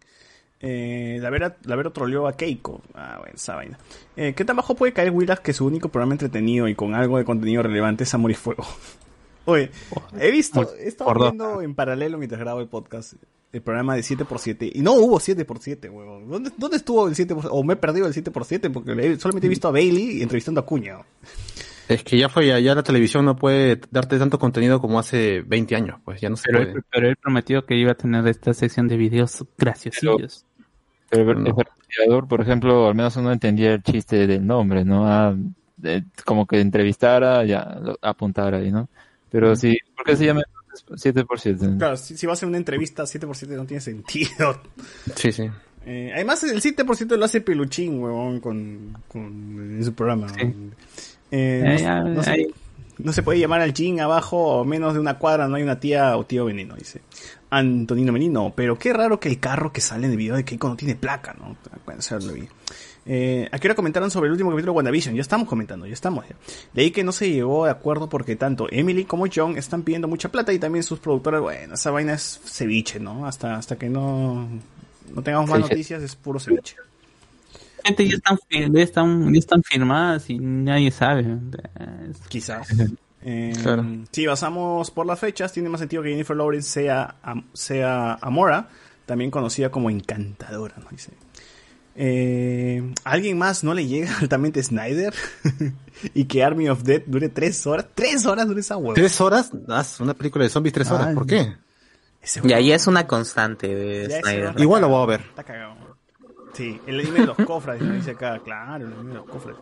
Eh, la Vera, la Vera troleó a Keiko. Ah, bueno, esa vaina. Eh, ¿Qué tan bajo puede caer Willax que su único programa entretenido y con algo de contenido relevante es Amor y Fuego? Oye, he visto, he estado por dos. viendo en paralelo mientras grabo el podcast el programa de 7x7 y no hubo 7x7, huevón. ¿Dónde, ¿Dónde estuvo el 7x7? O me he perdido el 7x7 porque solamente he visto a Bailey entrevistando a Cuña. Es que ya fue, ya, ya la televisión no puede darte tanto contenido como hace 20 años, pues ya no se Pero puede. él, pero él prometió que iba a tener esta sección de videos graciosillos. Pero el, el creador, por ejemplo, al menos uno entendía el chiste del nombre, ¿no? Ah, de- como que entrevistara, ya, apuntara ahí, ¿no? Pero sí, ¿por qué se llama 7 por 7? Claro, si, si vas a hacer una entrevista 7x7 no tiene sentido. Sí, sí. Eh, además, el 7% lo hace Peluchín, huevón, con, con en su programa. Eh, Eh, no, no se, no se puede llamar al Jin abajo o menos de una cuadra, no hay una tía o tío veneno, dice. Antonino Menino, pero qué raro que el carro que sale en el video de Keiko no tiene placa, ¿no? Bueno, eso lo vi. Eh, ¿A qué hora comentaron sobre el último capítulo de WandaVision? Ya estamos comentando, ya estamos. Ya. Leí que no se llegó de acuerdo porque tanto Emily como John están pidiendo mucha plata y también sus productoras, bueno, esa vaina es ceviche, ¿no? Hasta, hasta que no, no tengamos más Ceviche. noticias es puro ceviche. Gente ya están, ya están, ya están firmadas y nadie sabe. Quizás. (laughs) Eh, Claro. Si basamos por las fechas, tiene más sentido que Jennifer Lawrence sea, sea Amora, también conocida como Encantadora, ¿no? Dice. Eh, ¿a ¿Alguien más no le llega (laughs) altamente Snyder? (laughs) y que Army of Dead dure tres horas. ¿Tres horas dure esa hueá? ¿Tres horas? Ah, una película de zombies tres horas, Ay. ¿por qué? Y ahí es una constante de Ya Snyder. Igual lo voy a ver. Está cagado. Sí, el anime de los cofres, ¿no? dice acá, claro, el anime de los cofres.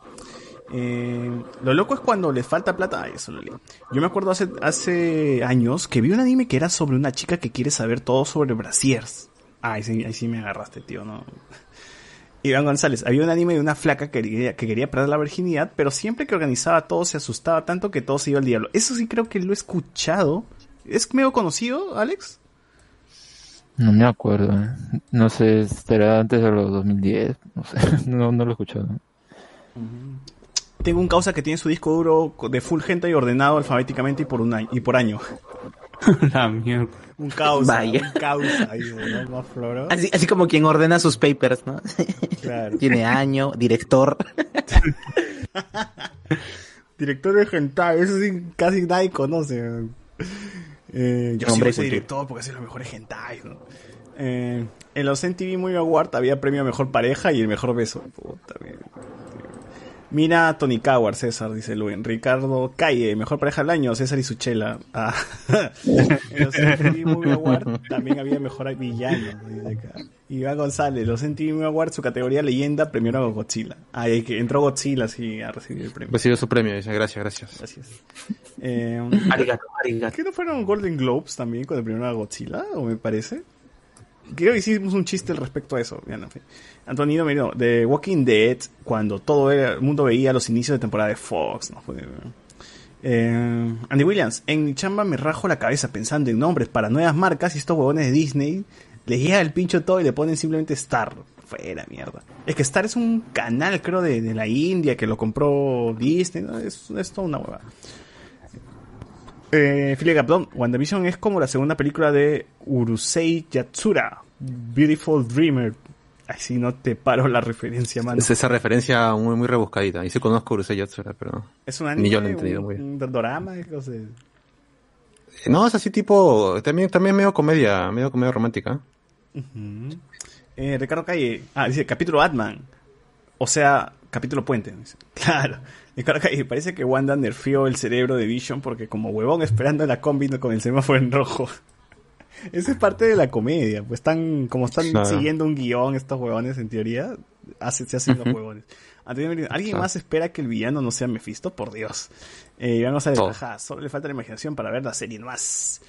Eh, lo loco es cuando le falta plata. Ay, eso lo leí. Yo me acuerdo hace, hace años que vi un anime que era sobre una chica que quiere saber todo sobre brasiers. Ay, sí, ahí sí me agarraste, tío, no. Iván González, había un anime de una flaca que quería, que quería perder la virginidad, pero siempre que organizaba todo se asustaba tanto que todo se iba al diablo. Eso sí creo que lo he escuchado. ¿Es medio conocido, Alex? No me acuerdo, ¿eh? no sé, será antes de los 2010, no sé, (laughs) no, no lo he escuchado. Tengo un causa que tiene su disco duro de full gente y ordenado alfabéticamente y por un año, y por año. (laughs) La mierda. Un causa, Vaya. un causa. ahí, ¿no? Floro. Así, así como quien ordena sus papers, ¿no? Claro. (laughs) Tiene año, director. (laughs) Director de hentai, eso sí, casi nadie conoce. Eh, yo Hombre sí soy director porque soy los mejores hentai. ¿no? Eh, en los MTV Movie Award había premio a mejor pareja y el mejor beso. Puta, bien. Mira a Tony Coward, César, dice Luen. Ricardo Calle, mejor pareja del año, César y Suchela. Ah. en los MTV Movie Award también había mejor villano. dice acá. Iván González, los MTV Movie Award, su categoría leyenda, premiaron a Godzilla. Ah, y que entró Godzilla sí a recibir el premio. Recibió su premio, dice, gracias, gracias. Gracias. Eh, Arigato, arigato. ¿Qué no fueron Golden Globes también cuando premiaron a Godzilla? ¿O me parece? Creo que hicimos un chiste al respecto a eso. Antonino Merino, de Walking Dead, cuando todo el mundo veía los inicios de temporada de Fox. ¿no? Eh, Andy Williams, en mi chamba me rajo la cabeza pensando en nombres para nuevas marcas y estos huevones de Disney les llega el pincho todo y le ponen simplemente Star. Fuera mierda. Es que Star es un canal, creo, de, de la India que lo compró Disney. ¿no? Es, es toda una hueva. Eh, Philip Gabdon, WandaVision es como la segunda película de Urusei Yatsura, Beautiful Dreamer. Ay, si no te paro la referencia, mano. Es esa referencia muy, muy rebuscadita. Y sí conozco Urusei Yatsura, pero Es un ni anime, yo lo he entendido muy bien. un, un dorama, qué cosa. No, es así tipo, también, también medio comedia, medio comedia romántica. Eh, Ricardo Calle, ah, dice capítulo Atman. O sea, capítulo Puente. dice. (laughs) Claro. (laughs) Calle, parece que Wanda nerfeó el cerebro de Vision porque como huevón esperando en la combi con el semáforo en rojo. (laughs) Esa es parte de la comedia. Pues están, como están Claro. siguiendo un guion estos huevones en teoría, hace, se hacen los huevones. ¿Alguien Claro. más espera que el villano no sea Mephisto? Por Dios. Eh, González, Todo. ajá, solo le falta la imaginación para ver la serie más.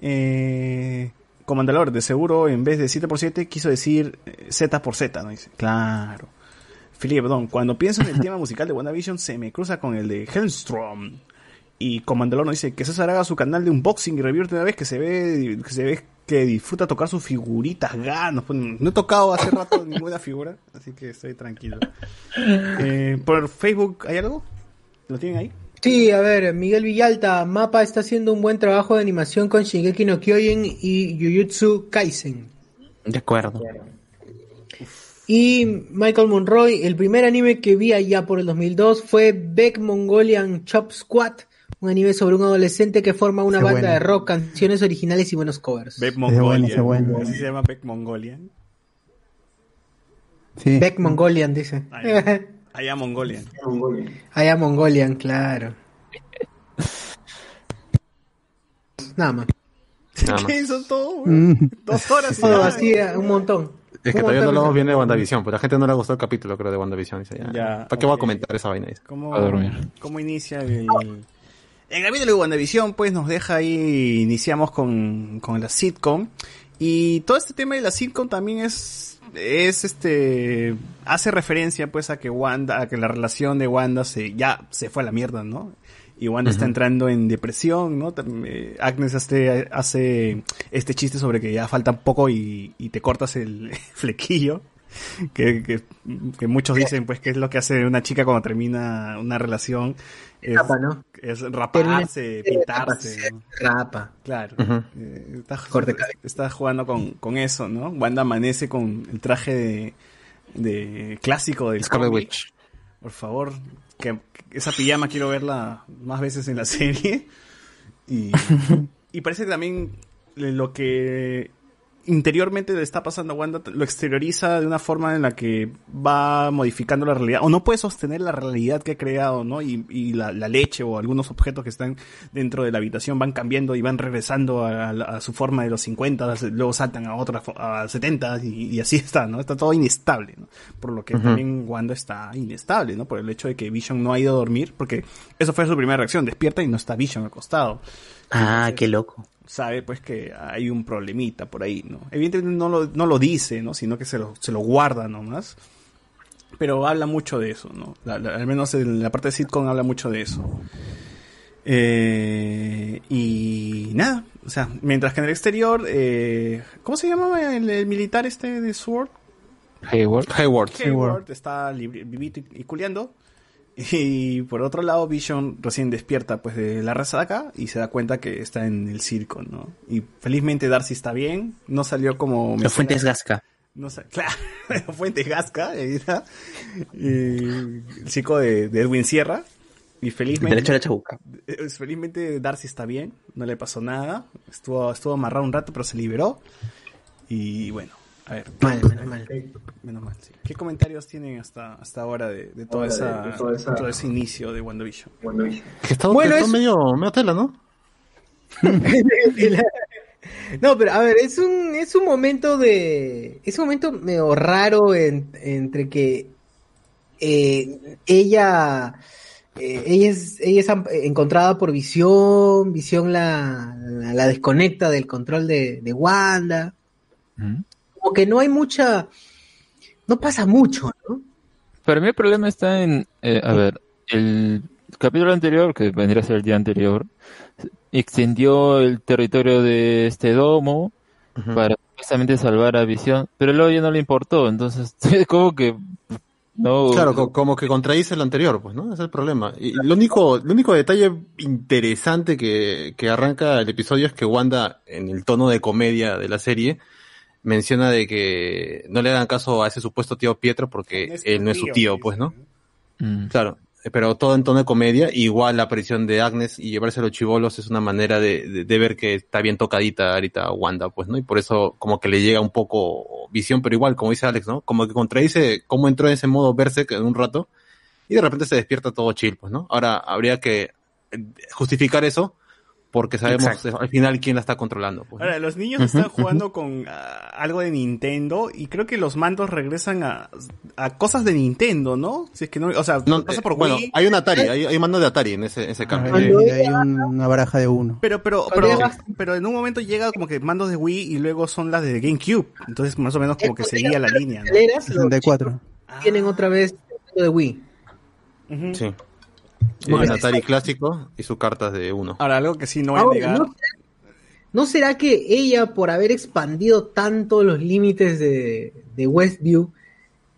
Eh, Comandalor, de seguro, en vez de 7 por 7 quiso decir eh, Z por Z, ¿no? Dice, claro. Philip, perdón, cuando pienso en el tema musical de WandaVision se me cruza con el de Hellstrom. Y Comandalor nos dice que César haga su canal de unboxing y review una vez que se ve que se ve que disfruta tocar sus figuritas, ganos. No he tocado hace rato (laughs) ninguna figura, así que estoy tranquilo. Eh, ¿Por Facebook hay algo? ¿Lo tienen ahí? Sí, a ver, Miguel Villalta, Mapa está haciendo un buen trabajo de animación con Shingeki no Kyojin y Jujutsu Kaisen. De acuerdo. Y Michael Monroy, el primer anime que vi allá por el 2002 fue Beck Mongolian Chop Squad, un anime sobre un adolescente que forma una banda bueno. de rock, canciones originales y buenos covers. Beck Mongolian. bueno. Así se llama Beck Mongolian. Sí. Beck Mongolian, dice. (laughs) Allá, Mongolian. Allá Mongolian, claro. Nada más. Nada (laughs) más. ¿Qué hizo todo? Mm. Dos horas. y Todo así, un montón. Es que todavía no hablamos de- bien de WandaVision, pues la gente no le gustó el capítulo, creo, de WandaVision. Dice, ya, Ya, ¿Para qué voy a comentar esa vaina? Dice. ¿Cómo, A dormir. cómo inicia el... El capítulo de WandaVision, pues, nos deja ahí, iniciamos con, con la sitcom. Y todo este tema de la sitcom también es, es este, hace referencia, pues, a que Wanda, a que la relación de Wanda se, ya se fue a la mierda, ¿no? Y Wanda está entrando en depresión, ¿no? Eh, Agnes hace, hace este chiste sobre que ya falta poco y, y te cortas el (laughs) flequillo. Que, que, que muchos dicen, pues, que es lo que hace una chica cuando termina una relación. Es, Rapa, ¿no? es raparse, pintarse. ¿no? Rapa. Claro. Ujú. Eh, está, está jugando con, con eso, ¿no? Wanda amanece con el traje de, de clásico del Scarlet. Witch. Por favor, que esa pijama quiero verla más veces en la (laughs) serie. Y, (laughs) y parece que también lo que interiormente le está pasando a Wanda lo exterioriza de una forma en la que va modificando la realidad o no puede sostener la realidad que ha creado, ¿no? Y, y la, la leche o algunos objetos que están dentro de la habitación van cambiando y van regresando a, a- a su forma de los 50, luego saltan a otra a 70 y, y así está, ¿no? Está todo inestable, ¿no? Por lo que también Wanda está inestable, ¿no? Por el hecho de que Vision no ha ido a dormir, porque eso fue su primera reacción, despierta y no está Vision acostado Ah, qué loco. Sabe pues que hay un problemita por ahí, ¿no? Evidentemente no lo, no lo dice, ¿no? Sino que se lo, se lo guarda nomás. Pero habla mucho de eso, ¿no? La- la- al menos en la parte de sitcom habla mucho de eso. Eh, y nada, o sea, mientras que en el exterior, eh, ¿cómo se llamaba el, el militar este de Sword? Hayward. Hayward. Hayward está libri- vivito y, y culeando. Y por otro lado, Vision recién despierta pues de la resaca y se da cuenta que está en el circo, ¿no? Y felizmente Darcy está bien, no salió como... La fuente es Gasca. No (laughs) claro, la fuente es Gasca, ahí está. Y el circo de, de Edwin Sierra. Y felizmente... Derecho a la chabuca. Eh, Felizmente Darcy está bien, no le pasó nada. Estuvo, estuvo amarrado un rato, pero se liberó. Y bueno, a ver. Mal, menos mal. Menos mal, sí. ¿Qué comentarios tienen hasta, hasta ahora de, de, toda Ahora, esa, de- de toda esa- todo ese inicio de WandaVision? WandaVision. Que está, Bueno, está es- medio, medio tela, ¿no? (laughs) No, pero a ver, es un, es un momento de. Es un momento medio raro en- entre que eh, ella. eh, ella es, ella es am- encontrada por Visión, Visión la, la, la desconecta del control de, de Wanda. Como que no hay mucha. No pasa mucho, ¿no? Para mí el problema está en, eh, a ver, el, capítulo anterior, que vendría a ser el día anterior, extendió el territorio de este domo para precisamente salvar a Visión, pero luego ya no le importó, entonces (laughs) como que no Claro, co- como que contradice el anterior, pues, ¿no? Ese es el problema. Y lo único, el único detalle interesante que, que arranca el episodio es que Wanda, en el tono de comedia de la serie, menciona de que no le hagan caso a ese supuesto tío Pietro porque él no es su tío, pues, ¿no? Mm. Claro, pero todo en tono de comedia. Igual la aparición de Agnes y llevarse a los chivolos es una manera de, de- de ver que está bien tocadita ahorita Wanda, pues, ¿no? Y por eso como que le llega un poco visión, pero igual, como dice Alex, ¿no? Como que contradice cómo entró en ese modo Berserk en un rato y de repente se despierta todo chill, pues, ¿no? Ahora habría que justificar eso porque sabemos Exacto. al final quién la está controlando. Pues. Ahora, los niños están jugando con ah, algo de Nintendo y creo que los mandos regresan a, a cosas de Nintendo, ¿no? Si es que no, o sea, No, pasa eh, por bueno, Wii. hay un Atari, hay, hay un mando de Atari en ese, ese cambio. Hay, hay un- una baraja de uno. Pero, pero, pero, pero en un momento llega como que mandos de Wii y luego son las de GameCube. Entonces, más o menos como que seguía la línea, ¿no? Escaleras, los 64. tienen otra vez el de Wii. Sí. Bueno, un Atari clásico y sus cartas de uno. Ahora, algo que sí no voy a negar. ¿no, ¿no será que ella, por haber expandido tanto los límites de, de Westview,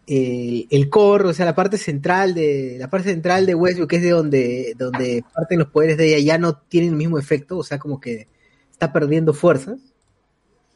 el, el core, o sea, la parte central de la parte central de Westview, que es de donde, donde parten los poderes de ella, ya no tienen el mismo efecto, o sea, como que está perdiendo fuerzas?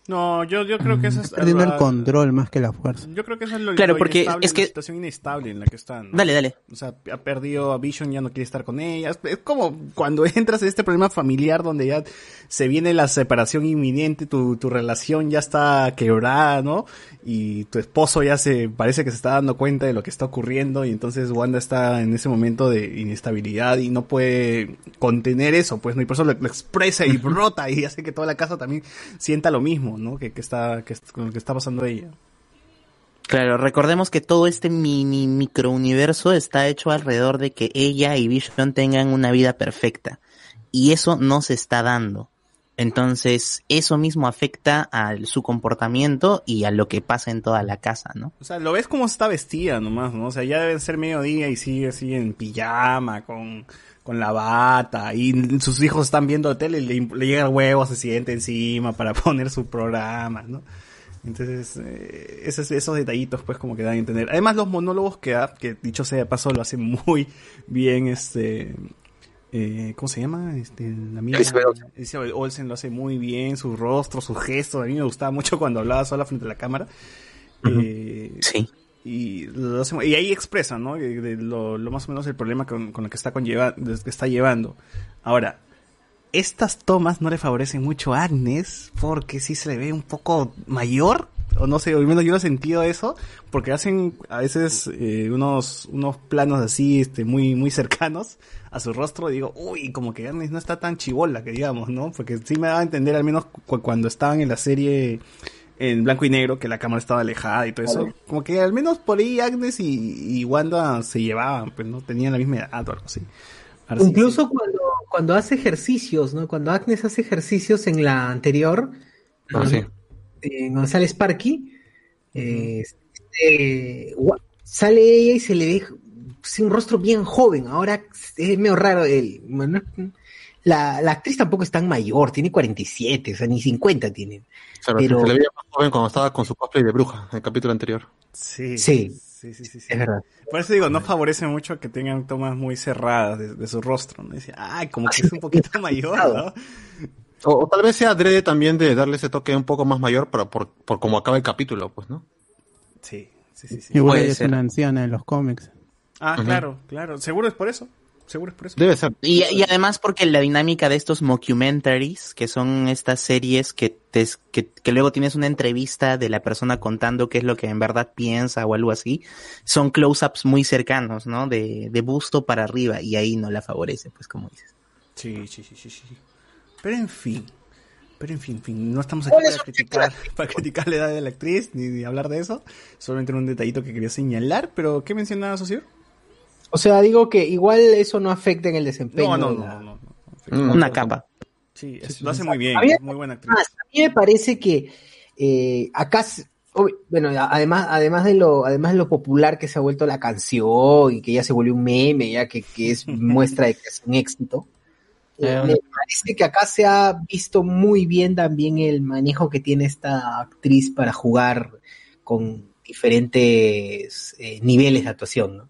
No, yo, yo creo que eso es... Perdiendo el control más que la fuerza. Yo creo que eso es lo, Claro, lo porque inestable, es que- la situación inestable en la que están. ¿no? Dale, dale. O sea, ha perdido a Vision, ya no quiere estar con ella. Es- Es como cuando (laughs) entras en este problema familiar donde ya se viene la separación inminente, tu, tu relación ya está quebrada, ¿no? Y tu esposo ya se, parece que se está dando cuenta de lo que está ocurriendo y entonces Wanda está en ese momento de inestabilidad y no puede contener eso, pues, ¿no? Y por eso lo, lo expresa y (laughs) brota y hace que toda la casa también sienta lo mismo, ¿no? Que, que está, que, con lo que está pasando ella. Claro, recordemos que todo este mini microuniverso está hecho alrededor de que ella y Vision tengan una vida perfecta. Y eso no se está dando. Entonces, eso mismo afecta a su comportamiento y a lo que pasa en toda la casa, ¿no? O sea, lo ves como está vestida nomás, ¿no? O sea, ya deben ser mediodía y sigue así en pijama, con, con la bata, y sus hijos están viendo tele y le, le llega el huevo, se siente encima para (laughs) poner su programa, ¿no? Entonces, eh, esos, esos detallitos, pues, como que dan a entender. Además, los monólogos que da, que dicho sea de paso, lo hace muy bien, este... Eh, ¿Cómo se llama? Este, la amiga- Elizabeth Olsen. Elizabeth Olsen lo hace muy bien, su rostro, sus gestos. A mí me gustaba mucho cuando hablaba sola frente a la cámara. Eh, Sí. Y, lo hace- y ahí expresa, ¿no? Lo, más o menos el problema con, con lo que está conlleva, que está llevando. Ahora, estas tomas no le favorecen mucho a Agnes porque sí se le ve un poco mayor, o no sé, o al menos yo lo he sentido eso, porque hacen a veces eh, unos, unos planos así, este, muy, muy cercanos a su rostro y digo, uy, como que Agnes no está tan chivola, que digamos, ¿no? Porque sí me daba a entender, al menos cu- cuando estaban en la serie en blanco y negro, que la cámara estaba alejada y todo eso, como que al menos por ahí Agnes y, y Wanda se llevaban, pues no tenían la misma edad o algo así. Ahora sí, Incluso cuando, cuando hace ejercicios, ¿no? Cuando Agnes hace ejercicios en la anterior, Ah, sí. en donde sale Sparky, eh, este, sale ella y se le ve sí, un rostro bien joven. Ahora es medio raro. El, bueno, la, la actriz tampoco es tan mayor, tiene 47, o sea, ni 50 tiene. Claro, Pero- se le veía más joven cuando estaba con su cosplay de bruja en el capítulo anterior. Sí. Sí. Sí, sí, sí, sí. Es verdad. Por eso digo, no favorece mucho que tengan tomas muy cerradas de, de su rostro, ¿no? Dice, ay, como que es un poquito (laughs) mayor, ¿no? O, o tal vez sea adrede también de darle ese toque un poco más mayor para, por, por cómo acaba el capítulo, pues, ¿no? Sí, sí, sí. sí. Igual es ser. una anciana en los cómics. Ah, claro, claro. Seguro es por eso. Seguro es por eso. Debe ser. Y, y además porque la dinámica de estos mockumentaries, que son estas series que, te, que, que luego tienes una entrevista de la persona contando qué es lo que en verdad piensa o algo así, son close-ups muy cercanos, ¿no? De, de busto para arriba y ahí no la favorece, pues como dices. Sí, sí, sí, sí, sí. Pero en fin. Pero en fin, en fin, no estamos aquí para criticar, (laughs) para criticar la edad de la actriz, ni, ni hablar de eso. Solamente era un detallito que quería señalar, pero ¿qué mencionaba Socio? O sea, digo que igual eso no afecta en el desempeño. No, no, no, no, no. Una capa. Sí, es- lo hace muy bien, es muy buena actriz. Más, a mí me parece que eh, acá, Bueno, además, además de lo, además de lo popular que se ha vuelto la canción y que ya se volvió un meme, ya que, que es (laughs) muestra de que es un éxito. eh, Eh, me parece que acá se ha visto muy bien también el manejo que tiene esta actriz para jugar con diferentes eh, niveles de actuación, ¿no?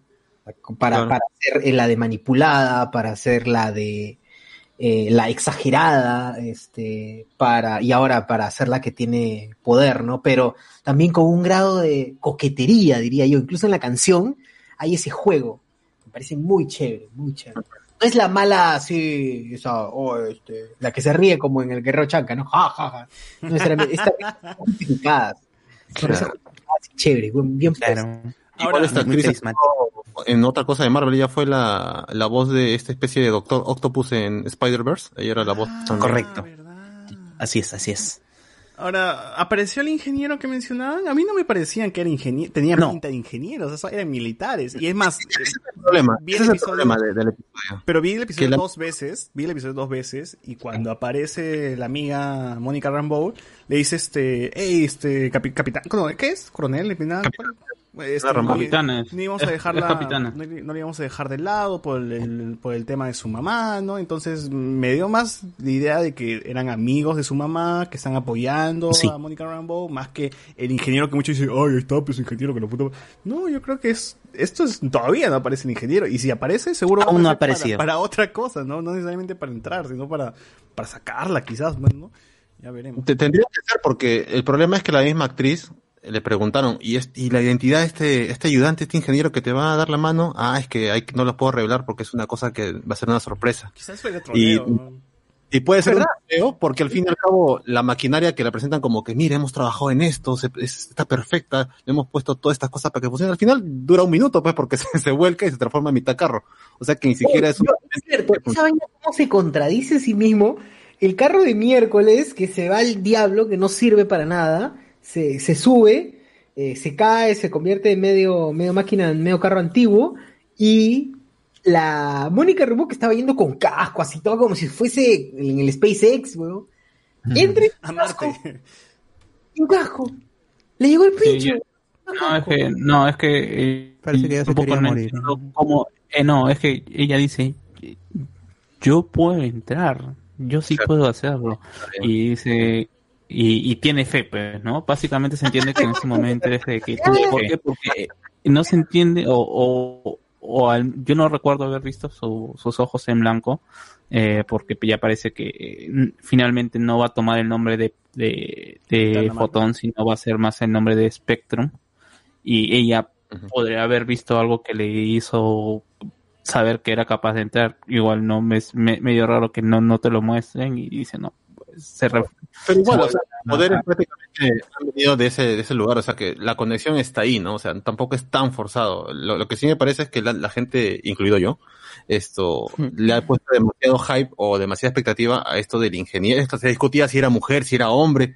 Para, Claro. para hacer la de manipulada, para hacer la de eh, la exagerada, este, para, y ahora para hacer la que tiene poder, ¿no? Pero también con un grado de coquetería, diría yo. Incluso en la canción hay ese juego. Me parece muy chévere, muy chévere. No es la mala así, esa, oh, este, la que se ríe como en el Guerrero Chanca, ¿no? (laughs) Ja, ja, ja. No son justificadas. Así chévere, bien. Igual esta muy actriz en otra cosa de Marvel, ella fue la, la voz de esta especie de Doctor Octopus en Spider-Verse. Ella era la voz también. Correcto. Así es, así es. Ahora, ¿apareció el ingeniero que mencionaban? A mí no me parecían que era ingeniero, tenían No. pinta de ingenieros, o sea, eran militares. Y es más, Ese es el problema. Vi Ese el es el problema de- del episodio. pero vi el episodio Que la- dos veces, vi el episodio dos veces, y cuando aparece la amiga Mónica Rambeau, le dice este, hey, este, capi- capitán, ¿cómo- ¿qué es? ¿Coronel? ¿Capitán? Este, no- Capitana no íbamos a dejarla, capitana. no, no la íbamos a dejar de lado por el, por el tema de su mamá, ¿no? Entonces me dio más la idea de que eran amigos de su mamá, que están apoyando Sí. a Mónica Rambeau, más que el ingeniero que muchos dicen, ay, está, pues ingeniero que lo puto. No, yo creo que es, esto es, todavía no aparece el ingeniero, y si aparece, seguro Aún no aparecido. Para, para otra cosa, ¿no? No necesariamente para entrar, sino para, para sacarla quizás, bueno, ¿no? Ya veremos. Te- Tendría que ser porque el problema es que la misma actriz le preguntaron, ¿y, es- y la identidad de este, este ayudante, este ingeniero que te va a dar la mano? Ah, es que hay, no lo puedo revelar porque es una cosa que va a ser una sorpresa. Quizás fue de Y, troleo, ¿no? y puede ser un ¿Verdad? troleo porque al fin y al cabo la maquinaria que la presentan como que, mire, hemos trabajado en esto, se- es- está perfecta, le hemos puesto todas estas cosas para que funcione. Al final dura un minuto, pues, porque (laughs) se, se vuelca y se transforma en mitad carro. O sea que ni siquiera es un... Es cierto, esa vaina cómo se contradice a sí mismo. El carro de miércoles que se va al diablo, que no sirve para nada, se, se sube, eh, se cae, se convierte en medio, medio máquina, en medio carro antiguo, y la Mónica Rambeau que estaba yendo con casco, así todo como si fuese en el SpaceX, weón. Entra en A un casco, Marte. un casco. Le llegó el Sí, pincho. No, es que, no, es que, eh, Parece que ya se quería no morir, entiendo cómo- eh, no, es que ella dice, yo puedo entrar, yo sí puedo hacerlo. Y dice, y, y tiene fe, pues, ¿no? Básicamente se entiende que en ese momento es de que, (laughs) ¿por qué? Porque no se entiende, o, o, o al- yo no recuerdo haber visto su- sus ojos en blanco, eh, porque ya parece que eh, finalmente no va a tomar el nombre de, de, de Fotón, sino va a ser más el nombre de Spectrum. Y ella podría haber visto algo que le hizo saber que era capaz de entrar. Igual no me es me- medio raro que no, no te lo muestren y dice no. Se Pero igual, o sea, No, poderes prácticamente han venido de ese, de ese lugar, o sea que la conexión está ahí, ¿no? O sea, tampoco es tan forzado. Lo, lo que sí me parece es que la, la gente, incluido yo, esto, le ha puesto demasiado hype o demasiada expectativa a esto del ingeniero. Esto se discutía si era mujer, si era hombre,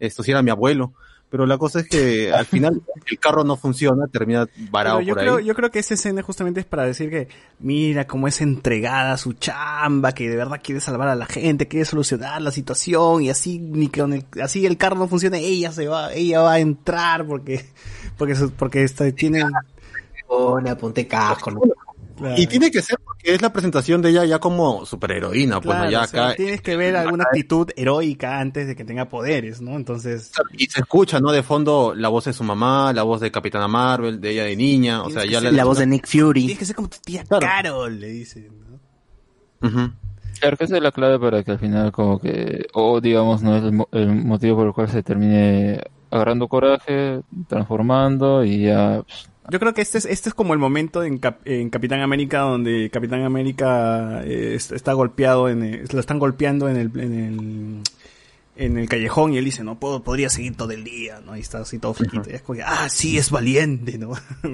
esto si era mi abuelo. Pero la cosa es que al final (laughs) el carro no funciona, termina varado yo por creo, ahí. yo creo que esa escena justamente es para decir que, mira cómo es entregada a su chamba, que de verdad quiere salvar a la gente, quiere solucionar la situación, y así, ni que con el, así el carro no funcione, ella se va, ella va a entrar porque, porque, su- porque está, tiene, Pone, ponte casco, ¿no? Claro, Y tiene que ser porque es la presentación de ella ya como superheroína, pues claro, ¿no? ya o sea, acá. tienes que ver alguna actitud heroica antes de que tenga poderes, ¿no? Entonces, Y se escucha, ¿no? De fondo la voz de su mamá, la voz de Capitana Marvel, de ella de niña, o sea, Tienes ya La voz de Nick tienes Fury. que ser como tu tía Claro. Carol, le dicen, ¿no? Claro que esa es la clave para que al final como que, o digamos, no es el, mo- el motivo por el cual se termine agarrando coraje, transformando y ya... pues, Yo creo que este es, este es como el momento en, Cap- en Capitán América donde Capitán América eh, es- está golpeado, en el- lo están golpeando en el, en el en el callejón y él dice, no, puedo, podría seguir todo el día, ¿no? Y está así todo flaquito. Y es como ah, sí, es valiente, ¿no? (laughs)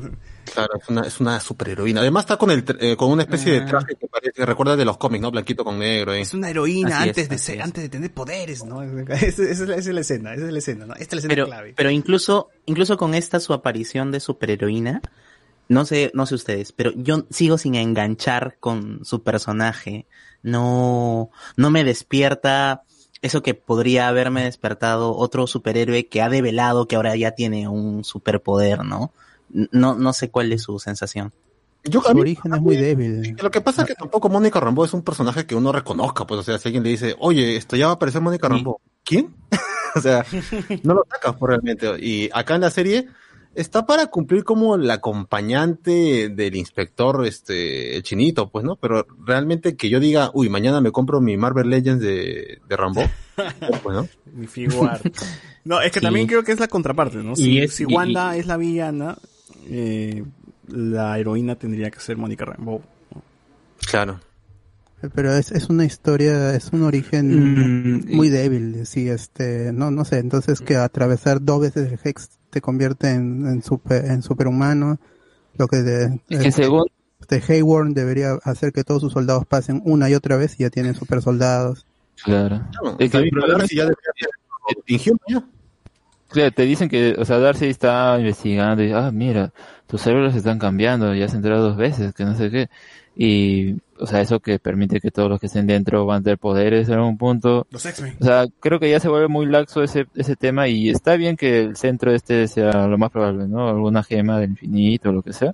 Claro, es una, es una superheroína. Además está con el tra- eh, con una especie de Ah. traje que parece, que recuerda de los cómics, ¿no? Blanquito con negro. ¿eh? es una heroína Así es, antes de ser, es. antes de tener poderes, ¿no? (laughs) Esa, es es la escena, esa es la escena, ¿no? Esta es la escena Pero, clave. pero incluso, incluso con esta su aparición de superheroína, no sé, no sé ustedes, pero yo sigo sin enganchar con su personaje. No, no me despierta eso que podría haberme despertado otro superhéroe que ha develado que ahora ya tiene un superpoder, ¿no? No, no sé cuál es su sensación. Yo, Su origen es muy débil. Lo que pasa es que tampoco Mónica Rambeau es un personaje que uno reconozca, pues, o sea, si alguien le dice, oye, esto ya va a aparecer Mónica Rambeau, ¿quién? (laughs) o sea, no lo sacas por realmente. Y acá en la serie está para cumplir como el acompañante del inspector, este, el chinito, pues, ¿no? Pero realmente que yo diga, uy, mañana me compro mi Marvel Legends de, de Rambo, (laughs) pues, ¿no? Mi figuar. No, es que Sí. también creo que es la contraparte, ¿no? Si, es- si y- Wanda es la villana, eh, la heroína tendría que ser Mónica Rambeau. Claro. Pero es, es una historia, es un origen muy débil, sí, este, no, no sé, entonces que atravesar dos veces el Hex te convierte en, en super, en superhumano, lo que de, Es que según- de Hayward debería hacer que todos sus soldados pasen una y otra vez y ya tienen super soldados. Claro. No, Es que Darcy ya debería ya. Claro, te dicen que, o sea, Darcy está investigando y, ah, mira, tus células están cambiando, ya has entrado dos veces, que no sé qué. Y, o sea, eso que permite que todos los que estén dentro van a tener poderes en algún punto. Los X-Men. O sea, creo que ya se vuelve muy laxo ese, ese tema y está bien que el centro este sea lo más probable, ¿no? Alguna gema del infinito o lo que sea.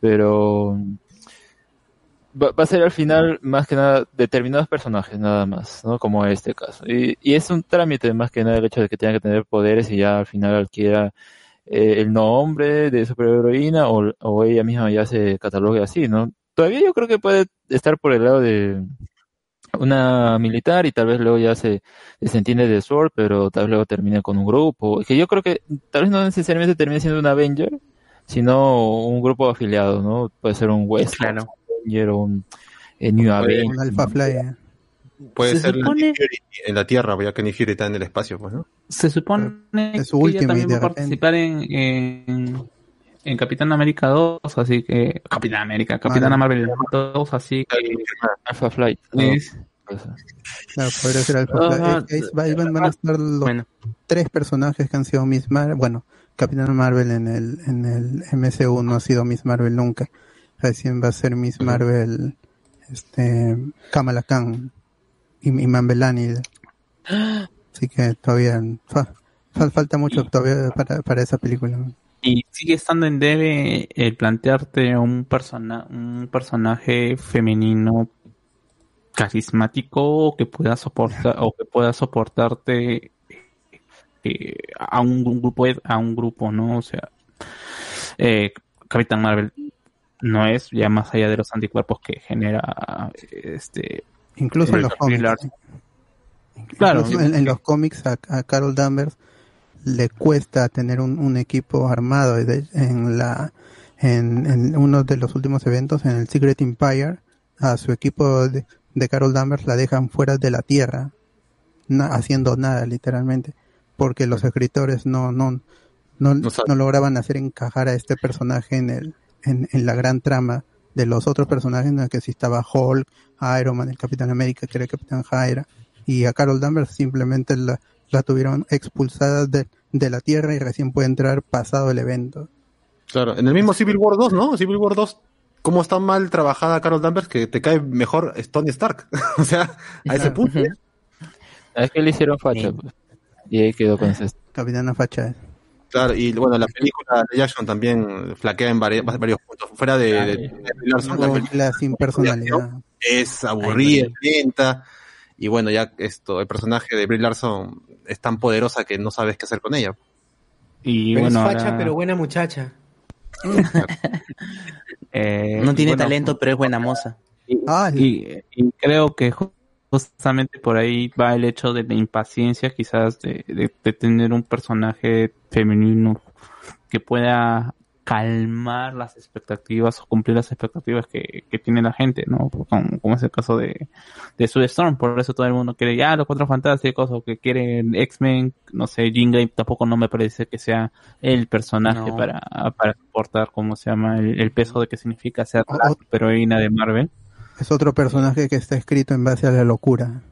Pero va, va a ser al final más que nada determinados personajes nada más, ¿no? Como este caso. Y, y es un trámite más que nada el hecho de que tenga que tener poderes y ya al final adquiera eh, el nombre de superheroína o, o ella misma ya se catalogue así, ¿no? Todavía yo creo que puede estar por el lado de una militar y tal vez luego ya se, se entiende de Sword, pero tal vez luego termine con un grupo. Que yo creo que tal vez no necesariamente termine siendo un Avenger, sino un grupo afiliado, ¿no? Puede ser un West Avenger o un eh, New Avenger. Un Alpha Fly. eh. Puede Se ser supone- en la Tierra, ya que Fury está en el espacio, pues, ¿no? Se supone Es que ella también va a participar en, en, en Capitán América 2, así que... Capitán América, Capitán Ah, Marvel 2, así que... Alpha Flight. Es- Claro, podría ser Alpha Ah. Eh, ahí van, van a estar los tres personajes que han sido Miss Marvel. Bueno, Capitán Marvel en el, en el MCU no ha sido Miss Marvel nunca. Recién va a ser Miss Marvel, este, Kamala Khan y, y Mambelani. (gasps) Así que todavía fa- fa- falta mucho todavía para, para esa película. Y sigue estando en debe el plantearte un, persona, un personaje femenino carismático que pueda soportar o que pueda soportarte eh, a un, un grupo a un grupo no o sea eh, Capitán Marvel no es ya más allá de los anticuerpos que genera este Incluso en los cómics. Claro. Incluso en, en los cómics a, a Carol Danvers le cuesta tener un, un equipo armado. En la en, en uno de los últimos eventos en el Secret Empire a su equipo de, de Carol Danvers la dejan fuera de la tierra na- haciendo nada literalmente porque los escritores no no no, no lograban hacer encajar a este personaje en el en, en la gran trama de los otros personajes en el que sí estaba Hulk, Iron Man, el Capitán América, que era el Capitán Hydra, y a Carol Danvers simplemente la, la tuvieron expulsada de, de la Tierra y recién puede entrar pasado el evento. Claro, en el mismo Civil War 2, ¿no? Civil War 2, ¿cómo está mal trabajada Carol Danvers que te cae mejor Tony Stark? (laughs) o sea, a ese punto. ¿eh? Es que le hicieron facha, pues. Y ahí quedó con ese. Capitana Facha. Claro, y bueno, la película de Jackson también flaquea en vari- varios puntos. Fuera de, de, de Larson, la película La sin personalidad. es aburrida, lenta. Y bueno, ya esto, el personaje de Brie Larson es tan poderosa que no sabes qué hacer con ella. y Pero bueno es facha, ahora- pero buena muchacha. (laughs) eh, No tiene bueno, talento, pero es buena moza. Y, y creo que ju- justamente por ahí va el hecho de la impaciencia quizás de, de- de tener un personaje femenino que pueda calmar las expectativas o cumplir las expectativas que, que tiene la gente, ¿no? Como, como es el caso de, de Sue Storm, por eso todo el mundo quiere ya los cuatro fantásticos o que quieren X-Men, no sé, Jean Grey tampoco no me parece que sea el personaje No. para, para soportar, ¿cómo se llama? El, el peso de que significa ser la heroína de Marvel. Es otro personaje que está escrito en base a la locura.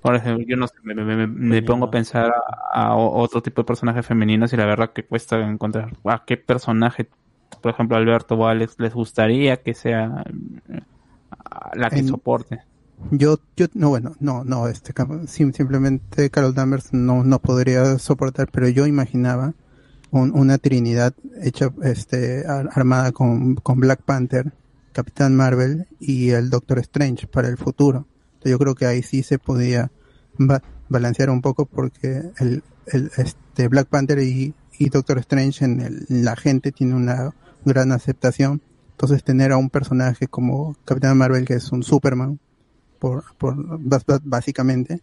Por ejemplo, yo no sé, me, me- pongo a pensar a, otro tipo de personajes femeninos y la verdad que cuesta encontrar a qué personaje, por ejemplo, Alberto o Alex les gustaría que sea eh, la que En- soporte. Yo, yo, no, bueno, no, no, este, simplemente Carol Danvers no, no podría soportar, pero yo imaginaba un- una trinidad hecha, este, ar- armada con, con Black Panther, Capitán Marvel y el Doctor Strange para el futuro. Yo creo que ahí sí se podía ba- balancear un poco porque el, el, este, Black Panther y, y Doctor Strange en, el- la gente tiene una gran aceptación. Entonces tener a un personaje como Capitán Marvel que es un Superman, por, por básicamente.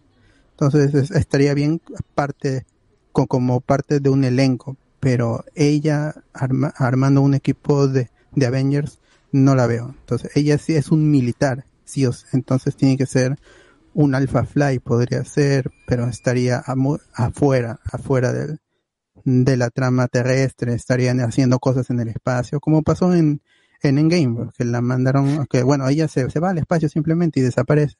Entonces es- estaría bien parte co- como parte de un elenco, pero ella arma- armando un equipo de, de Avengers no la veo. Entonces ella sí es un militar, sí o sí. entonces tiene que ser un Alpha Fly podría ser, pero estaría afuera, afuera del, de la trama terrestre, estarían haciendo cosas en el espacio, como pasó en, en Endgame, que la mandaron, que bueno, ella se, se va al espacio simplemente y desaparece.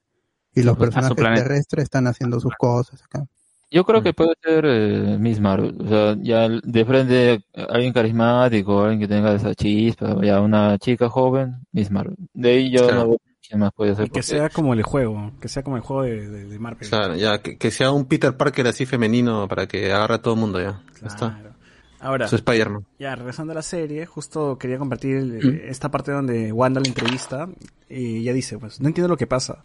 Y los personajes terrestres están haciendo sus cosas acá. Yo creo que puede ser eh, Miss Marvel. O sea, ya de frente alguien carismático, alguien que tenga esa chispa, ya una chica joven, Miss Marvel. De ahí yo Claro. no veo quién más puede ser. Y que porque- sea como el juego, que sea como el juego de, de, de Marvel. Claro, ya, que, que sea un Peter Parker así femenino para que agarre a todo el mundo ya. Ya está. Ahora, Su ya regresando a la serie, justo quería compartir el- esta parte donde Wanda la entrevista y ella dice, pues no entiendo lo que pasa.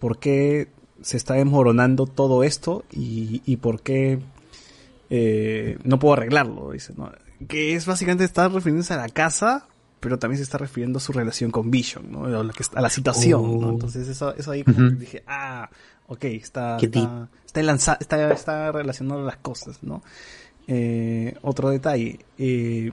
¿Por qué se está desmoronando todo esto y, y por qué eh, no puedo arreglarlo? Dice, ¿no? Que es básicamente estar refiriéndose a la casa, pero también se está refiriendo a su relación con Vision, ¿no? A la, que- a la situación, ¿no? Oh. Entonces eso, eso ahí como dije, ah, ok, está, está, está, enlaza- está, está relacionando las cosas, ¿no? Eh, otro detalle, eh,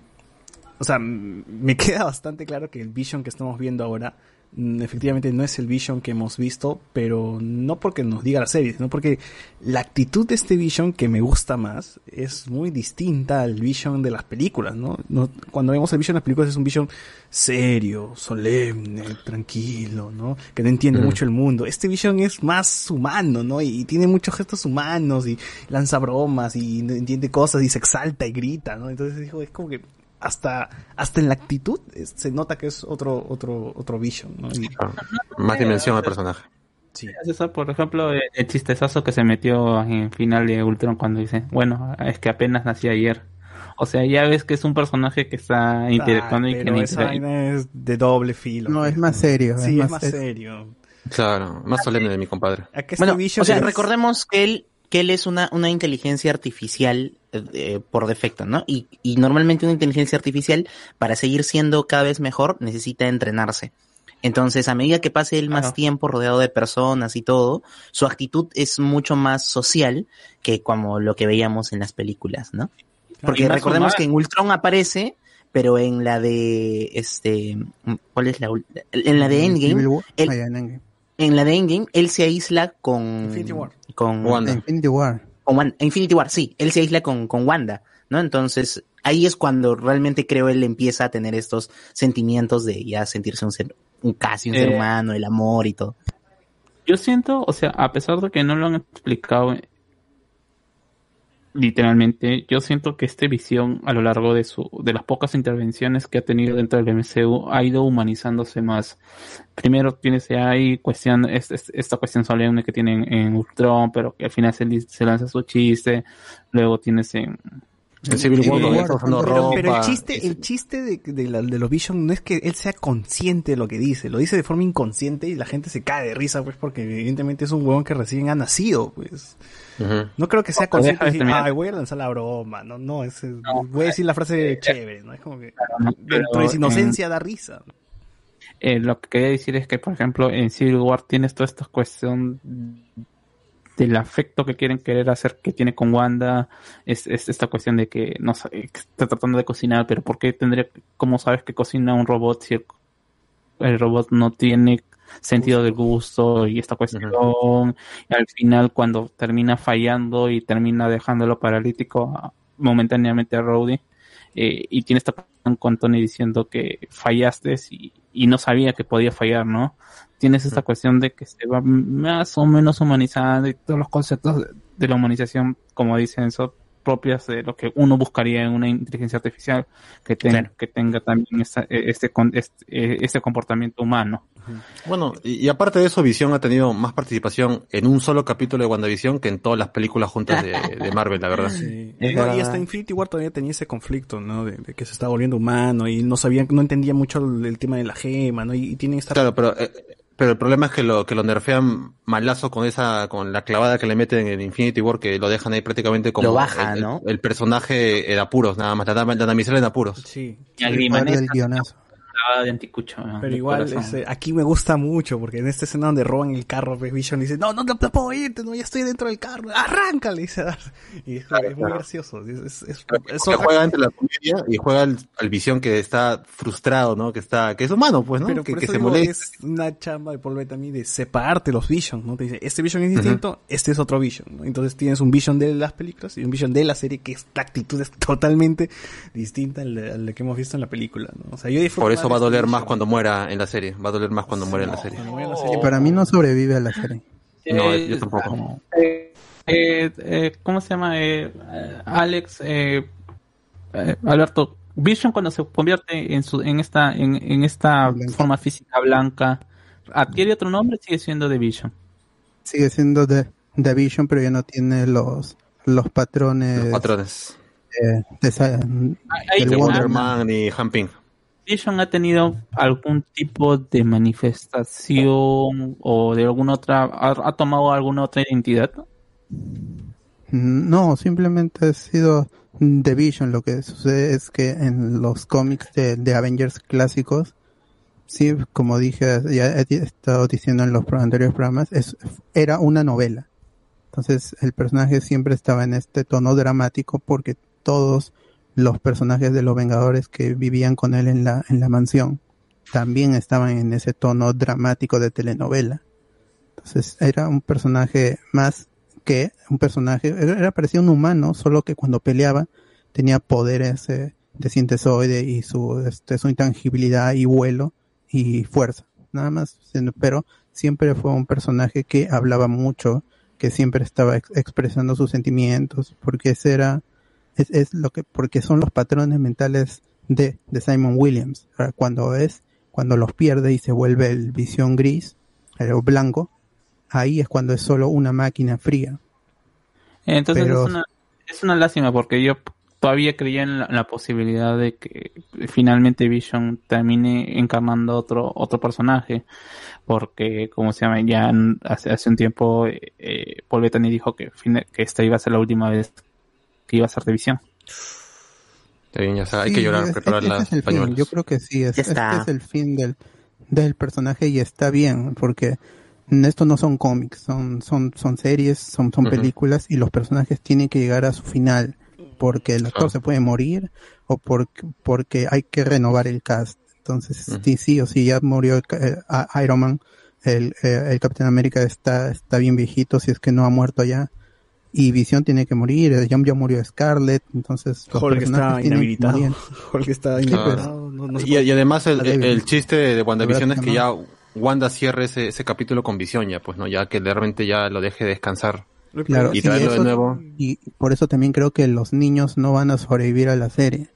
o sea, me (laughs) queda bastante claro que el Vision que estamos viendo ahora efectivamente no es el Vision que hemos visto, pero no porque nos diga la serie, sino porque la actitud de este Vision que me gusta más es muy distinta al Vision de las películas, ¿no? No- cuando vemos el Vision de las películas es un Vision serio, solemne, tranquilo, ¿no? Que no entiende Ujú. mucho el mundo. Este Vision es más humano, ¿no? Y, y tiene muchos gestos humanos y lanza bromas y entiende cosas y se exalta y grita, ¿no? Entonces dijo, es como que hasta hasta en la actitud es- se nota que es otro otro otro Vision, ¿no? Y- Más dimensión al personaje. Sí. Eso, por ejemplo, el, el chistezazo que se metió en final de Ultron cuando dice, bueno, es que apenas nací ayer. O sea, ya ves que es un personaje que está interactuando Ah, y que vaina es de doble filo. No, es más serio. Sí, es es más serio. serio. Claro, más solemne de mi compadre. Este Bueno, o sea, es- recordemos que él, que él es una, una inteligencia artificial eh, por defecto, ¿no? Y, y normalmente una inteligencia artificial, para seguir siendo cada vez mejor, necesita entrenarse. Entonces, a medida que pase él más tiempo rodeado de personas y todo, su actitud es mucho más social que como lo que veíamos en las películas, ¿no? Porque recordemos que en Ultron aparece, pero en la de este, ¿cuál es la En la de Endgame, él- en la de Endgame, él se aísla con Infinity War. con Wanda. Infinity War. con Wan- Infinity War, sí, él se aísla con, con Wanda, ¿no? Entonces, ahí es cuando realmente creo él empieza a tener estos sentimientos de ya sentirse un ser, un casi un ser Eh. humano, el amor y todo. Yo siento, o sea, a pesar de que no lo han explicado literalmente, yo siento que este visión a lo largo de su, de las pocas intervenciones que ha tenido dentro del MCU ha ido humanizándose más. Primero tienes ahí cuestión, es- es- esta cuestión solemne que tienen en Ultron, pero que al final se, se lanza su chiste. Luego tienes en, En Civil War, Civil War, está usando pero, ropa. pero el chiste, el chiste de, de, la- de los Vision no es que él sea consciente de lo que dice, lo dice de forma inconsciente y la gente se cae de risa, pues, porque evidentemente es un huevón que recién ha nacido, pues. No creo que sea consciente de de decir, ay, voy a lanzar la broma, no, no, es, No, voy a decir la frase chévere, ¿no? Es como que no, dentro pero de su inocencia da risa. Eh, lo que quería decir es que, por ejemplo, en Civil War tienes toda esta cuestión del afecto que quieren querer hacer que tiene con Wanda, es, es esta cuestión de que no sabe, que está tratando de cocinar, pero ¿por qué tendría, cómo sabes que cocina un robot si el, el robot no tiene sentido del gusto y esta cuestión? Y al final cuando termina fallando y termina dejándolo paralítico momentáneamente a Rhodey, eh, y tiene esta cuestión con Tony diciendo que fallaste y, y no sabía que podía fallar, ¿no? Tienes esta cuestión de que se va más o menos humanizando y todos los conceptos de, de la humanización, como dicen eso, propias de lo que uno buscaría en una inteligencia artificial que, tenga Claro. que tenga también esa- eh, este, con- este, eh, este comportamiento humano. Bueno, y, y aparte de eso, Visión ha tenido más participación en un solo capítulo de WandaVision que en todas las películas juntas de, de Marvel, la verdad. Sí. Es No, y hasta Infinity War todavía tenía ese conflicto, ¿no? De, de que se estaba volviendo humano y no sabían, no entendía mucho el, el tema de la gema, ¿no? Y, y tienen esta... Claro, pero, eh, pero el problema es que lo, que lo nerfean malazo con esa, con la clavada que le meten en Infinity War, que lo dejan ahí prácticamente como Lo baja, el, ¿no? el personaje en apuros, nada más, la, dam- la damisela en apuros. Sí. Y a De anticucho. ¿no? Pero De igual, este, aquí me gusta mucho, porque en esta escena donde roban el carro, pues, Vision dice, no, no, no, no puedo irte, no, ya estoy dentro del carro, arranca, le dice a Darth. Y es, es muy gracioso. Es, es, es- es Que otra- juega entre la comedia y juega al, Visión que está frustrado, ¿no? Que está, que es humano, pues, ¿no? Pero que por que eso se digo, molesta. es una chamba de Paul Bettany de separarte los Vision, ¿no? Te dice, este Vision es distinto, este es otro Vision, ¿no? Entonces tienes un Vision de las películas y un Vision de la serie que es, la actitud es totalmente distinta a la, a la que hemos visto en la película, ¿no? O sea, yo disfruto Por eso va a de doler más cuando muera en la serie. Va a doler más cuando muera en la serie. Y para mí no sobrevive a la serie. No, Eh, yo tampoco. eh, eh, eh, ¿Cómo se llama? Eh, eh, Alex, eh, eh, Alberto, Vision cuando se convierte en su, en esta, en, en esta Blanca. forma física blanca, adquiere otro nombre, sigue siendo de Vision. Sigue siendo de, de Vision, pero ya no tiene los, los patrones, Los patrones. eh, de Ahí del te- Wonder. Man y Hamping. Vision ha tenido algún tipo de manifestación o de alguna otra, ha, tomado alguna otra identidad. No, simplemente ha sido The Vision. Lo que sucede es que en los cómics de, de Avengers clásicos, sí, como dije, ya he estado diciendo en los anteriores programas, es, era una novela. Entonces el personaje siempre estaba en este tono dramático porque todos los personajes de los Vengadores que vivían con él en la, en la mansión también estaban en ese tono dramático de telenovela. Entonces era un personaje más que un personaje, era era parecía un humano, solo que cuando peleaba tenía poderes eh, de sintesoide y su, este, su intangibilidad y vuelo y fuerza, nada más, pero siempre fue un personaje que hablaba mucho, que siempre estaba ex- expresando sus sentimientos, porque ese era, es, es lo que, porque son los patrones mentales de, de Simon Williams, cuando es, cuando los pierde y se vuelve el visión gris, el blanco, ahí es cuando es solo una máquina fría. Entonces Pero- es, una, es una lástima porque yo todavía creía en la, en la posibilidad de que finalmente Vision termine encarnando otro otro personaje porque como se llama ya hace, hace un tiempo eh, eh, Paul Bettany dijo que, que esta iba a ser la última vez que iba a ser de Visión Está bien, ya está, hay Sí, que llorar, es- preparar las es pañuelos. Yo creo que sí, es, este es el fin del, del personaje y está bien, porque esto no son cómics, son, son, son series, son, son películas y los personajes tienen que llegar a su final, porque el actor se puede morir o porque, porque hay que renovar el cast. Entonces, sí, sí o sí, ya murió eh, Iron Man, el, eh, el Capitán América está, está bien viejito, si es que no ha muerto ya. Y Visión tiene que morir, eh, ya, ya murió Scarlett, entonces Hulk está inhabilitado. (laughs) Hulk está inhabilitado. No, no se Y, además el, chiste de WandaVision es que ya Wanda cierre ese, ese capítulo con Visión ya, pues no, ya que realmente ya lo deje descansar. Claro, y sí, traerlo de nuevo. Y por eso también creo que los niños no van a sobrevivir a la serie.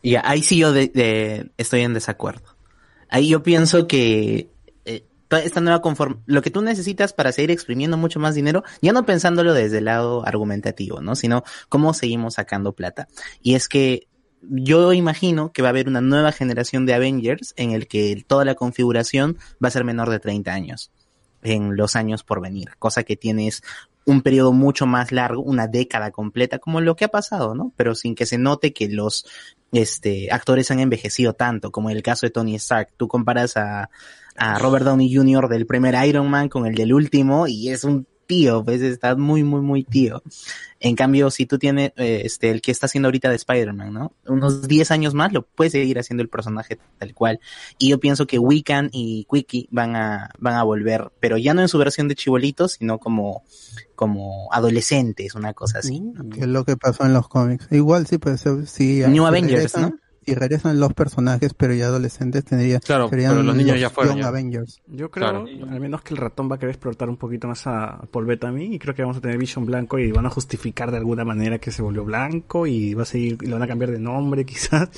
Y ahí sí yo de- de- estoy en desacuerdo. Ahí yo pienso que esta nueva conform lo que tú necesitas para seguir exprimiendo mucho más dinero, ya no pensándolo desde el lado argumentativo, ¿no? Sino cómo seguimos sacando plata. Y es que yo imagino que va a haber una nueva generación de Avengers en el que toda la configuración va a ser menor de 30 años en los años por venir, cosa que tienes un periodo mucho más largo, una década completa, como lo que ha pasado, ¿no? Pero sin que se note que los este, actores han envejecido tanto, como en el caso de Tony Stark. Tú comparas a, a Robert Downey Jr. del primer Iron Man con el del último y es un tío, pues está muy, muy, muy tío. En cambio, si tú tienes eh, este, el que está haciendo ahorita de Spider-Man, ¿no? Unos 10 años más lo puedes seguir haciendo el personaje tal cual. Y yo pienso que Wiccan y Quickie van a, van a volver, pero ya no en su versión de chibolitos, sino como, como adolescentes, una cosa así. Que es lo que pasó en los cómics. Igual sí, pues sí. New Avengers, ¿no? Si regresan los personajes, pero ya adolescentes, tendría, Claro, serían pero los niños ya fueron, Young ya. Avengers. Yo creo, al menos que el ratón va a querer explotar un poquito más a Paul Bettany y creo que vamos a tener Vision blanco y van a justificar de alguna manera que se volvió blanco y va a seguir, y lo van a cambiar de nombre (laughs) quizás,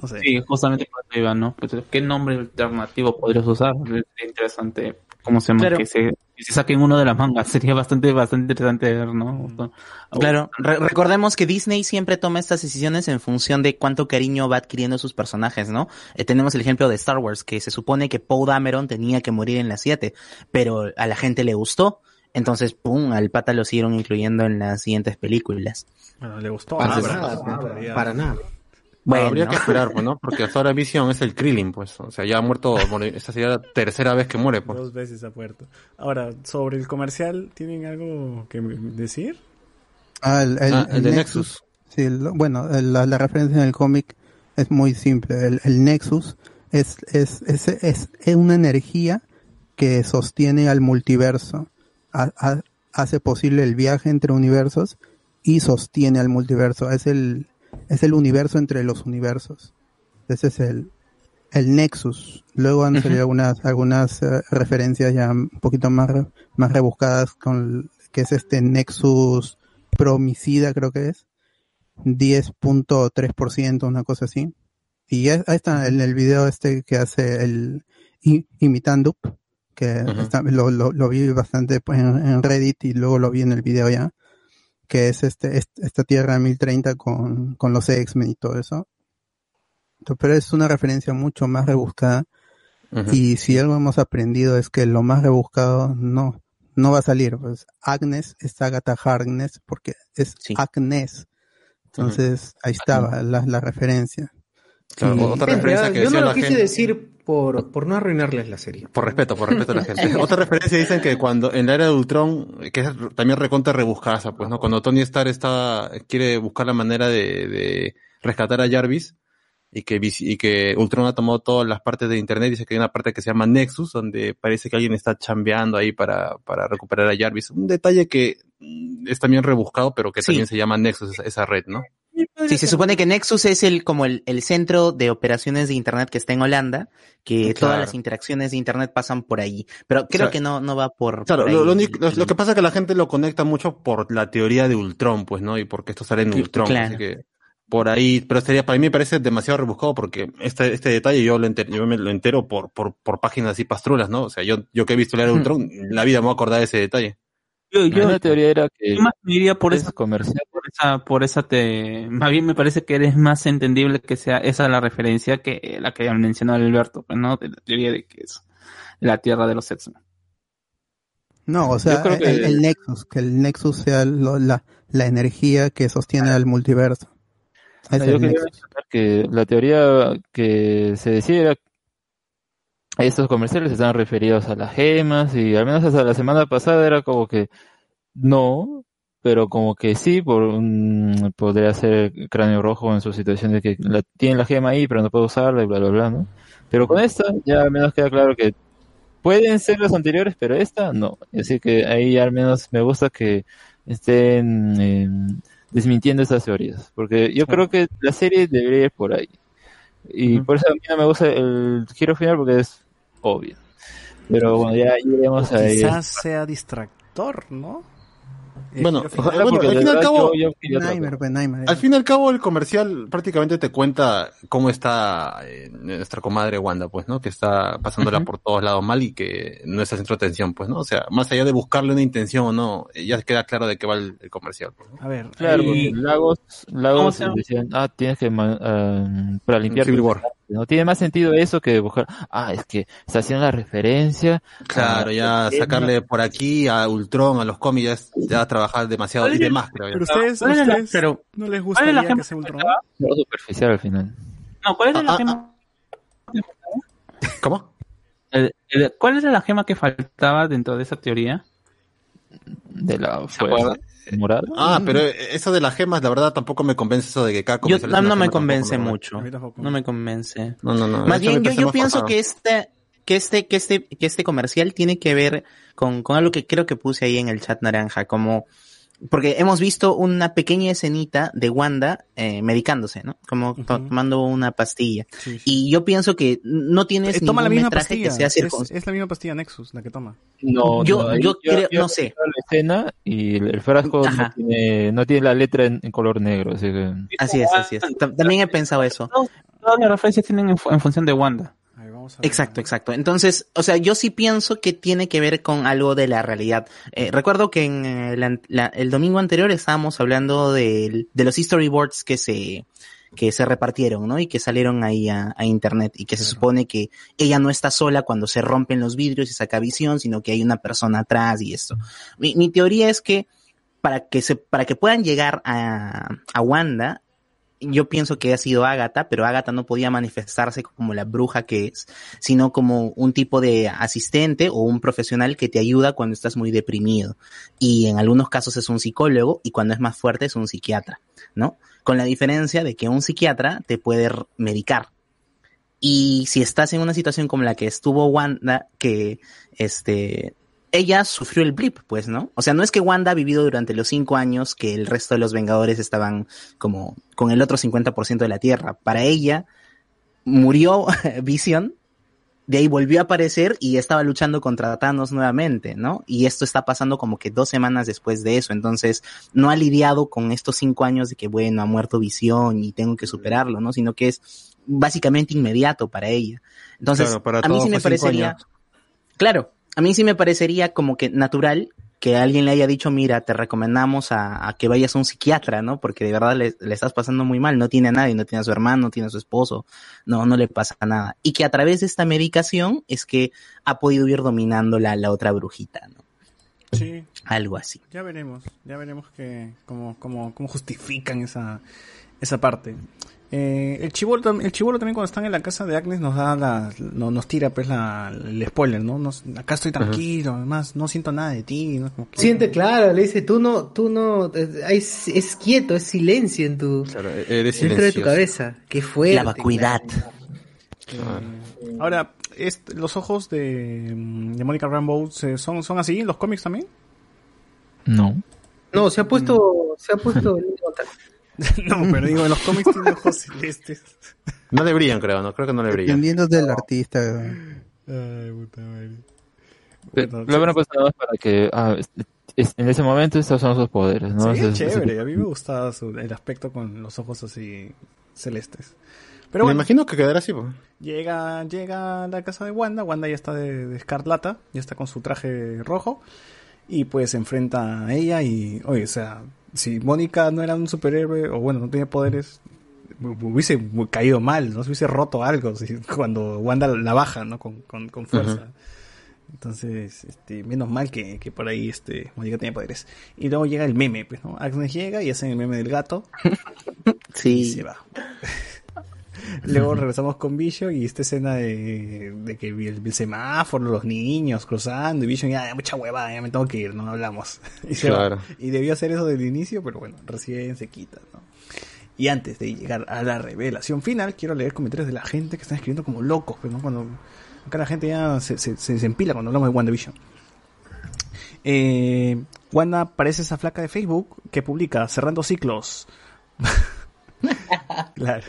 no sé. Sí, justamente por eso iba, ¿no? Pues, ¿Qué nombre alternativo podrías usar? Sería interesante. ¿Cómo se llama? Claro. Que, se, que se saquen uno de las mangas. (laughs) Sería bastante, bastante interesante ver, ¿no? Claro, re- recordemos que Disney siempre toma estas decisiones en función de cuánto cariño va adquiriendo sus personajes, ¿no? Eh, tenemos el ejemplo de Star Wars, que se supone que Poe Dameron tenía que morir en las 7, pero a la gente le gustó, entonces, pum, al pata lo siguieron incluyendo en las siguientes películas. Bueno, le gustó. Para Ah, nada, para nada. Bueno, habría que esperar, pues, ¿no? Porque hasta ahora Vision es el Krillin, pues. O sea, ya ha muerto, esta sería la tercera vez que muere, pues. Dos veces ha muerto. Ahora, sobre el comercial, ¿tienen algo que decir? Ah, el, el- Ah, el el de Nexus. Nexus. Sí, el- bueno, el- la, la referencia en el cómic es muy simple. El, el Nexus es, es, es, es, es una energía que sostiene al multiverso. Ha- ha- hace posible el viaje entre universos y sostiene al multiverso. Es el, es el universo entre los universos. Ese es el, el Nexus. Luego han salido algunas, algunas eh, referencias ya un poquito más, más rebuscadas con, que es este Nexus promicida, creo que es. 10.3%, una cosa así. Y ya- ahí está en el video este que hace el Imitando, que está- lo, lo, lo vi bastante pues, en, en Reddit y luego lo vi en el video ya, que es este, est- esta Tierra 1030 con, con los X-Men y todo eso. Pero es una referencia mucho más rebuscada y si algo hemos aprendido es que lo más rebuscado no, no va a salir. Pues Agnes es Agatha Harkness porque es Agnes. Entonces ahí estaba la, la referencia. Claro, otra referencia ah, que yo no lo la quise gente. decir por, por no arruinarles la serie. Por respeto, por respeto a la gente. (laughs) Otra referencia dicen que cuando en la era de Ultron, que es también recontra rebuscada, pues, ¿no? Cuando Tony Stark está, quiere buscar la manera de, de rescatar a Jarvis y que, y que Ultron ha tomado todas las partes de internet, dice que hay una parte que se llama Nexus, donde parece que alguien está chambeando ahí para, para recuperar a Jarvis. Un detalle que mm, es también rebuscado, pero que Sí. también se llama Nexus, esa, esa red, ¿no? Sí, se supone que Nexus es el como el, el centro de operaciones de internet que está en Holanda, que Claro. todas las interacciones de internet pasan por ahí. Pero creo sea, que no, no va por, Claro, por lo, único- lo- lo que pasa es que la gente lo conecta mucho por la teoría de Ultron, pues, ¿no? Y porque esto sale en Ultron, claro. así que por ahí, pero sería, para mí me parece demasiado rebuscado porque este, este detalle yo lo entero, yo me lo entero por, por, por páginas así pastrulas, ¿no? O sea, yo, yo que he visto de Ultron, la vida me voy a acordar de ese detalle. Yo, yo, Una teoría era que yo más me iría por es esa, comercial. por esa, por esa te, más bien me parece que eres más entendible que sea esa la referencia que la que mencionó Alberto, pues, ¿no? De la teoría de que es la tierra de los X-Men. No, o sea, Yo creo que- el, el Nexus, que el Nexus sea lo- la, la energía que sostiene al multiverso. Es yo quería que la teoría que se decía era estos comerciales están referidos a las gemas y al menos hasta la semana pasada era como que no, pero como que sí, por un- podría ser cráneo rojo en su situación de que la, tiene la gema ahí pero no puede usarla y bla bla bla, ¿no? Pero con esta ya al menos queda claro que pueden ser los anteriores, pero esta no. Así que ahí al menos me gusta que estén eh, desmintiendo esas teorías, porque yo creo que la serie debería ir por ahí. Y por eso a mí no me gusta el giro final porque es obvio. Pero bueno, ya iremos a. Quizás sea distractor, ¿no? El Bueno, (laughs) al fin y al cabo, pues, al fin y al cabo el comercial prácticamente te cuenta cómo está eh, nuestra comadre Wanda, pues, ¿no? Que está pasándola por todos lados mal y que no está el centro de atención, pues, ¿no? O sea, más allá de buscarle una intención o no, eh, ya queda claro de qué va el, el comercial. pues, ¿no? A ver, Claro, Lagos, Lagos decían, ah, tienes que ah, para limpiar Civil War. ¿No? Tiene más sentido eso que buscar, ah, es que está haciendo la referencia. Claro, a- ya sacarle por aquí a Ultron, a los cómics, ya, trabajar demasiado y demás, creo pero ustedes, ¿Cuál era la- ustedes pero- no les ¿Cuál es la que sea Ultron? Algo superficial al final. No, ¿cuál era Ah, la ah, gema? ¿Cómo? el- el- ¿Cuál era la gema que faltaba dentro de esa teoría? De la fuerza morada. Ah, pero eso de las gemas, la verdad tampoco me convence eso de que cada Yo, no, no me convence mucho. No me convence. No, no, no. Más bien, yo, yo pienso que este, que este, que este, que este comercial tiene que ver con, con algo que creo que puse ahí en el chat naranja, como porque hemos visto una pequeña escenita de Wanda eh, medicándose, ¿no? Como to- tomando una pastilla. Y yo pienso que no tienes Eh, toma la misma metraje pastilla. que sea Es, es la misma pastilla Nexus la que toma. No, Yo- no, yo creo- no sé. la escena y el, el frasco no tiene, no tiene la letra en, en color negro, así que... Así es, así es. Tam- También he pensado eso. Todas las referencias tienen en función de Wanda. Exacto, exacto. Entonces, o sea, yo sí pienso que tiene que ver con algo de la realidad. Eh, recuerdo que en eh, la- el domingo anterior estábamos hablando de, los storyboards que se que se repartieron, ¿no? Y que salieron ahí a, a internet y que se supone que ella no está sola cuando se rompen los vidrios y saca visión, sino que hay una persona atrás y esto. Mi, mi teoría es que para que se, para que puedan llegar a, a Wanda, yo pienso que ha sido Agatha, pero Agatha no podía manifestarse como la bruja que es, sino como un tipo de asistente o un profesional que te ayuda cuando estás muy deprimido. Y en algunos casos es un psicólogo y cuando es más fuerte es un psiquiatra, ¿no? Con la diferencia de que un psiquiatra te puede medicar. Y si estás en una situación como la que estuvo Wanda, que este, ella sufrió el blip, pues, ¿no? O sea, no es que Wanda ha vivido durante los cinco años que el resto de los Vengadores estaban como con el otro 50% de la Tierra. Para ella, murió (laughs) Vision, de ahí volvió a aparecer y estaba luchando contra Thanos nuevamente, ¿no? Y esto está pasando como que dos semanas después de eso, entonces no ha lidiado con estos cinco años de que, bueno, ha muerto Visión y tengo que superarlo, ¿no? Sino que es básicamente inmediato para ella. Entonces, Claro, para a mí sí me parecería... Claro, a mí sí me parecería como que natural que alguien le haya dicho, mira, te recomendamos a, a que vayas a un psiquiatra, ¿no? Porque de verdad le, le estás pasando muy mal, no tiene a nadie, no tiene a su hermano, no tiene a su esposo, no, no le pasa nada. Y que a través de esta medicación es que ha podido ir dominando la, la otra brujita, ¿no? Sí. Algo así. Ya veremos, ya veremos que cómo, cómo, cómo justifican esa, esa parte. Eh, el chivolo el chivolo también cuando están en la casa de Agnes nos da la, no- nos tira pues la, el spoiler, ¿no? Nos- acá estoy tranquilo, además no siento nada de ti, ¿no? Como que- Siente claro, le dice, tú no, tú no, es, es quieto, es silencio en tu, eres dentro de tu cabeza. Qué fuerte. La vacuidad. Eh, Ahora, los ojos de, de Mónica se- son, son así en los cómics también. No. No, se ha puesto, se ha puesto (laughs) (laughs) no, pero digo, en los cómics tiene ojos (laughs) celestes. No le brillan, creo, no creo que no le brillan. Dependiendo del artista. Ay, puta madre. Pero Lo bueno pues nada más para que ah, es- es- en ese momento estos son sus poderes, ¿no? Sí, ese- chévere. A mí me gustaba su- el aspecto con los ojos así celestes. Pero Me bueno, imagino que quedará así, pues. llega, llega a la casa de Wanda. Wanda ya está de, de escarlata, ya está con su traje rojo. Y pues se enfrenta a ella y, oye, o sea, si Mónica no era un superhéroe, o bueno, no tenía poderes, hu- hubiese caído mal, ¿no? Se hubiese roto algo si- (laughs) cuando Wanda la baja, ¿no? Con, con, con fuerza. Entonces, este, menos mal que, que por ahí este, Mónica tenía poderes. Y luego llega el meme, pues, ¿no? Agnes llega y hacen el meme del gato. (laughs) Sí. Y se va. (laughs) Luego (laughs) regresamos con Vision y esta escena de, de que el, el semáforo, los niños cruzando y Vision ya, mucha huevada, ya me tengo que ir, no hablamos. (laughs) Y. Claro. y debió hacer eso del inicio, pero bueno, recién se quita, ¿no? Y antes de llegar a la revelación final, quiero leer comentarios de la gente que están escribiendo como locos, pues, ¿no? Cuando acá la gente ya se, se, se, se empila cuando hablamos de WandaVision. Eh, Wanda parece esa flaca de Facebook que publica cerrando ciclos. (laughs) claro.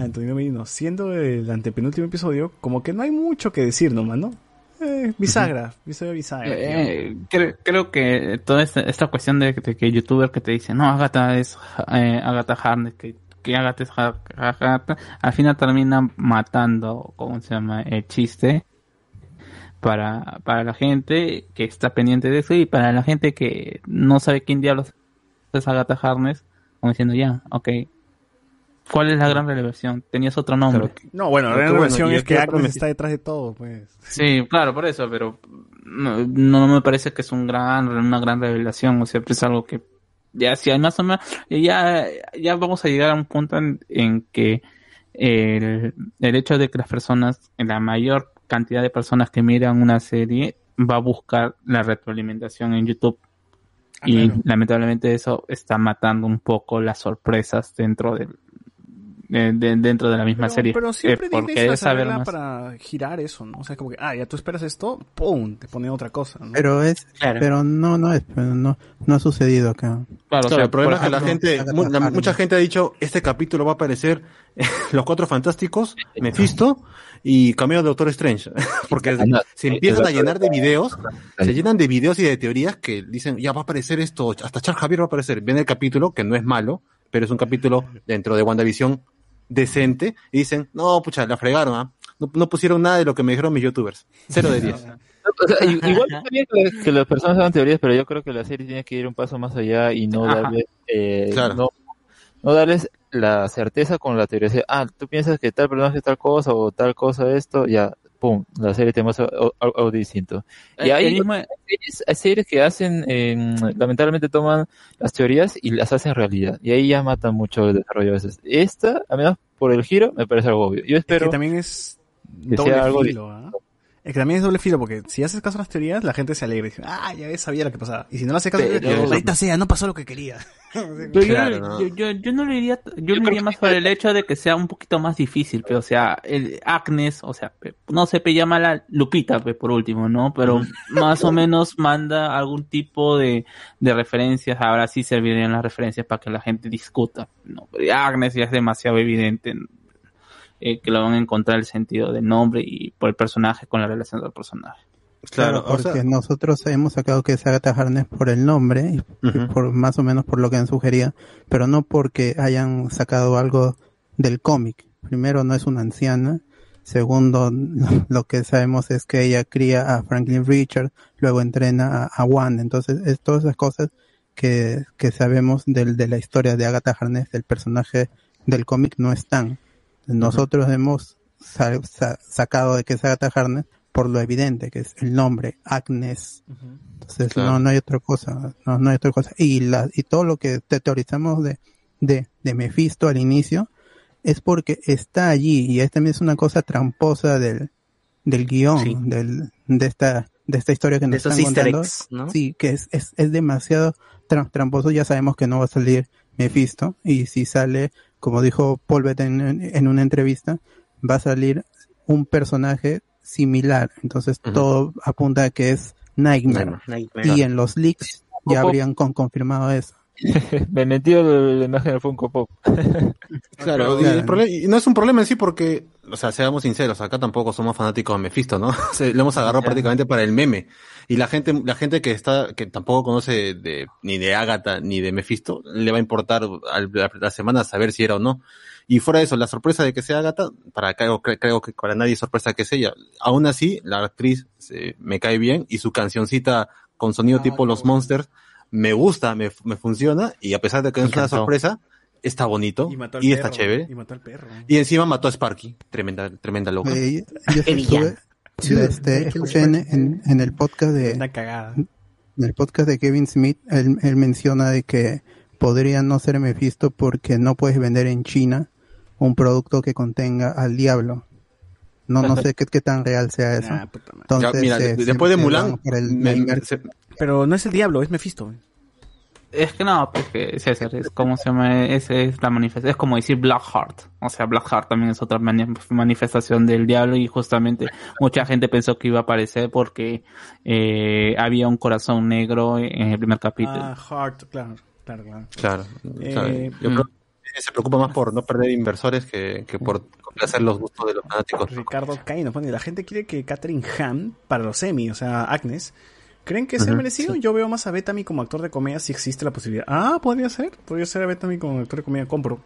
Antonio Merino, siendo el antepenúltimo episodio, como que no hay mucho que decir nomás, ¿no? Eh, bisagra, episodio bisagra. Eh, creo, creo que toda esta, esta cuestión de, de que youtuber que te dice, no, Agatha es eh, Agatha Harness, que, que Agatha es Ha- Agatha, al final termina matando, ¿cómo se llama? El chiste para, para la gente que está pendiente de eso y para la gente que no sabe quién diablos es Agatha Harness, como diciendo, ya, ok. ¿Cuál es la gran revelación? Tenías otro nombre. No, bueno, la gran bueno, y es que Agnes está detrás de todo, pues. Sí, claro, por eso, pero no, no me parece que es un gran, una gran revelación, o sea, es algo que ya si hay más o menos, ya, ya vamos a llegar a un punto en, en que el, el hecho de que las personas, la mayor cantidad de personas que miran una serie va a buscar la retroalimentación en YouTube. Y claro. lamentablemente eso está matando un poco las sorpresas dentro del, de- de- dentro de la misma Pero, serie. pero siempre Eh, porque se debe las saber más. para girar eso, ¿no? O sea, como que, ah, ya tú esperas esto, ¡pum! Te pone otra cosa, ¿no? Pero es, pero no, no es, pero no, no ha sucedido acá. Claro, el problema es que la gente, la- mucha gente ha dicho, este capítulo va a aparecer (laughs) los cuatro fantásticos, Mephisto y cameo de Doctor Strange. (laughs) Porque se empiezan a llenar de videos, se llenan de videos y de teorías que dicen, ya va a aparecer esto, hasta Charles Javier va a aparecer. Viene el capítulo, que no es malo, pero es un capítulo dentro de WandaVision decente, y dicen, no, pucha, la fregaron, ¿ah? no, no pusieron nada de lo que me dijeron mis youtubers. Cero de diez. (laughs) O sea, i- igual está bien que, las personas hagan teorías, pero yo creo que la serie tiene que ir un paso más allá y no darles, eh, Claro. no, no darles la certeza con la teoría. O sea, ah, tú piensas que tal personaje es tal cosa o tal cosa esto, ya, pum, la serie te muestra o- o- algo distinto. Y Eh, hay, series, hay series que hacen, eh, lamentablemente toman las teorías y las hacen realidad. Y ahí ya matan mucho el desarrollo a veces. Esta, al menos por el giro, me parece algo obvio. Yo Es espero que también es que doble sea algo filo, ¿ah? Es que también es doble filo, porque si haces caso a las teorías, la gente se alegra y dice, ah, ya ves, sabía lo que pasaba. Y si no le haces caso, ahorita sea, no pasó lo que quería. (laughs) Pero yo, yo, yo, yo no le diría, yo le diría más por el hecho de que sea un poquito más difícil, pero o sea, el Agnes, o sea, no sé, pe, llama la Lupita, pe, por último, ¿no? Pero (laughs) más o menos manda algún tipo de, de referencias, ahora sí servirían las referencias para que la gente discuta, ¿no? Pero Agnes ya es demasiado evidente eh, que lo van a encontrar el sentido del nombre y por el personaje con la relación del personaje. Claro, porque nosotros hemos sacado que es Agatha Harkness por el nombre y, y por más o menos por lo que han sugerido, pero no porque hayan sacado algo del cómic. Primero, no es una anciana. Segundo, (laughs) lo que sabemos es que ella cría a Franklin Richard, luego entrena a, a Wanda. Entonces, es todas esas cosas que, que sabemos del, de la historia de Agatha Harkness, del personaje del cómic, no están. Nosotros hemos sa- sa- sacado de que es Agatha Harkness por lo evidente, que es el nombre, Agnes. Entonces, Claro. no, no hay otra cosa, no, no hay otra cosa. Y la, y todo lo que te teorizamos de, de, de Mephisto al inicio es porque está allí y es también es una cosa tramposa del, del guion, del, de esta, de esta historia que nos están contando. eggs, ¿no? Sí, que es, es, es demasiado tra- tramposo, ya sabemos que no va a salir Mephisto y si sale, como dijo Paul Bettany en, en una entrevista, va a salir un personaje similar, entonces todo apunta a que es Nightmare. Nightmare. Y en los leaks ya habrían con- confirmado eso. (laughs) me metió la imagen del Funko Pop. (laughs) Claro, y, el y no es un problema en sí porque, o sea, seamos sinceros, acá tampoco somos fanáticos de Mephisto, ¿no? (laughs) Lo hemos agarrado prácticamente para el meme. Y la gente, la gente que está, que tampoco conoce de, ni de Agatha ni de Mephisto, le va a importar al- la, la semana saber si era o no. Y fuera de eso, la sorpresa de que sea Agatha, para creo, cre- creo que para nadie es sorpresa que es ella. Aún así, la actriz se- me cae bien y su cancioncita con sonido tipo Los Monsters me gusta, me, me funciona y a pesar de que no es una sorpresa, está bonito Y mató al y está chévere. y mató al perro. Y encima mató a Sparky, tremenda, tremenda loca. Eh, (laughs) yo estuve- este, escuché en, en, en el podcast de Una cagada. en el podcast de Kevin Smith, él, él menciona de que podría no ser Mephisto porque no puedes vender en China un producto que contenga al diablo. No, no sé (laughs) qué, qué tan real sea eso. Nah, puta madre. Entonces, Ya, mira, eh, después de Mulan, el me- se- Pero no es el diablo, es Mephisto. Es que no, pues que César, es como se llama, es, es la manifestación, es como decir Blackheart. O sea, Blackheart también es otra mani- manifestación del diablo y justamente mucha gente pensó que iba a aparecer porque eh, había un corazón negro en el primer capítulo. Ah, Heart, claro, claro, claro. Claro, Eh, claro. Yo creo que se preocupa más por no perder inversores que, que por complacer los gustos de los fanáticos. Ricardo Caí nos pone, la gente quiere que Catherine Hahn para los Emmy, o sea, Agnes, ¿creen que sea Ujú, merecido? Yo veo más a Bethany como actor de comedia si existe la posibilidad. Ah, podría ser, podría ser a Bethany como actor de comedia, compro.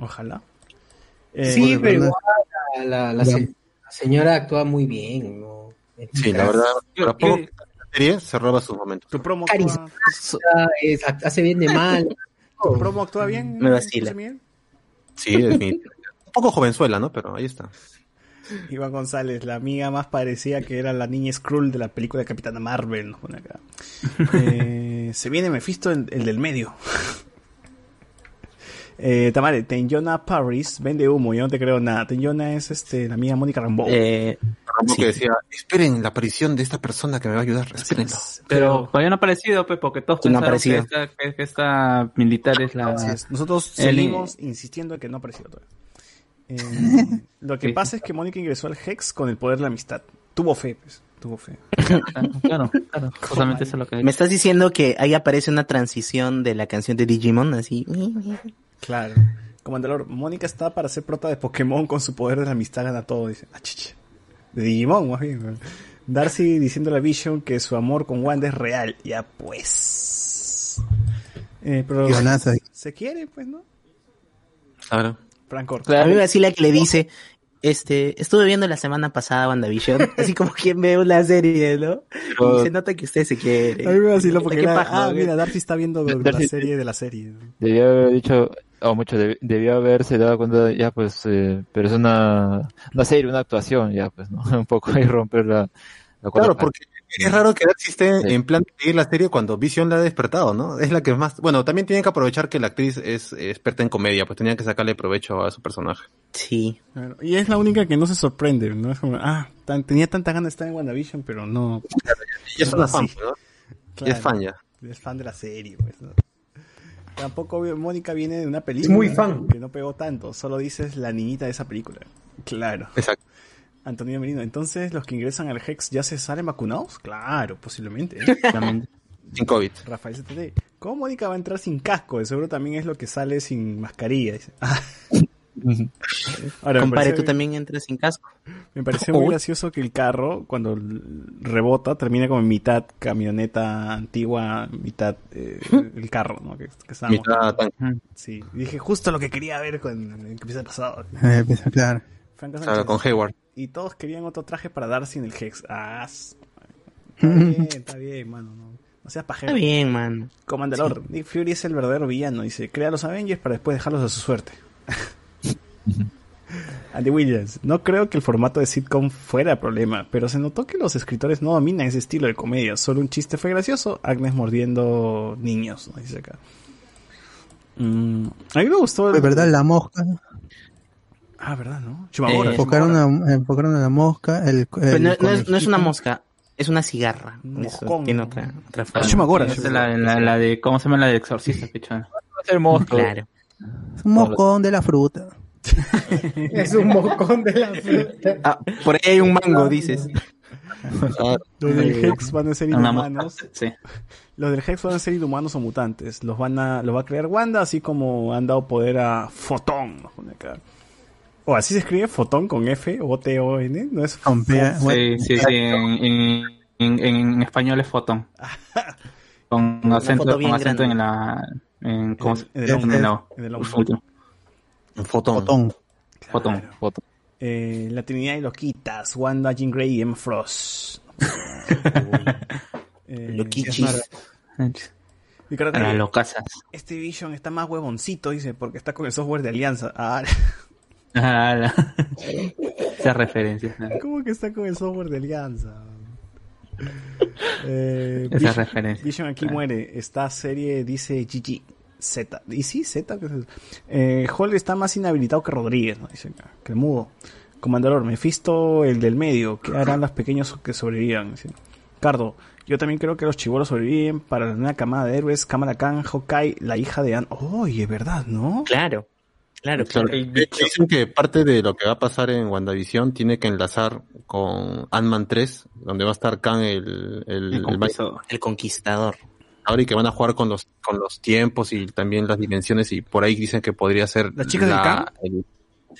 Ojalá. Eh, sí, bueno, pero igual la, la- la se- la señora actúa muy bien, ¿no? Sí, la verdad, Yo- para poco yo- que la serie se roba sus momentos. Tu promo Carismática, es- hace bien de mal. (laughs) ¿Tu promo actúa bien? Me vacila. Sí, definitivamente. Un poco jovenzuela, ¿no? Pero ahí está. Iván González, la amiga más parecía que era la niña Skrull de la película de Capitana Marvel. nos pone acá. (laughs) Eh, se viene Mephisto, el, el del medio. Eh, Tamare, Tenyona Paris vende humo, yo no te creo nada. Tenyona es este, la amiga Mónica Rambeau. Eh, Sí. que decía, esperen la aparición de esta persona que me va a ayudar, espérenlo. Pero todavía no ha aparecido, pues, porque todos No pensaron que esta, que, esta militar es la... Nosotros el- seguimos insistiendo en que no ha aparecido todavía. Eh, lo que Sí. pasa es que Mónica ingresó al Hex con el poder de la amistad. Tuvo fe, pues. Tuvo fe. Claro, claro. (laughs) Justamente eso es lo que... ¿Me estás diciendo que ahí aparece una transición de la canción de Digimon? Así. Claro. Comandador, Mónica está para ser prota de Pokémon con su poder de la amistad gana todo, dice. Ah, chicha. De Digimon, más bien. Darcy diciéndole a Vision que su amor con Wanda es real. Ya pues. Eh, pero se quiere, pues, ¿no? Claro. Frank Orc. A mí me vacila que le dice, este, estuve viendo la semana pasada WandaVision, (laughs) así como quien ve una serie, ¿no? Y se nota que usted se quiere. A mí me vaciló porque ¿Qué era, paja, ah, no? mira, Darcy está viendo la serie de la serie. Debió haber dicho, o mucho, deb- debió haberse dado cuenta, ya pues, eh, pero es una, una serie, una actuación, ya pues, ¿no? (laughs) Un poco ahí romper la, la Claro, porque es raro que Sí. en plan de seguir la serie cuando Vision la ha despertado, ¿no? Es la que más... Bueno, también tienen que aprovechar que la actriz es experta en comedia, pues tenían que sacarle provecho a su personaje. Sí. Claro, Y es la única que no se sorprende, ¿no? Es como, ah, tan- tenía tanta ganas de estar en WandaVision, pero no. Y es una fan, ¿no? Y es fan ya. Es fan de la serie, pues. ¿no? Tampoco Mónica viene de una película. muy fan. Que no pegó tanto, solo dices la niñita de esa película. Claro. Exacto. Antonio Merino, entonces los que ingresan al Hex ya se salen vacunados? Claro, posiblemente. ¿eh? (laughs) Sin COVID. Rafael CTT, ¿cómo Mónica va a entrar sin casco? De seguro también es lo que sale sin mascarilla. (laughs) Ahora, parece- tú también entras sin casco. Me pareció muy Uy. gracioso que el carro, cuando rebota, termina como en mitad camioneta antigua, mitad eh, el carro, ¿no? Que, que estábamos- Mitad tanque. Sí, dije justo lo que quería ver con el episodio pasado. (laughs) Eh, pues, Claro, con Hayward. Y todos querían otro traje para Darcy en el Hex. Ah, (laughs) está bien, está bien, mano. No, no seas pajero. Está bien, man. Comandador, Nick Fury es el verdadero villano. Dice, crea a los Avengers para después dejarlos a su suerte. (laughs) Andy Williams, no creo que el formato de sitcom fuera problema, pero se notó que los escritores no dominan ese estilo de comedia. Solo un chiste fue gracioso, Agnes mordiendo niños, ¿no? dice acá. Mm, a mí me gustó. De el- verdad, la mosca. Ah, ¿verdad, no? Chimamora, enfocaron, a, enfocaron a la mosca. El, Pero el no, no es, no es una mosca, es una cigarra. Eso moscón. tiene otra, otra forma. Chimagora, Esa es la, la, la de, ¿cómo se llama la del exorcista, pichón? ser monstruo. Claro. Es un moscón de la fruta. (laughs) Es un mocón de la fruta. Ah, por ahí hay un mango, dices. Los del Hex van a ser inhumanos. sí. Los del Hex van a ser inhumanos o mutantes. Los van a, los va a crear Wanda, así como han dado poder a Fotón. nos pone acá. O así se escribe Fotón con F o T O N, no es Con P- Fo- bueno, Sí, sí, sí, en, en, en, en español es fotón. (laughs) Con acento, foto bien con acento grande. en la... En, ¿cómo se- En el en hombro. el lado. En el último. Un fotón. botón. Fotón. Foto. Eh, la Trinidad y Loquitas, Wanda, Jean Grey y Emma Frost. (laughs) eh, Loquichis. Las Telle, locasas. Este Vision está más huevoncito, dice, porque está con el software de Alianza. Ah, Ah, la- (laughs) Esas referencias. ¿no? ¿Cómo que está con el software de Alianza? Eh, Esas Vision- referencias. Vision aquí Ah. muere. Esta serie dice GG. Z. ¿Y sí? Z. ¿Qué es? Eh, Hall está más inhabilitado que Rodríguez, ¿no? Dice acá, que el mudo. Comandador, Mephisto, el del medio. ¿Qué harán los pequeños que sobrevivan? Dice. Cardo, yo también creo que los chivolos sobreviven para la nueva camada de héroes. Kamala Khan, Hawkeye, la hija de Anne. Oye, ¿verdad, no? Claro. Claro, Claro, claro. de hecho, dicen que parte de lo que va a pasar en WandaVision tiene que enlazar con Ant-Man 3, donde va a estar Khan el, el, El conquistador. El conquistador. ahora y que van a jugar con los con los tiempos y también las dimensiones y por ahí dicen que podría ser ¿Las chicas del Khan? el,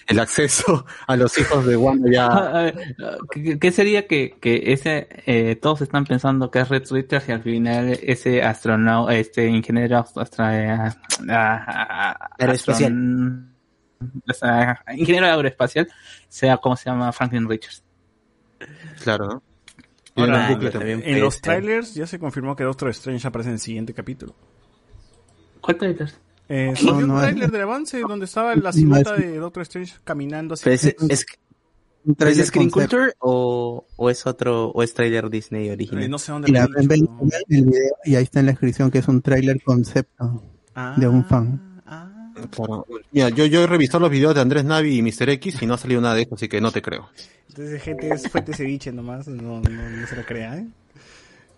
el acceso a los hijos de Wanda ya (laughs) a ¿Qué, sería que, que ese eh, todos están pensando que es Red Twitter y al final ese astronauta, este ingeniero astra, ah, ah, Aeroespacial. astron- o sea, ingeniero aeroespacial sea como se llama Franklin Richards. claro ¿no? Y Ahora, también En los trailers ya se confirmó que Doctor Strange aparece en el siguiente capítulo. ¿Cuál trailer? Eh, No, ¿no no un tráiler del avance donde estaba la No silueta de Doctor Strange caminando? Pero es, es, Un ¿es trailer Screen concept. Culture o, o es otro, o es trailer Disney original? Eh, no sé dónde Mira, lo he ven, dicho, ven el video y ahí está en la descripción que es un trailer concepto Ah, de un fan. Claro. Mira, yo, yo he revisado los videos de Andrés Navi y Mr. X y no ha salido nada de eso, así que no te creo. Entonces, gente, es fuente ceviche nomás, no, no, no se lo crea, ¿eh?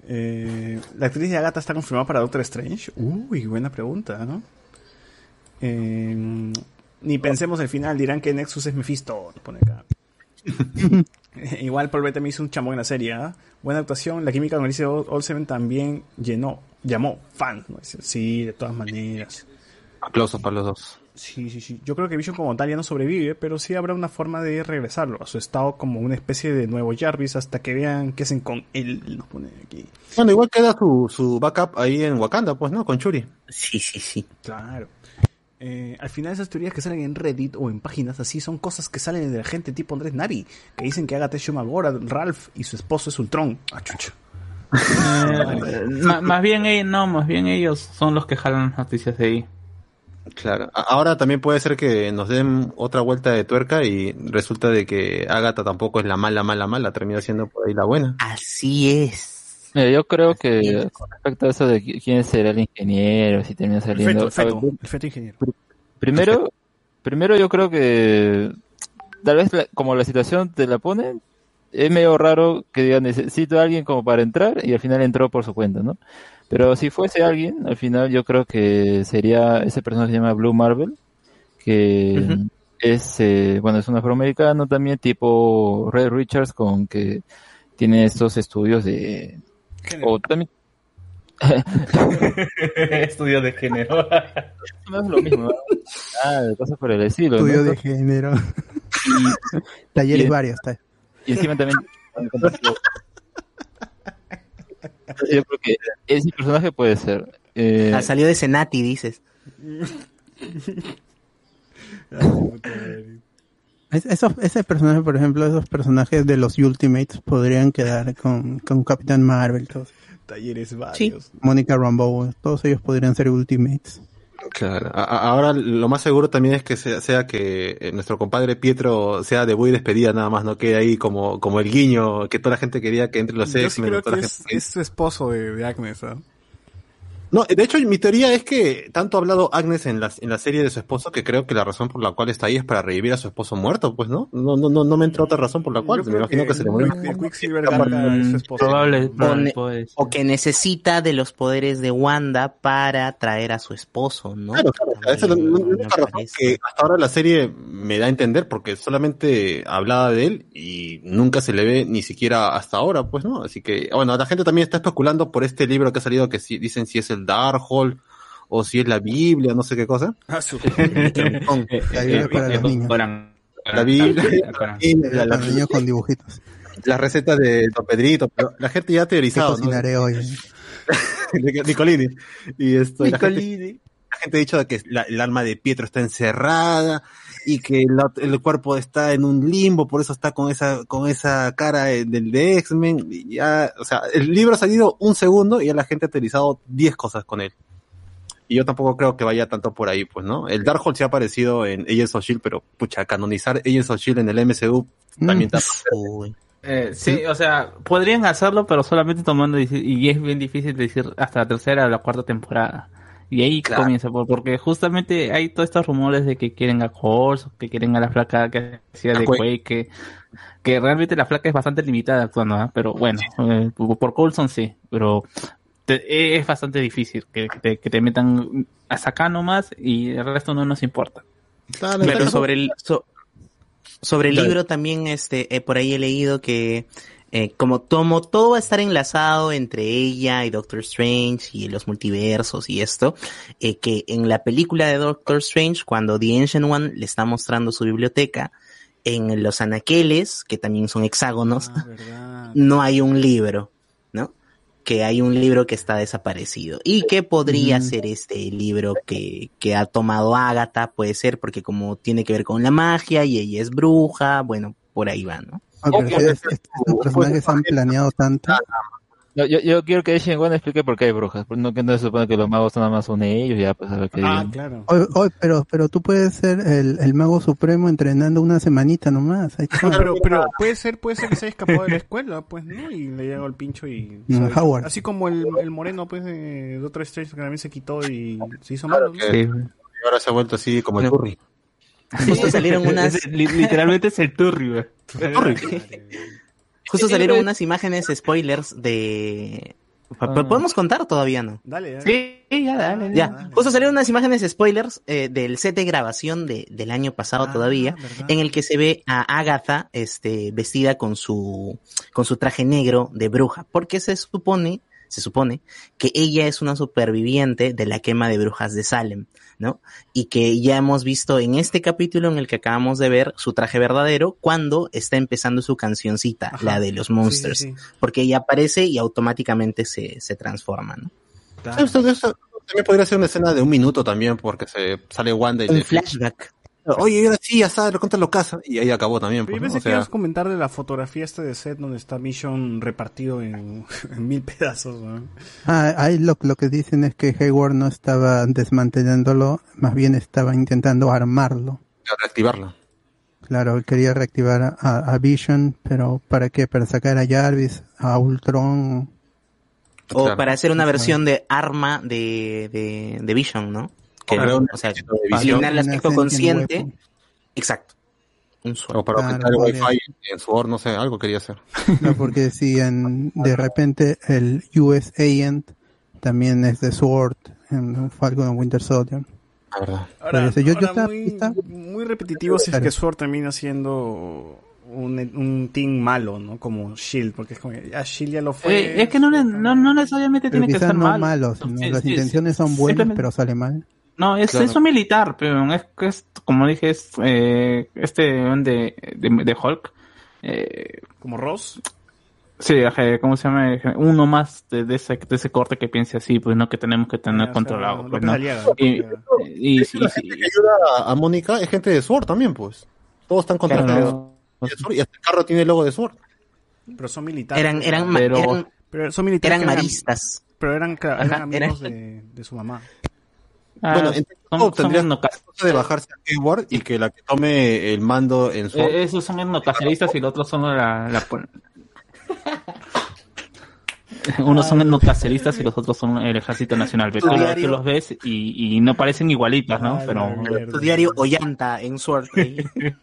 Eh, La actriz de Agatha está confirmada para Doctor Strange. Uy, buena pregunta, ¿no? Eh, ni pensemos el final, dirán que Nexus es Mephisto, pone acá. (laughs) Igual Paul Bettany hizo un chamo en la serie, ¿ah? Buena actuación, la química con Alicia Olsen también llenó, llamó fan. ¿no? Sí, de todas maneras. Aplausos para los dos. Sí, sí, sí. Yo creo que Vision como tal ya no sobrevive, pero sí habrá una forma de regresarlo a su estado como una especie de nuevo Jarvis hasta que vean qué hacen con él. Nos pone aquí. Bueno, igual queda su, su backup ahí en Wakanda, pues, ¿no? Con Churi. Sí, sí, sí. Claro. Eh, al final esas teorías que salen en Reddit o en páginas así son cosas que salen de la gente tipo Andrés Nari, que dicen que Agatha es Shumagora, Ralph y su esposo es Ultron. Ah, chucho. Eh, más bien ellos, no, más bien ellos son los que jalan las noticias de ahí. Claro. Ahora también puede ser que nos den otra vuelta de tuerca y resulta de que Agatha tampoco es la mala, mala, mala, termina siendo por ahí la buena. Así es. Mira, yo creo que con respecto a eso de qui- quién será el ingeniero, si termina El saliendo. feto, el feto, a ver, el feto ingeniero. primero, primero yo creo que tal vez la- como la situación te la pone, es medio raro que digan necesito a alguien como para entrar y al final entró por su cuenta, ¿no? Pero si fuese alguien, al final yo creo que sería ese personaje que se llama Blue Marvel, que es, eh, bueno, es un afroamericano también, tipo Red Richards, con que tiene estos estudios de... O también... (laughs) Estudio de género. (laughs) no es lo mismo, ¿no? Ah, cosas por el estilo. ¿no? Estudio de género. Talleres y- varios. Y encima también... (laughs) Yo creo que ese personaje puede ser. Eh, Ah, salió de Senati, dices. Es- esos, ese personaje, por ejemplo, esos personajes de los Ultimates podrían quedar con, con Capitán Marvel, todos. Talleres varios. Mónica Rambeau, todos ellos podrían ser Ultimates. Claro. A- ahora lo más seguro también es que sea, sea que eh, nuestro compadre Pietro sea de y despedida nada más, no quede ahí como, como el guiño que toda la gente quería que entre los X-Men. es, es su esposo de, de Agnes, ¿ah? No, de hecho mi teoría es que tanto ha hablado Agnes en la, en la serie de su esposo que creo que la razón por la cual está ahí es para revivir a su esposo muerto, pues, ¿no? No, no, no, no me entra otra razón por la cual. Me imagino que, se le murió. esposo. Probable, O, probable, ne- puede ser. o que necesita de los poderes de Wanda para traer a su esposo, ¿no? Claro, claro, esa es la única razón que hasta ahora la serie me da a entender porque solamente hablaba de él y nunca se le ve ni siquiera hasta ahora, pues, ¿no? Así que, bueno, la gente también está especulando por este libro que ha salido que si, dicen si es el Darkhold o si es la Biblia, no sé qué cosa. Ah, su- (laughs) Con- Eh, La Biblia eh, para eh, los niños. La Biblia, (laughs) Para niños con dibujitos. las recetas de Don Pedrito, pero la gente ya ha ¿Qué teorizado, ¿no? cocinaré hoy? (laughs) Nic- Nicolini. Y esto, la gente, Nicolini. la gente ha dicho que la- el alma de Pietro está encerrada y que la- el cuerpo está en un limbo, por eso está con esa, con esa cara de- del de X-Men. y Ya, o sea, el libro ha salido un segundo y ya la gente ha teorizado 10 cosas con él. Y yo tampoco creo que vaya tanto por ahí, pues, ¿no? El Darkhold se ha aparecido en Agents of S.H.I.E.L.D., pero, pucha, canonizar Agents of S.H.I.E.L.D. en el MCU también está... Uy. Eh, sí, o sea, podrían hacerlo, pero solamente tomando, y es bien difícil decir hasta la tercera o la cuarta temporada. Y ahí Claro. comienza, por- porque justamente hay todos estos rumores de que quieren a Horse, que quieren a la flaca que hacía de Quake. Que, que realmente la flaca es bastante limitada actuando, ¿ah? pero bueno, eh, por Coulson sí, pero te- es bastante difícil que, que te, que te metan hasta acá nomás y el resto no nos importa. Claro, Pero sobre el, so- sobre el Dale. libro también, este, eh, por ahí he leído que eh, como tomo, todo va a estar enlazado entre ella y Doctor Strange y los multiversos y esto, eh, que en la película de Doctor Strange, cuando The Ancient One le está mostrando su biblioteca, en los anaqueles, que también son hexágonos, Ah, (laughs) no hay un libro, ¿no? Que hay un libro que está desaparecido. Y que podría Mm. ser este libro que, que ha tomado Agatha, puede ser, porque como tiene que ver con la magia y ella es bruja, bueno, por ahí va, ¿no? Ah, pero si es- es- estos personajes han planeado tanto. Yo, yo, yo quiero que Shin Wan explique por qué hay brujas. No que no se supone que los magos nada más son ellos, ya pues a ver qué Ah, claro. Pero, pero tú puedes ser el, el mago supremo entrenando una semanita nomás. Ahí está. No, pero, pero puede ser, puede ser que se haya escapado de la escuela, pues, ¿no? Y le llegó el pincho y... ¿sabes? Howard. Así como el, el moreno, pues, de Doctor Strange, que también se quitó y se hizo malo, ¿no? Sí. Y ahora se ha vuelto así como el curry. Justo salieron (laughs) unas... Es- literalmente es el turri, güey. Justo salieron unas imágenes spoilers de... Ah. ¿Podemos contar todavía, no? Dale, dale. Sí, ya, dale. Ya, justo salieron unas imágenes spoilers eh, del set de grabación de, del año pasado Ah, todavía, en el que se ve a Agatha este, vestida con su, con su traje negro de bruja, porque se supone, se supone que ella es una superviviente de la quema de brujas de Salem, ¿no? Y que ya hemos visto en este capítulo en el que acabamos de ver su traje verdadero cuando está empezando su cancioncita, la de los monsters, sí. porque ella aparece y automáticamente se, se transforma, ¿no? Esto, esto también podría ser una escena de un minuto también, porque se sale Wanda y Un le- flashback. Oye, ahora sí, ya sabes, lo casa. Y ahí acabó también. Pues, yo ¿no? pensé O que sea, ibas a comentar de la fotografía este de set donde está Mission repartido en, (laughs) en mil pedazos. ¿no? Ah, ahí lo, lo que dicen es que Hayward no estaba desmantelándolo, más bien estaba intentando armarlo. reactivarla. Claro, él quería reactivar a, a Vision, pero ¿para qué? Para sacar a Jarvis, a Ultron. O Claro. para hacer una versión de arma de, de, de Vision, ¿no? Que, un o sea, eliminar el Una aspecto consciente. Exacto. Un. O para Claro, aumentar el podría wifi en su or, no sé, algo quería hacer. No, porque si en, de repente el US Agent también es de Sword en Falcon and Winter Soldier. La verdad. Ahora, ser. Yo- yo ahora estaba- muy, estaba- muy repetitivo si es que Sword termina siendo un, un team malo, ¿no? Como Shield, porque es como, ya Shield ya lo fue. Eh, es que no, no, no necesariamente Pero tiene que ser no malo. malos, sino Sí, las sí, intenciones sí, son buenas, pero sale mal. No, es, Claro. es un militar, pero es que es, como dije, es eh, este de, de, de Hulk. Eh, Como Ross. sí, ¿cómo se llama? Uno más de, de ese, de ese corte que piense así, pues no que tenemos que tener o sea, controlado. pues. Aliaga. Y, y, y- la gente que ayuda a, a Mónica es gente de Sword también, pues. Todos están contratados. Claro. de Sword y hasta el carro tiene el logo de Sword. Pero son militares. Eran, eran, Pero- eran, pero son militares. eran maristas. Pero eran, claro, Ajá, eran amigos eran- de, de su mamá. Ah, bueno, en son- todo son cosa de bajarse a Hayward y que la que tome el mando en Sword. eh, esos son etnocaceristas y los otros son la... la (laughs) (laughs) Unos son etnocaceristas y los otros son el ejército nacional. Pero tú, diario- los ves y, y no parecen igualitas, ¿no? Ay, Pero. Tu diario Ollanta en ahí. (laughs)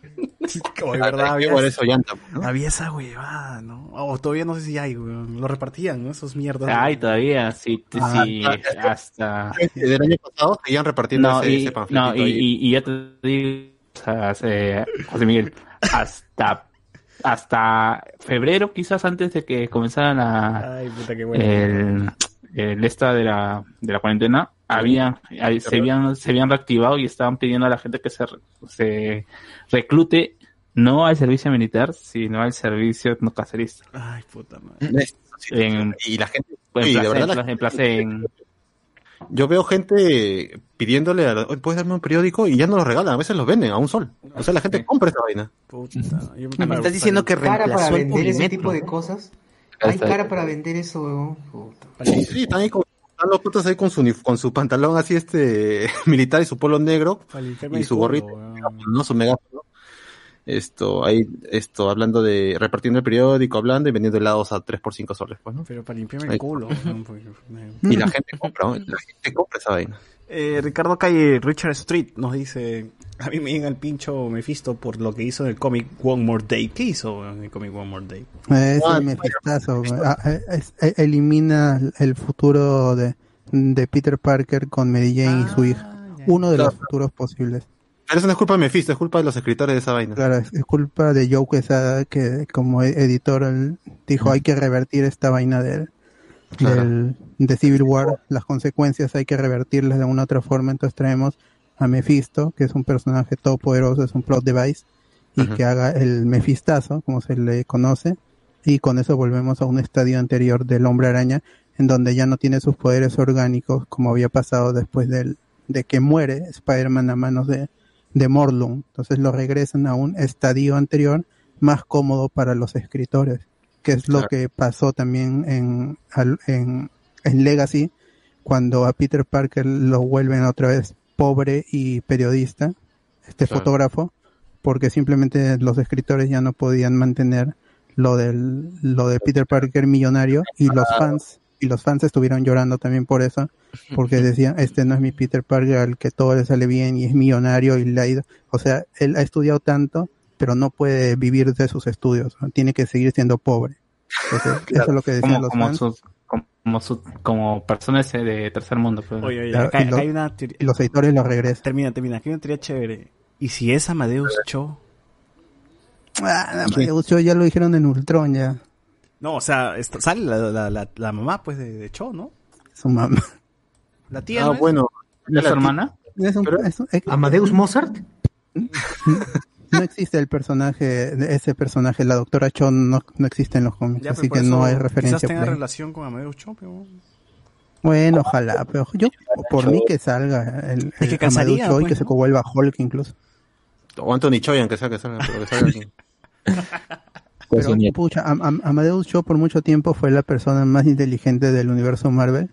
Como de verdad, había, Hayward es Ollanta, ¿no? había esa huevada, ¿no? O todavía no sé si hay, weón. Lo repartían, ¿no? Esos mierdas. Ay, todavía, sí, sí, Ah, sí, ah, hasta... Del año pasado seguían repartiendo No, ese, y, ese no y, y, y ya te digo, o sea, eh, José Miguel, hasta, hasta febrero, quizás antes de que comenzara la, Ay, puta, qué bueno. el, el esta de la, de la cuarentena, había, se habían, se habían reactivado y estaban pidiendo a la gente que se, se reclute no al servicio militar, sino al servicio etnocacerista. Ay, puta madre. En, y la gente, en y verdad en la plaza- en- Yo veo gente pidiéndole, a la- "Oye, ¿puedes darme un periódico? Y ya no los regalan, a veces los venden a un sol. O sea, la gente compra esa vaina. Puta. Yo- ¿Me estás diciendo que cara para vender ese tipo de cosas. Ahí Hay cara para vender eso. Puta. Sí, están ahí con, están los putos ahí con su, con su pantalón así este (laughs) militar y su polo negro y su gorrito, no su megáfono. Esto, ahí, esto, hablando de, repartiendo el periódico, hablando y vendiendo helados a 3 por 5 soles, pues, ¿no? Pero para limpiarme el culo. me- Y la gente compra, ¿no? La gente compra esa vaina. Eh, Ricardo Calle, Richard Street, nos dice, a mí me llega el pincho Mephisto por lo que hizo en el cómic One More Day. ¿Qué hizo en el cómic One More Day? Eh, Es Ah, el Mefistazo. ah, eh, es- eh, elimina el futuro de, de Peter Parker con Mary Jane y su hija. Uno de los futuros posibles. Pero eso no es culpa de Mephisto, es culpa de los escritores de esa vaina. Claro, es, culpa de Joe Quesada que como e- editor él dijo hay que revertir esta vaina del, Claro. del- de Civil War, las consecuencias hay que revertirlas de una u otra forma, entonces traemos a Mephisto, que es un personaje todopoderoso, es un plot device, y que haga el Mefistazo, como se le conoce, y con eso volvemos a un estadio anterior del hombre araña, en donde ya no tiene sus poderes orgánicos, como había pasado después del, de que muere Spider-Man a manos de, de Morlun. Entonces lo regresan a un estadio anterior más cómodo para los escritores, que es lo Claro. que pasó también en, en, en Legacy, cuando a Peter Parker lo vuelven otra vez pobre y periodista, este Claro. fotógrafo, porque simplemente los escritores ya no podían mantener lo del lo de Peter Parker millonario y los fans y los fans estuvieron llorando también por eso, porque decían, este no es mi Peter Parker al que todo le sale bien y es millonario y le ha ido, o sea, él ha estudiado tanto, pero no puede vivir de sus estudios, ¿no? tiene que seguir siendo pobre. Entonces, (laughs) eso es lo que decían como, los como, fans. sus- como, su- como personas de tercer mundo. pues. Oye, oye, Claro, acá, y lo- acá hay una teoría. y los editores lo regresan. Termina, termina. Aquí hay una teoría chévere. ¿Y si es Amadeus Cho? Ah, Amadeus Cho ya lo dijeron en Ultron ya, No, o sea, esto- sale la, la, la, la mamá pues de, de Cho, ¿no? su mamá. La tía. Ah, ¿no es? bueno. ¿Es su hermana? Es un- es un- es- Amadeus Mozart. (laughs) no existe el personaje, ese personaje, la doctora Cho no, no existe en los cómics, Ya, pero así que no hay Quizás referencia. tenga por ahí. relación con Amadeus Cho, pero... Bueno, ojalá, pero yo por mí que salga el, Es que el casaría, Amadeus Cho y pues, que se ¿no? vuelva Hulk incluso. O Anthony Choi, aunque sea que salga, pero que salga (laughs) su Pero, pucha, Am- Am- Amadeus Cho por mucho tiempo fue la persona más inteligente del universo Marvel.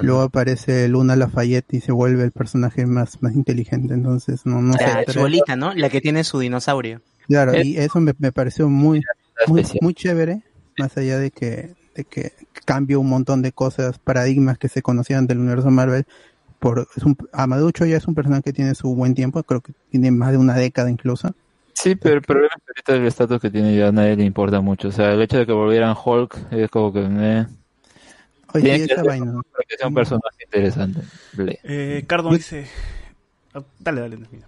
Luego aparece Luna Lafayette y se vuelve el personaje más, más inteligente. Entonces, no, no sé. La chibolita, ¿no? La que tiene su dinosaurio. Claro, Es- y eso me, me pareció muy, muy, muy chévere, más allá de que, de que cambia un montón de cosas, paradigmas que se conocían del universo Marvel. Por, es un, ya es un personaje que tiene su buen tiempo, creo que tiene más de una década incluso. Sí, pero el problema es que ahorita el estatus que tiene ya a nadie le importa mucho. O sea, el hecho de que volvieran Hulk es como que eh, Oye, que vaina. para que sea un personaje interesante. Eh, Cardo dice... Ah, Dale, dale, termina.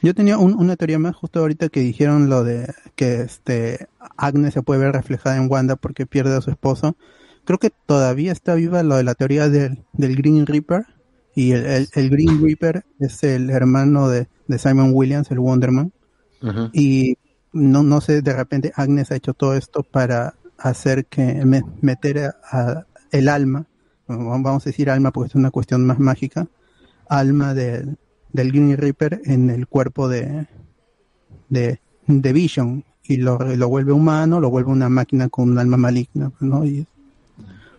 Yo tenía un- una teoría más justo ahorita que dijeron lo de que este Agnes se puede ver reflejada en Wanda porque pierde a su esposo. Creo que todavía está viva lo de la teoría del, del Green Reaper y el, el- el Green Reaper es el hermano de, de Simon Williams, el Wonderman. Y no, no sé, de repente Agnes ha hecho todo esto para hacer que me- meter a, el alma, vamos a decir alma porque es una cuestión más mágica, alma del, del Green Reaper en el cuerpo de, de, de Vision. Y lo, lo vuelve humano, lo vuelve una máquina con un alma maligna, ¿no? Y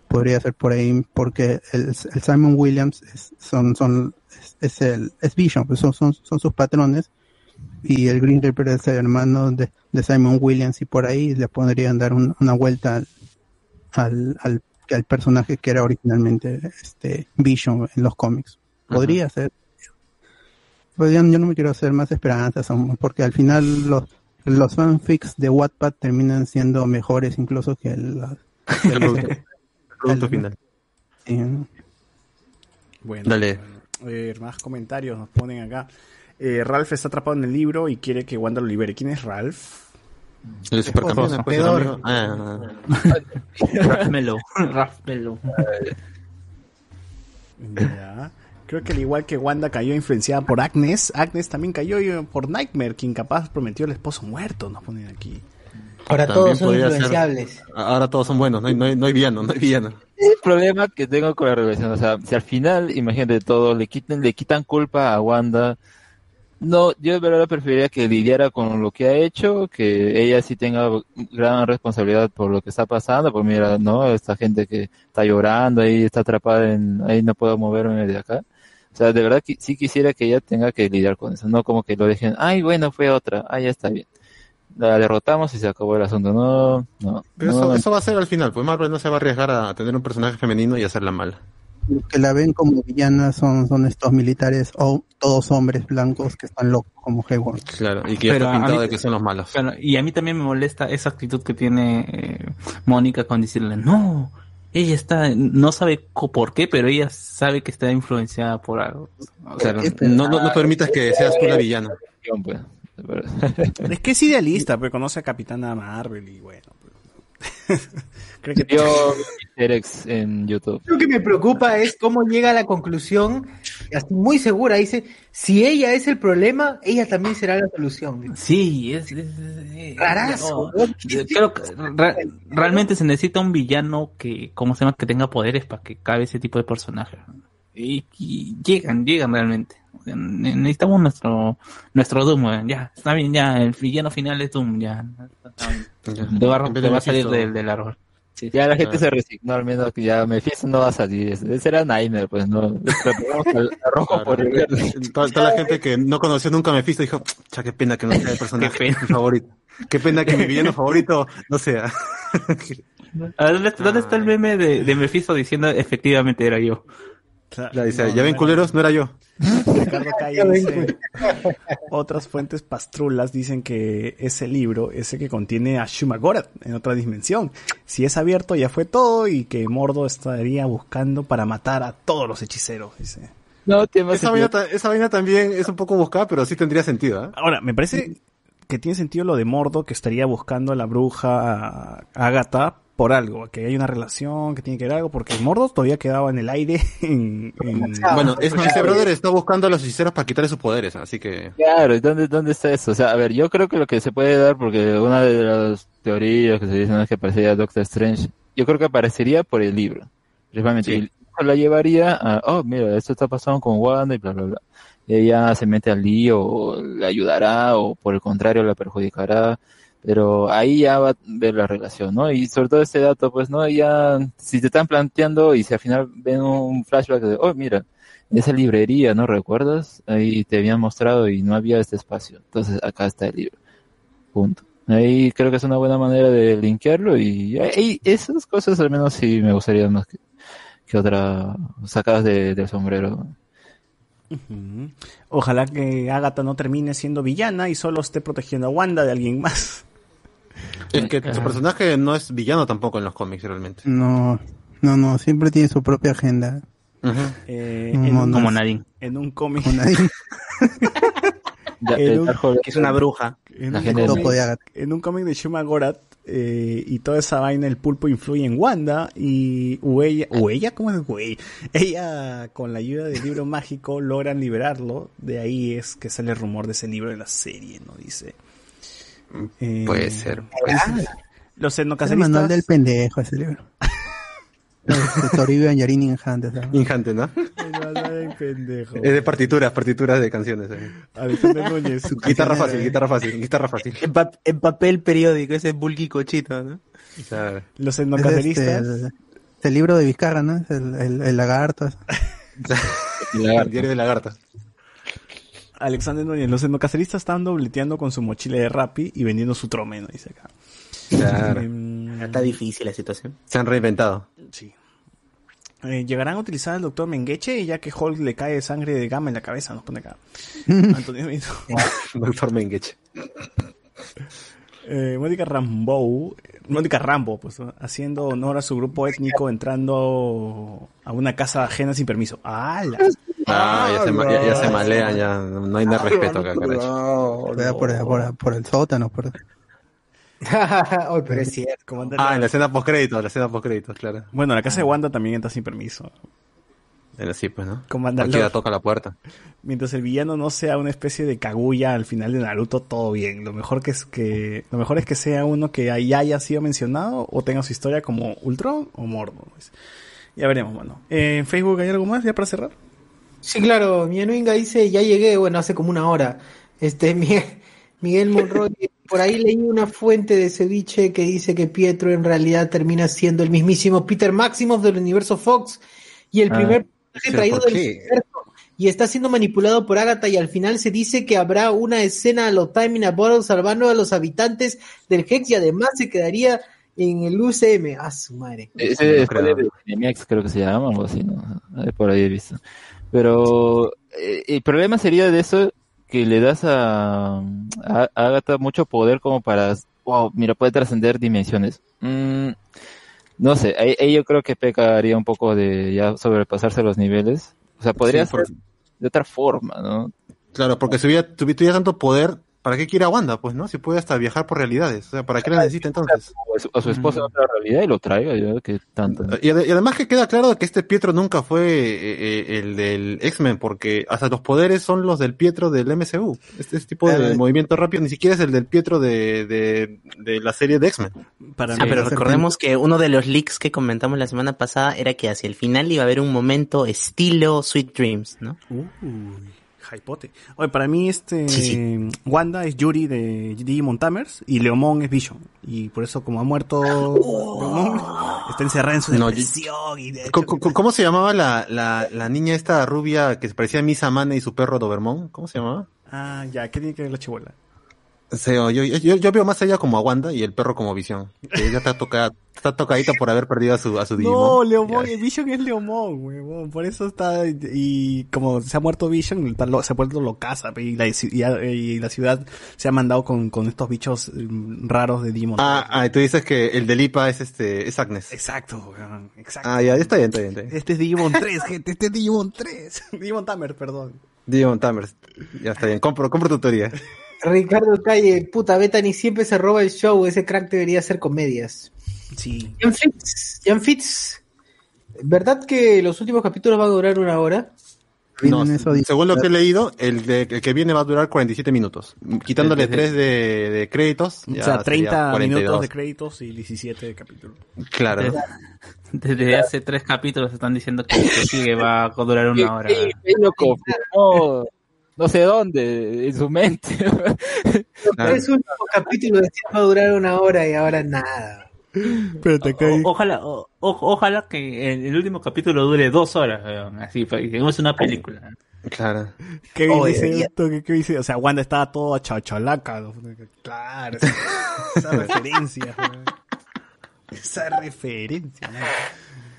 podría ser por ahí porque el, el Simon Williams es, son, son, es, es el, es Vision, pues son, son, son sus patrones y el Green Reaper es el hermano de, de Simon Williams y por ahí le podrían dar un- una vuelta al, al, al, al personaje que era originalmente este Vision en los cómics. Podría ser. Pues yo, yo no me quiero hacer más esperanzas aún, porque al final los, los fanfics de Wattpad terminan siendo mejores incluso que el, (laughs) El producto, el producto final. sí. Bueno, Dale. eh, más comentarios nos ponen acá. Eh, Ralph está atrapado en el libro y quiere que Wanda lo libere. ¿Quién es Ralph? El supercampeón, pues, el Pedor. amigo. Ah, Rafmelo. Rafmelo. Ya. Creo que al igual que Wanda cayó influenciada por Agnes, Agnes también cayó eh, por Nightmare, quien capaz prometió al esposo muerto, nos ponen aquí. Ahora También todos son ser- influenciables. ahora todos son buenos, no hay, no hay, no hay villano, no hay villano. el problema que tengo con la revelación. O sea, si al final, imagínate todo, le quitan, le quitan culpa a Wanda. No, yo de verdad preferiría que lidiara con lo que ha hecho, que ella sí tenga gran responsabilidad por lo que está pasando, pues mira, no, esta gente que está llorando ahí, está atrapada en, ahí no puedo moverme de acá. O sea, de verdad que sí quisiera que ella tenga que lidiar con eso, no como que lo dejen, ay, bueno, fue otra, ah, ya está bien. La derrotamos y se acabó el asunto, no, no. Pero no, eso, eso va a ser al final, pues Marvel no se va a arriesgar a tener un personaje femenino y hacerla mala. Los que la ven como villana son, son estos militares o todos hombres blancos que están locos como Hayward. Claro, y que Pero está a pintado mí- de que son los malos. Y a mí también me molesta esa actitud que tiene eh, Mónica con decirle, no, ella está, no sabe por qué, pero ella sabe que está influenciada por algo. O sea, Claro, no, no, no permitas que seas tú la villana. pues. Es que es idealista, pero conoce a Capitana Marvel y bueno. pues. (laughs) Creo que Terex en YouTube. Lo que me preocupa es cómo llega a la conclusión, así muy segura, dice, si ella es el problema, ella también será la solución. Sí, es, es- es- Rarazo, no, yo creo que ra- realmente se necesita un villano que, ¿cómo se llama? Que tenga poderes para que cabe ese tipo de personaje. Y, y llegan, llegan realmente. Necesitamos nuestro, nuestro Doom, weón. ya, está bien, ya, el villano final es Doom, ya. Te va, te va a salir del, del árbol. Sí, Ya la gente se resignó, al menos que ya Mephisto no va a salir. Ese era Nightmare, pues no. Rojo Claro. por el verde. Toda, toda la gente que no conoció nunca a Mephisto dijo, cha, qué pena que no sea el personaje (laughs) Qué pena. mi favorito. Qué pena que mi villano favorito no sea. (laughs) ¿Dónde, dónde está el meme de, de Mephisto diciendo efectivamente era yo? Ya dice, ya ven culeros, no era yo. (laughs) Ricardo (laughs) Calle dice, otras fuentes pastrulas dicen que ese libro es el que contiene a Shumagorath en otra dimensión. Si es abierto ya fue todo y que Mordo estaría buscando para matar a todos los hechiceros, dice. No, Esa vaina, esa vaina también es un poco buscada, pero sí tendría sentido, ¿ah? Ahora, me parece que tiene sentido lo de Mordo que estaría buscando a la bruja Agatha por algo, que hay una relación, que tiene que ver algo, porque Mordo todavía quedaba en el aire (laughs) en... en- Bueno, es, ese brother está buscando a los hechiceros para quitarle sus poderes, así que... Claro, ¿y ¿dónde, ¿dónde está eso? O sea, a ver, yo creo que lo que se puede dar, porque una de las teorías que se dicen es que aparecería Doctor Strange, yo creo que aparecería por el libro. Principalmente, y la llevaría a, oh, mira, esto está pasando con Wanda y bla, bla, bla. Y ella se mete al lío, o le ayudará, o por el contrario la perjudicará. Pero ahí ya va a ver la relación, ¿no? Y sobre todo este dato, pues, ¿no? Ya, si te están planteando y si al final ven un flashback de, oh, mira, esa librería, ¿no recuerdas? Ahí te habían mostrado y no había este espacio. Entonces acá está el libro. Punto. Ahí creo que es una buena manera de linkearlo y, esas cosas al menos sí me gustaría más que, que otra sacadas de, del sombrero. Ojalá que Agatha no termine siendo villana y solo esté protegiendo a Wanda de alguien más. Es que su personaje no es villano tampoco en los cómics, realmente. No, no, no, siempre tiene su propia agenda. Eh, Como en, un, Como Nadine. en un cómic. Como Nadine. (laughs) Ya, En el un- Dark Horse- Que es una bruja. En La un, gente cómic, de en un cómic de Shuma Gorath eh, y toda esa vaina, el pulpo influye en Wanda y Uella, Uella, ¿cómo es Uella? Ella, con la ayuda del libro mágico, logran liberarlo. De ahí es que sale el rumor de ese libro de la serie, ¿no? Dice. Eh, Puede ser. Los Es el manual del etnocaceristas. pendejo ese libro. (laughs) Este, Sobrevive a Yarin Injante. Injante, ¿no? Ay, pendejo. Es de partituras, partituras de canciones. eh. Alexander Núñez. Guitarra fácil, guitarra fácil, guitarra fácil. En, pap- en papel periódico, ese bulky cochito, ¿no? Claro. Los Es etnocaceristas. este, el, el libro de Vizcarra, ¿no? Es El, el, el lagarto. (laughs) El diario de lagarta. Alexander Núñez, los etnocaceristas están dobleteando con su mochila de Rappi y vendiendo su tromeno, dice acá. Claro. Em, Está difícil la situación. Se han reinventado. Sí. Eh, llegarán a utilizar al doctor Mengeche ya que Hulk le cae sangre de gama en la cabeza, nos pone acá. (laughs) Antonio. (laughs) Doctor Mengeche. Eh, Mónica Rambo, Mónica Rambo, pues, ¿no? haciendo honor a su grupo étnico entrando a una casa ajena sin permiso. ¡Hala! Ah, ya se, ma- ya, ya se malean, ya no hay nada de respeto acá, carajo. Por, por, por el sótano. Por... (laughs) Ay, pero es cierto. Ah, en la escena post-créditos, la escena post-créditos, claro. Bueno, la casa de Wanda también entra sin permiso. Bueno, sí, pues, ¿no? Cualquiera toca la puerta. Mientras el villano no sea una especie de Kaguya al final de Naruto, todo bien. Lo mejor que es que lo mejor es que sea uno que ya haya sido mencionado o tenga su historia como Ultron o Mordo. pues. Ya veremos, bueno. Eh, ¿En Facebook hay algo más ya para cerrar? Sí, claro, Miguel Winga dice, ya llegué, bueno, hace como una hora. Este, (laughs) Miguel, Miguel Monroy, por ahí leí una fuente de ceviche que dice que Pietro en realidad termina siendo el mismísimo Peter Maximoff del universo Fox y el Ah, primer personaje ¿pero traído por del qué? universo y está siendo manipulado por Agatha y al final se dice que habrá una escena a lo Time in a Bottle salvando a los habitantes del Hex y además se quedaría en el UCM. Ah, su madre. Ese no es creo. de Cinemex, creo que se llama, algo así, ¿no? Ahí Por ahí he visto. Pero eh, el problema sería de eso que le das a, a, a Agatha mucho poder como para, wow, mira, puede trascender dimensiones. Mm, no sé, ahí, ahí yo creo que pecaría un poco de ya sobrepasarse los niveles. O sea, podría Sí, por- ser de otra forma, ¿no? Claro, porque si tuviera tanto poder, ¿para qué quiere a Wanda? Pues, ¿no? Si puede hasta viajar por realidades. O sea, ¿para qué la necesita entonces? A su, esposa en otra realidad y lo traiga, yo que tanto. Y, ade- y además que queda claro que este Pietro nunca fue eh, eh, el del X-Men, porque hasta los poderes son los del Pietro del MCU. Este, este tipo de Claro. movimiento rápido ni siquiera es el del Pietro de, de, de la serie de X-Men. Para Ah, mí- pero recordemos que uno de los leaks que comentamos la semana pasada era que hacia el final iba a haber un momento estilo Sweet Dreams, ¿no? Uy, hypote. Oye, para mí este Sí, Wanda es Yuri de Digimon Tamers y Leomon es Vision. Y por eso como ha muerto Leomon, está encerrada en su No, depresión y de hecho- ¿Cómo, se llamaba la, la, la niña esta rubia que se parecía a Misa Mane y su perro Dobermón? ¿Cómo se llamaba? Ah, ya, ¿qué tiene que ver la chibola? Sí, yo, yo, yo- veo más a ella como a Wanda y el perro como Visión. Que ella está tocada, está tocadita por haber perdido a su, a su No, Digimon. Ya. el Vision es Leomon, huevón. Por eso está. Y como se ha muerto Vision, se ha vuelto locaza. Y la, y, y la ciudad se ha mandado con, con estos bichos mm, raros de Demon. Ah, ah, tú dices que el de Lipa es este, es Agnes. Exacto, weón, exacto. Ah, ya, está bien, está bien, está bien. Este es Digimon 3, gente. Este es Digimon 3. (laughs) Digimon Tamer, perdón. Digimon Tamers. Ya está bien, compro, compro tu teoría. (laughs) Ricardo Calle, puta, Bethany siempre se roba el show, ese crack debería hacer comedias. Sí. Jan Fitz, Jan Fitz, ¿verdad que los últimos capítulos van a durar una hora? No, según lo que he leído, el, de, el que viene va a durar 47 minutos. Quitándole Desde- 3 de, de créditos. O sea, 30 sería 42. minutos de créditos y 17 de capítulo. Claro. Desde, desde hace tres capítulos están diciendo que el que sigue va a durar una hora. Lo confirmó, no sé dónde, en su mente. (laughs) Los tres últimos capítulos decían va a durar una hora y ahora nada. O- ojalá, o- o- ojalá que el, el último capítulo dure dos horas, weón, así, para que tengamos una película. Claro. Oye, dice, ya- esto, que- que dice, o sea, Wanda estaba todo chachalaca. ¿no? Claro, esa, (laughs) esa referencia. weón. Esa referencia. ¿no?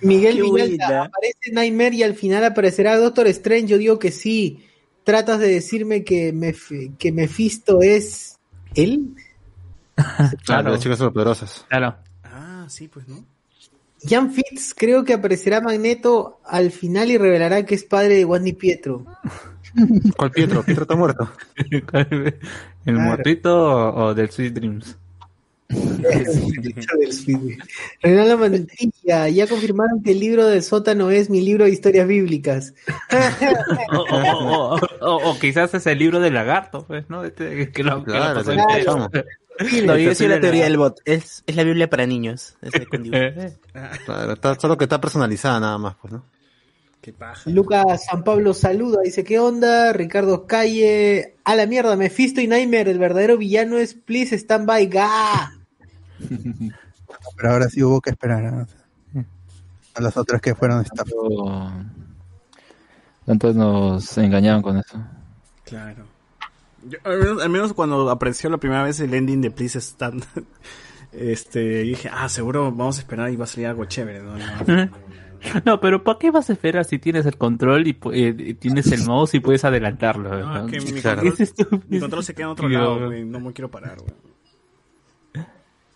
Miguel Qué Villalta, aparece Nightmare y al final aparecerá Doctor Strange. Yo digo que sí. Tratas de decirme que, Mef- que Mephisto es él. (laughs) Claro, las chicas superpoderosas. Claro. Ah, sí, pues, ¿no? Jan Fitz creo que aparecerá Magneto al final y revelará que es padre de Wanda y Pietro. ¿Cuál Pietro? Pietro está muerto. (laughs) ¿El Claro. muertito o, o del Sweet Dreams? (laughs) Reinaldo Mantilla, ya confirmaron que el libro del sótano es mi libro de historias bíblicas. (laughs) O, o- o- o- o quizás es el libro del lagarto, pues, ¿no? Este, que lo, que lo Claro. No, yo sí la teoría del bot. Es, es la Biblia para niños. dibujos. Claro, está- solo que está personalizada nada más, pues, ¿no? Qué paja. Lucas San Pablo saluda, dice, ¿qué onda? Ricardo Calle, a la mierda, Mephisto y Nightmare, el verdadero villano es Please Stand By, ga. (laughs) Pero ahora sí hubo que esperar a, a las otras que fueron esta. Tantos nos engañaron con eso. Claro. Yo, al, menos, al menos cuando apareció la primera vez el ending de Please Stand, (laughs) este, dije, ah, seguro vamos a esperar y va a salir algo chévere, ¿no? No. No, (laughs) pero ¿para qué vas a esperar si tienes el control y, eh, y tienes el mouse y puedes adelantarlo? No, ¿no? es que mi, Claro. control, mi se queda en otro lado, güey, no me quiero parar, güey.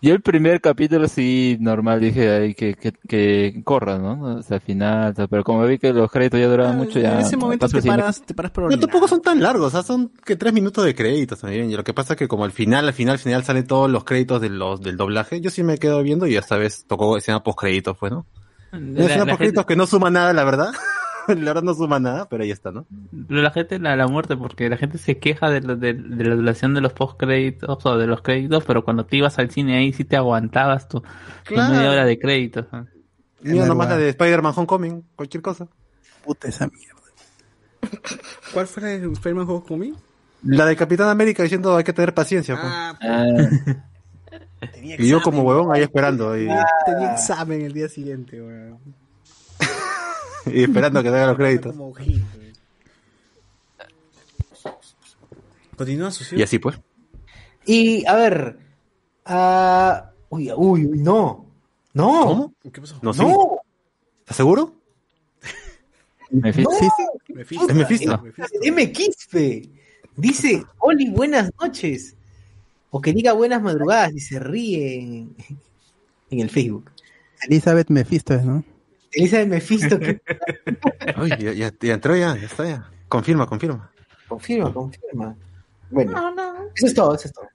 Yo el primer capítulo sí, normal, dije ahí que, que, que corra, ¿no? O sea, al final, o sea, pero como vi que los créditos ya duraban mucho, ya... en ese momento te paras, te paras por No, tampoco son tan largos, o sea, son que tres minutos de créditos también. Y lo que pasa es que como al final, al final, al final salen todos los créditos de los, del doblaje, yo sí me quedo viendo y esta vez tocó escena post créditos, pues, ¿no? Una escena post créditos que no suma nada, la verdad. (laughs) la verdad no suma nada, pero ahí está, ¿no? Pero la gente la, la muerte porque la gente se queja de, lo- de, de la duración de los post créditos o de los créditos, pero cuando te ibas al cine ahí sí te aguantabas tu, tu Claro. media hora de créditos. Mira nomás la de Spider-Man Homecoming, cualquier cosa. Puta esa mierda. (coughs) ¿Cuál fue el Spider-Man Homecoming? La de Capitán América diciendo hay que tener paciencia, pues. Ah, Tenía Y yo como huevón ahí esperando y, Tenía examen el día siguiente, güey. Y esperando que salgan los créditos. Continúa, socio. Y así pues. Y, a ver, ah, uy, uy, uy, no, no, ¿Cómo? ¿Qué pasó? No, sí. no, ¿Estás seguro? (laughs) Mephisto. no. Sí. Mephisto. Es dice, Oli, buenas noches. O que diga buenas madrugadas y se ríe en, en el Facebook. Elizabeth Mephisto es, ¿no? Elizabeth Mephisto, que (laughs) Uy, ya, ya, ya entró ya, ya está ya. Confirma, confirma. confirma, confirma. Bueno, eso es todo, eso es todo.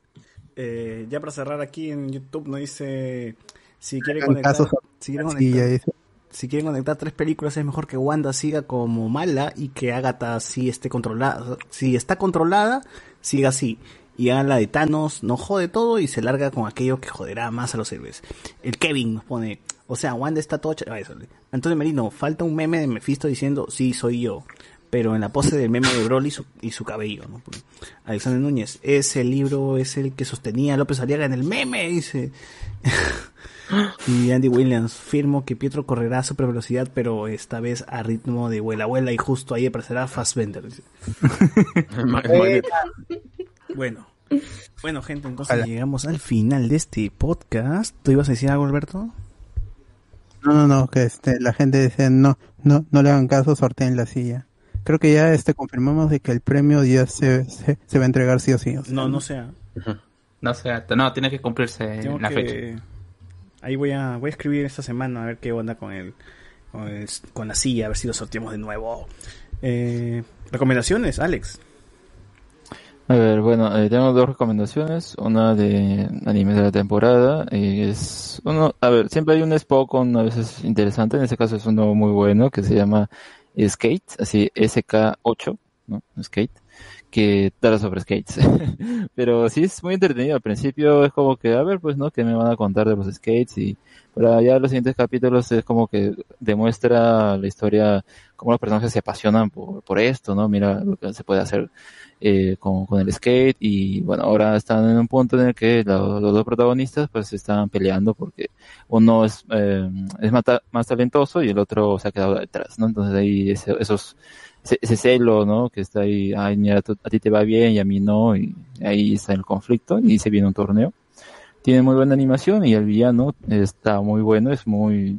Eh, ya para cerrar aquí en YouTube nos dice si quiere En conectar, si quiere Sí, conectar, ya dice. si quieren conectar tres películas es mejor que Wanda siga como mala y que Agatha sí esté controlada. Si está controlada, siga así. Y haga la de Thanos, no jode todo y se larga con aquello que joderá más a los héroes. El Kevin nos pone, o sea, Wanda está todo... ch- eso. Antonio Merino, falta un meme de Mephisto diciendo, sí, soy yo. Pero en la pose del meme de Broly y su, y su cabello, ¿no? Alexander Núñez, ese libro es el que sostenía a López Aliaga en el meme, dice. (laughs) y Andy Williams, firmo que Pietro correrá a super velocidad, pero esta vez a ritmo de vuela vuela y justo ahí aparecerá Fassbender. dice. (laughs) Bueno, Bueno, gente, entonces Ojalá. llegamos al final de este podcast. ¿Tú ibas a decir algo, Alberto? No, no, no, que este, la gente dice no, no, no le hagan caso, sorteen la silla. Creo que ya este confirmamos de que el premio ya se, se, se va a entregar sí o sí. o sea, No, no sea. No sé, no, tiene que cumplirse Tengo la que- fecha. Ahí voy a, voy a escribir esta semana a ver qué onda con el, con, el- con la silla, a ver si lo sorteamos de nuevo. Eh, Recomendaciones, Alex. A ver, bueno, eh, tengo dos recomendaciones. Una de anime de la temporada. y es uno, a ver, siempre hay un Spokon a veces interesante. En este caso es uno muy bueno que se llama Skate, así SK8, ¿no? Skate, que trata sobre skates. (laughs) Pero sí es muy entretenido. Al principio es como que, a ver, pues, ¿no? ¿Qué me van a contar de los skates? Y para ya los siguientes capítulos es como que demuestra la historia, cómo los personajes se apasionan por, por esto, ¿no? Mira lo que se puede hacer eh, con, con el skate y bueno, ahora están en un punto en el que lo- los dos protagonistas pues están peleando porque uno es, eh, es más talentoso y el otro se ha quedado detrás, ¿no? Entonces ahí ese, esos, ese, ese celo, ¿no? Que está ahí, ay, mira, a ti te va bien y a mí no, y ahí está el conflicto y se viene un torneo. Tiene muy buena animación y el villano está muy bueno, es muy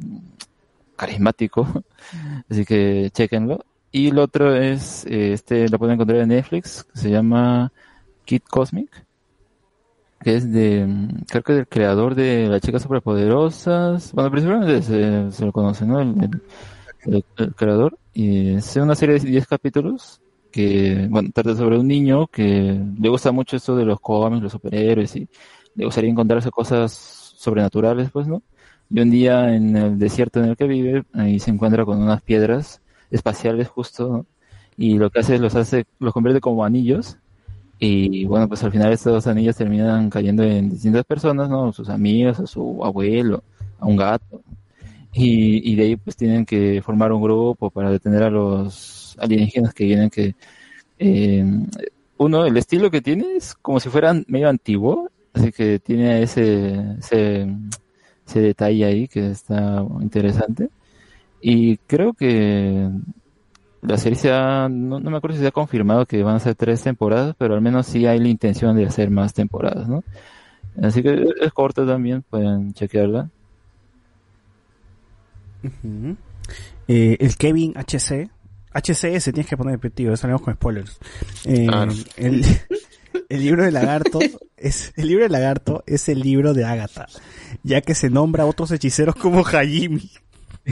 carismático, (laughs) así que chequenlo. Y el otro es, eh, este lo pueden encontrar en Netflix, que se llama Kid Cosmic, que es de, mm, creo que del creador de Las Chicas Superpoderosas, bueno, principalmente se, lo conoce, ¿no? El- el- creador, y es una serie de 10 capítulos que, bueno, trata sobre un niño que le gusta mucho esto de los cómics, los superhéroes, y le gustaría encontrarse cosas sobrenaturales, pues, ¿no? Y un día en el desierto en el que vive, ahí se encuentra con unas piedras espaciales justo, ¿no? Y lo que hace es los hace, los convierte como anillos. Y bueno, pues al final estos anillos terminan cayendo en distintas personas, ¿no? Sus amigos, a su abuelo, a un gato. Y, y de ahí pues tienen que formar un grupo para detener a los alienígenas que vienen que... eh, uno, el estilo que tiene es como si fueran medio antiguo, así que tiene ese, ese, ese detalle ahí que está interesante. Y creo que la serie se ha, no, no me acuerdo si se ha confirmado que van a ser tres temporadas, pero al menos sí hay la intención de hacer más temporadas, ¿no? Así que es corta también, pueden chequearla. Ujú. Eh, el Kevin HC. HCS tienes que poner tío, eso hablamos con spoilers. Eh, Claro. el, (laughs) el libro de lagarto es el libro de lagarto es el libro de Agatha, ya que se nombra a otros hechiceros como Hajimi. (laughs)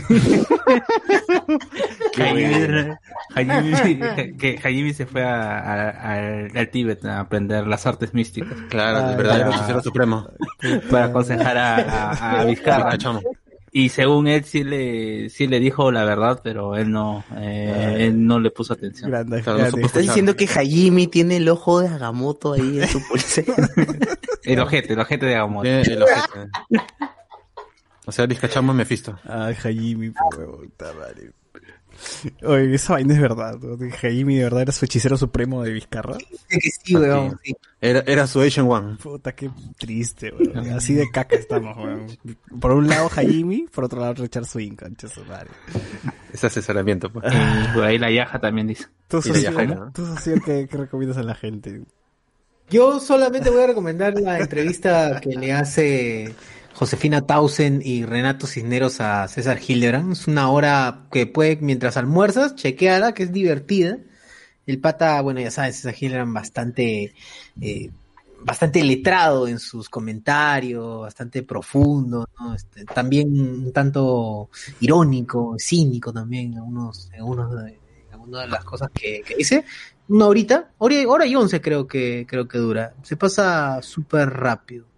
Hajime- que Hajime se fue a- a- al- al Tíbet a aprender las artes místicas. Claro, el verdadero hechicero supremo. Para aconsejar a, a, a Vizcarra. Y según él sí le, sí le dijo la verdad, pero él no, eh, él no le puso atención. Grande, Claro, no supo ¿Estás escuchar. diciendo que Hajime tiene el ojo de Agamotto ahí en su pulsera? (laughs) El ojete, el ojete de Agamotto. El ojete. O sea, Vizcachamo y Mephisto. Ay, Hajimi, puta madre. Oye, esa vaina es verdad. Que Hajimi de verdad era su hechicero supremo de Vizcarra. que sí, weón. sí. Era, era su Asian One. Puta, qué triste, weón. Así de caca estamos, weón. Por un lado Hajimi, por otro lado Richard Swing, concha su madre. Ese asesoramiento, pues. Por ahí la Yaja también dice. Tú, Yajaira, ¿no? ¿qué, qué recomiendas a la gente? Yo solamente voy a recomendar la entrevista que le hace Josefina Tausen y Renato Cisneros a César Hildebrand. Es una hora que puede, mientras almuerzas, chequeada, que es divertida. El pata, bueno, ya sabes, César Hildebrand bastante, eh, bastante letrado en sus comentarios, bastante profundo, ¿no? Este, también un tanto irónico, cínico también en algunas de las cosas que, que dice. Una horita, hora, hora y once creo que, creo que dura. Se pasa súper rápido.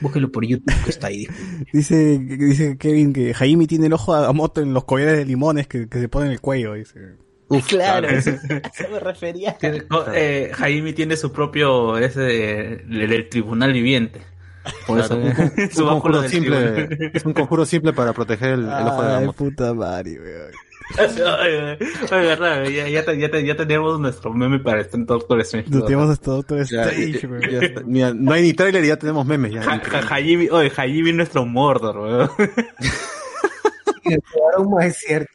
Búsquelo por YouTube que está ahí. (laughs) Dice, dice Kevin que Jaime tiene el ojo de Agamotto en los collares de limones que, que se pone en el cuello. Dice. claro, claro. eso, (laughs) eso me refería. Tiene- no, eh, Jaime tiene su propio, ese, el, el tribunal viviente. Por Claro, eso, (laughs) un, conjuro del simple, es un conjuro simple para proteger el, el ojo de Ay, Agamotto. puta madre, weón. Verdad, ya, ya, te- ya, te- ya tenemos nuestro meme para este Doctor Strange. Nos tenemos hasta Doctor Strange. Mira, no hay ni trailer y ya tenemos memes. Ya. Ja- ja- Jaime, oye, es nuestro Mordor, weón. aroma es cierto.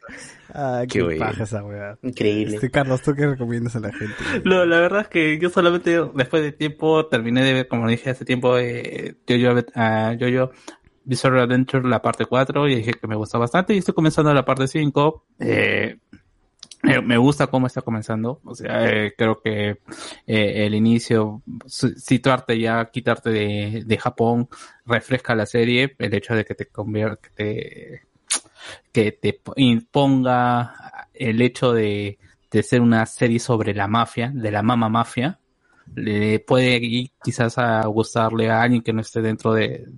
Ah, Qué qué paja esa weá. Increíble. Este, Carlos, ¿tú qué recomiendas a la gente? Lo- la verdad es que yo solamente después de tiempo terminé de ver, como dije hace tiempo, eh, Jojo, ah, Jojo Bizarre Adventure, la parte 4, y dije que me gusta bastante, y estoy comenzando la parte 5. Eh, me, gusta cómo está comenzando, o sea, eh, creo que eh, el inicio, situarte ya, quitarte de, de Japón, refresca la serie, el hecho de que te convierta, que te, que te imponga el hecho de, de ser una serie sobre la mafia, de la mama mafia, le puede quizás a gustarle a alguien que no esté dentro de, de-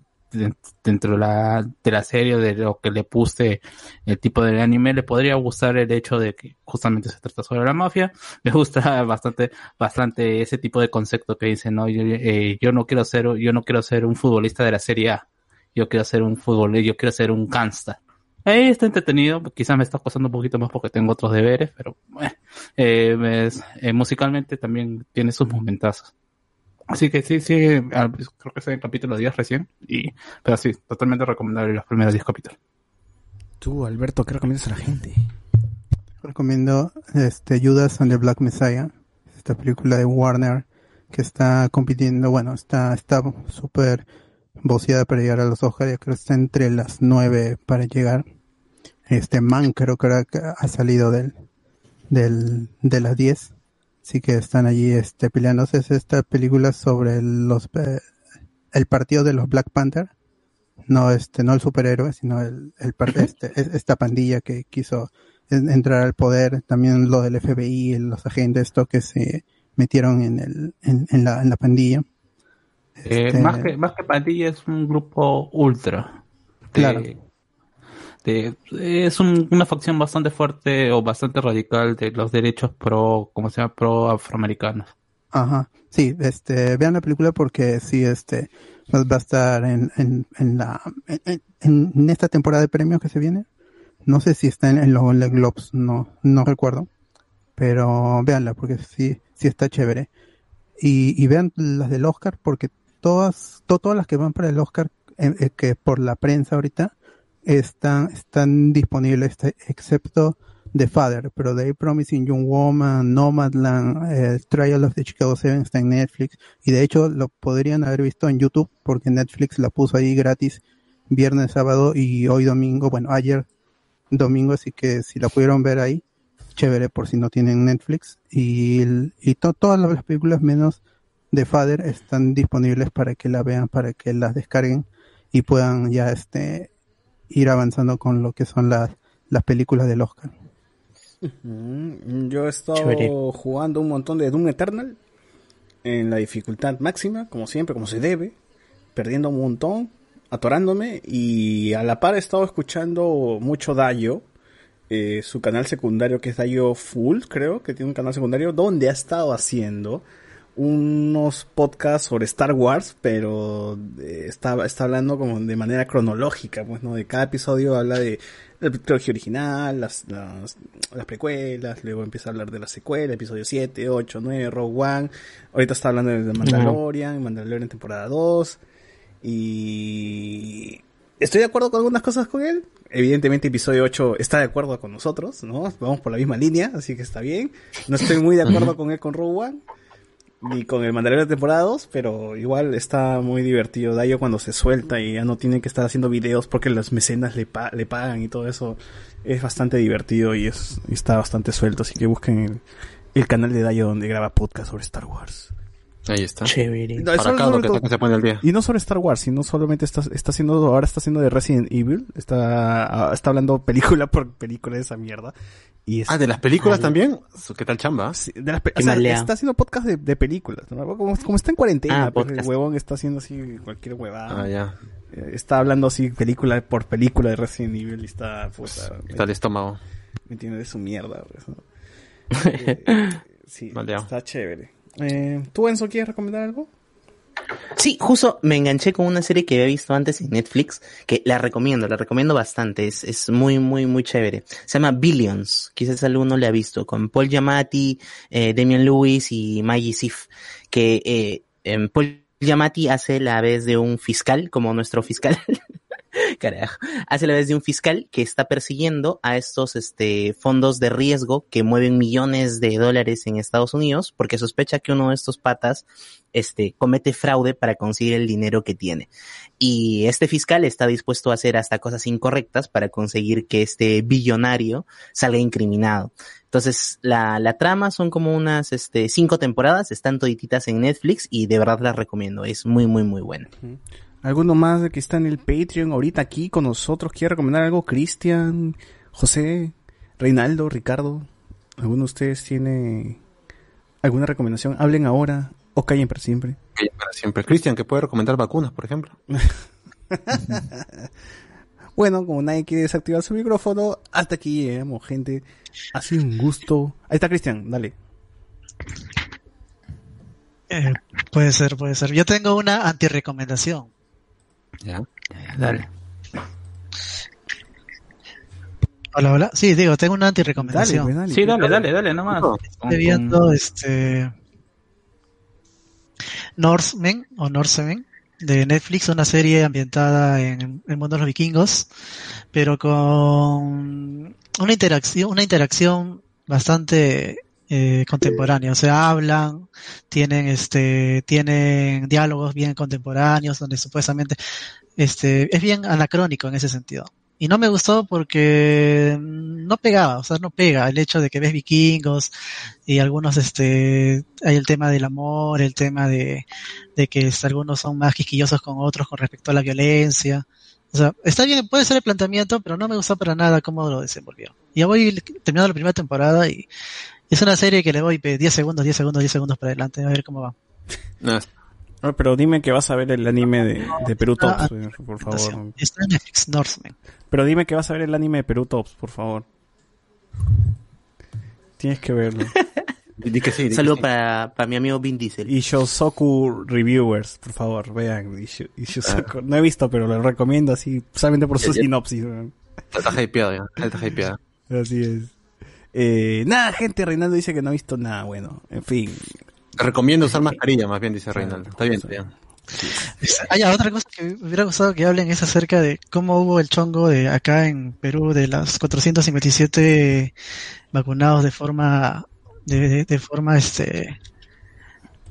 dentro de la, de la serie de lo que le puse el tipo del anime, le podría gustar el hecho de que justamente se trata sobre la mafia. (laughs) Me gusta bastante, bastante ese tipo de concepto que dice, no, yo, eh, yo no quiero ser, yo no quiero ser un futbolista de la serie A. Yo quiero ser un futbolista, yo quiero ser un gangsta. Eh, está entretenido, quizás me está costando un poquito más porque tengo otros deberes, pero eh, es- eh, musicalmente también tiene sus momentazos. Así que sí, sí, al- creo que es el capítulo 10 recién, y, pero sí, totalmente recomendable los primeros 10 capítulos. Tú, Alberto, ¿qué recomiendas a la gente? Recomiendo este Judas and the Black Messiah, esta película de Warner que está compitiendo, bueno, está está súper voceada para llegar a los Oscars, ya creo que está entre las nueve para llegar. Este Man creo que ahora que ha salido del, del, de las 10, así que están allí este peleándose. Es esta película sobre los eh, el partido de los Black Panther, no este no el superhéroe, sino el, este, es- esta pandilla que quiso en- entrar al poder, también lo del FBI, los agentes estos que se metieron en el en, en la en la pandilla. Eh, Este- más, que, más que pandilla es un grupo ultra. Claro. de- es un- una facción bastante fuerte o bastante radical de los derechos pro, como se llama, pro afroamericanos. Ajá, sí, este, vean la película porque sí, este, va a estar en, en, en la, en, esta temporada de premios que se viene. No sé si está en, los Golden Globes, no, no recuerdo. Pero véanla porque sí, sí está chévere. Y, y vean las del Oscar porque todas, to- todas las que van para el Oscar, eh, eh, que por la prensa ahorita, están, están disponibles, este, excepto The Father, pero The Promising Young Woman, Nomadland, eh, Trial of the Chicago Seven está en Netflix y de hecho lo podrían haber visto en YouTube porque Netflix la puso ahí gratis viernes, sábado y hoy domingo, bueno, ayer domingo, así que si la pudieron ver ahí, chévere por si no tienen Netflix y, y to- todas las películas menos The Father están disponibles para que la vean, para que las descarguen y puedan ya este ir avanzando con lo que son las, las películas del Oscar. Mm, Yo he estado Chévere. jugando un montón de Doom Eternal en la dificultad máxima, como siempre, como se debe, perdiendo un montón, atorándome y a la par he estado escuchando mucho Dayo, eh, su canal secundario que es Dayo Full, creo que tiene un canal secundario donde ha estado haciendo unos podcasts sobre Star Wars, pero eh, está, está hablando como de manera cronológica, pues, ¿no? De cada episodio habla de la trilogía original, las, las, las precuelas, luego empieza a hablar de la secuela, episodio 7, 8, 9, Rogue One, ahorita está hablando de Mandalorian, Mandalorian temporada 2, y estoy de acuerdo con algunas cosas con él, evidentemente episodio 8 está de acuerdo con nosotros, ¿no? Vamos por la misma línea, así que está bien, no estoy muy de acuerdo con él con Rogue One, ni con el Mandalorian de temporada 2, pero igual está muy divertido Dayo cuando se suelta y ya no tiene que estar haciendo videos porque las mecenas le, pa- le pagan y todo eso. Es bastante divertido y, es, y está bastante suelto, así que busquen el, el canal de Dayo donde graba podcast sobre Star Wars. Ahí está. Chévere. No, Para lo que, todo- se pone al día. Y no sobre Star Wars, sino solamente está, está haciendo, ahora está haciendo de Resident Evil, está, está hablando película por película de esa mierda. Y es- Ah, de las películas también. ¿Qué tal chamba? Sí, de las o sea, está haciendo podcast de, de películas, ¿no? como, como está en cuarentena, Ah, pues, el huevón está haciendo así cualquier huevada. Ah, ya. Eh, Está hablando así película por película de Resident Evil y está, puta, Está el estómago. me tiene de su mierda. pues, ¿no? (laughs) Eh, sí, está chévere. Eh, ¿Tú, Enzo, quieres recomendar algo? Sí, justo me enganché con una serie que había visto antes en Netflix, que la recomiendo, la recomiendo bastante, es, es muy, muy, muy chévere. Se llama Billions, quizás alguno le ha visto, con Paul Giamatti, eh, Damian Lewis y Maggie Sif, que eh, em, Paul Giamatti hace la vez de un fiscal, como nuestro fiscal, (laughs) Carajo. (laughs) Hace la vez de un fiscal que está persiguiendo a estos este, fondos de riesgo que mueven millones de dólares en Estados Unidos porque sospecha que uno de estos patas este, comete fraude para conseguir el dinero que tiene. Y este fiscal está dispuesto a hacer hasta cosas incorrectas para conseguir que este billonario salga incriminado. Entonces, la, la trama son como unas este, cinco temporadas, están todititas en Netflix y de verdad las recomiendo. Es muy, muy, muy buena. ¿Alguno más de que está en el Patreon ahorita aquí con nosotros? ¿Quiere recomendar algo? Cristian, José, Reinaldo, Ricardo. ¿Alguno de ustedes tiene alguna recomendación? Hablen ahora o callen para siempre. Que para siempre. Cristian, que puede recomendar vacunas, por ejemplo. (laughs) Bueno, como nadie quiere desactivar su micrófono, hasta aquí llegamos, gente. Ha sido un gusto. Ahí está Cristian, dale. Eh, puede ser, puede ser. Yo tengo una antirecomendación. Ya. Dale. Hola, hola. Sí, digo, tengo una antirecomendación. Dale, pues, dale. Sí, dale, dale, dale, nomás. Estoy viendo este Norsemen o Norsemen de Netflix, una serie ambientada en el mundo de los vikingos, pero con una interacción, una interacción bastante eh, contemporánea. O hablan, tienen este, tienen diálogos bien contemporáneos, donde supuestamente este, es bien anacrónico en ese sentido. Y no me gustó porque no pegaba, o sea, no pega el hecho de que ves vikingos y algunos, este, hay el tema del amor, el tema de, de que este, algunos son más quisquillosos con otros con respecto a la violencia. O sea, está bien, puede ser el planteamiento, pero no me gustó para nada cómo lo desenvolvió. Ya voy terminando la primera temporada y es una serie que le doy pe, 10 segundos, 10 segundos, 10 segundos para adelante, a ver cómo va. No, pero dime que vas a ver el anime de, de Perú Ah, Tops, eh, por favor. Está en Netflix, Norseman. Pero dime que vas a ver el anime de Perú Tops, por favor. Tienes que verlo. (laughs) Di que sí. Saludo para, para mi amigo Vin Diesel. Y Shosoku Reviewers, por favor, vean. Isho- Ishosoku. No he visto, pero lo recomiendo así, solamente por su Ya, ya. sinopsis. weón. Está hypeado ya. Está hypeado. Así es. Eh, nada, gente, Reinaldo dice que no ha visto nada bueno. En fin. Te recomiendo usar mascarilla, más bien, dice Reinaldo. Está bien, está bien. Hay otra cosa que me hubiera gustado que hablen es acerca de cómo hubo el chongo de acá en Perú de las 457 vacunados de forma de, de- de forma este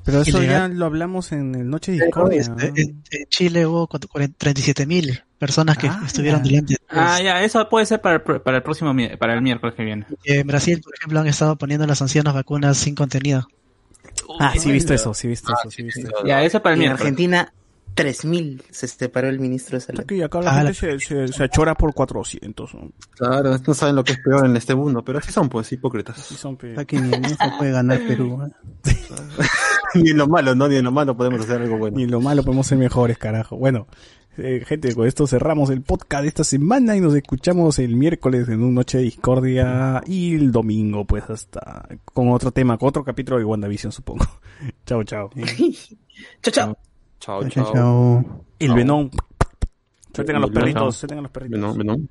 Pero eso ilegal. ya lo hablamos en el Noche de Discordia. este, ¿no? en, en Chile hubo 37 mil personas que estuvieron delante. Ah, ya, eso puede ser para el, para el próximo, para el miércoles que viene. En Brasil, por ejemplo, han estado poniendo a las ancianas vacunas sin contenido. Ah, sí, he visto eso, sí, he visto eso, sí, he visto eso. Ya, eso para el en miércoles. Argentina, 3.000 se separó el ministro de salud. Aquí acá la Ah, gente se, se, se achora por 400. ¿no? Claro, no saben lo que es peor en este mundo, pero así son, pues, hipócritas. Sí son pe- Aquí ni en eso puede ganar Perú. ¿eh? (laughs) Ni en lo malo, ¿no? Ni en lo malo podemos hacer algo bueno. Ni lo malo podemos ser mejores, carajo. Bueno, eh, gente, con esto cerramos el podcast de esta semana y nos escuchamos el miércoles en un Noche de Discordia y el domingo, pues, hasta con otro tema, con otro capítulo de WandaVision, supongo. (laughs) chao, chao. (laughs) Chao, chao. Chao, Chao, chao. chao. El Venom. Suelten a los perritos, suelten a los perritos. Venom, Venom.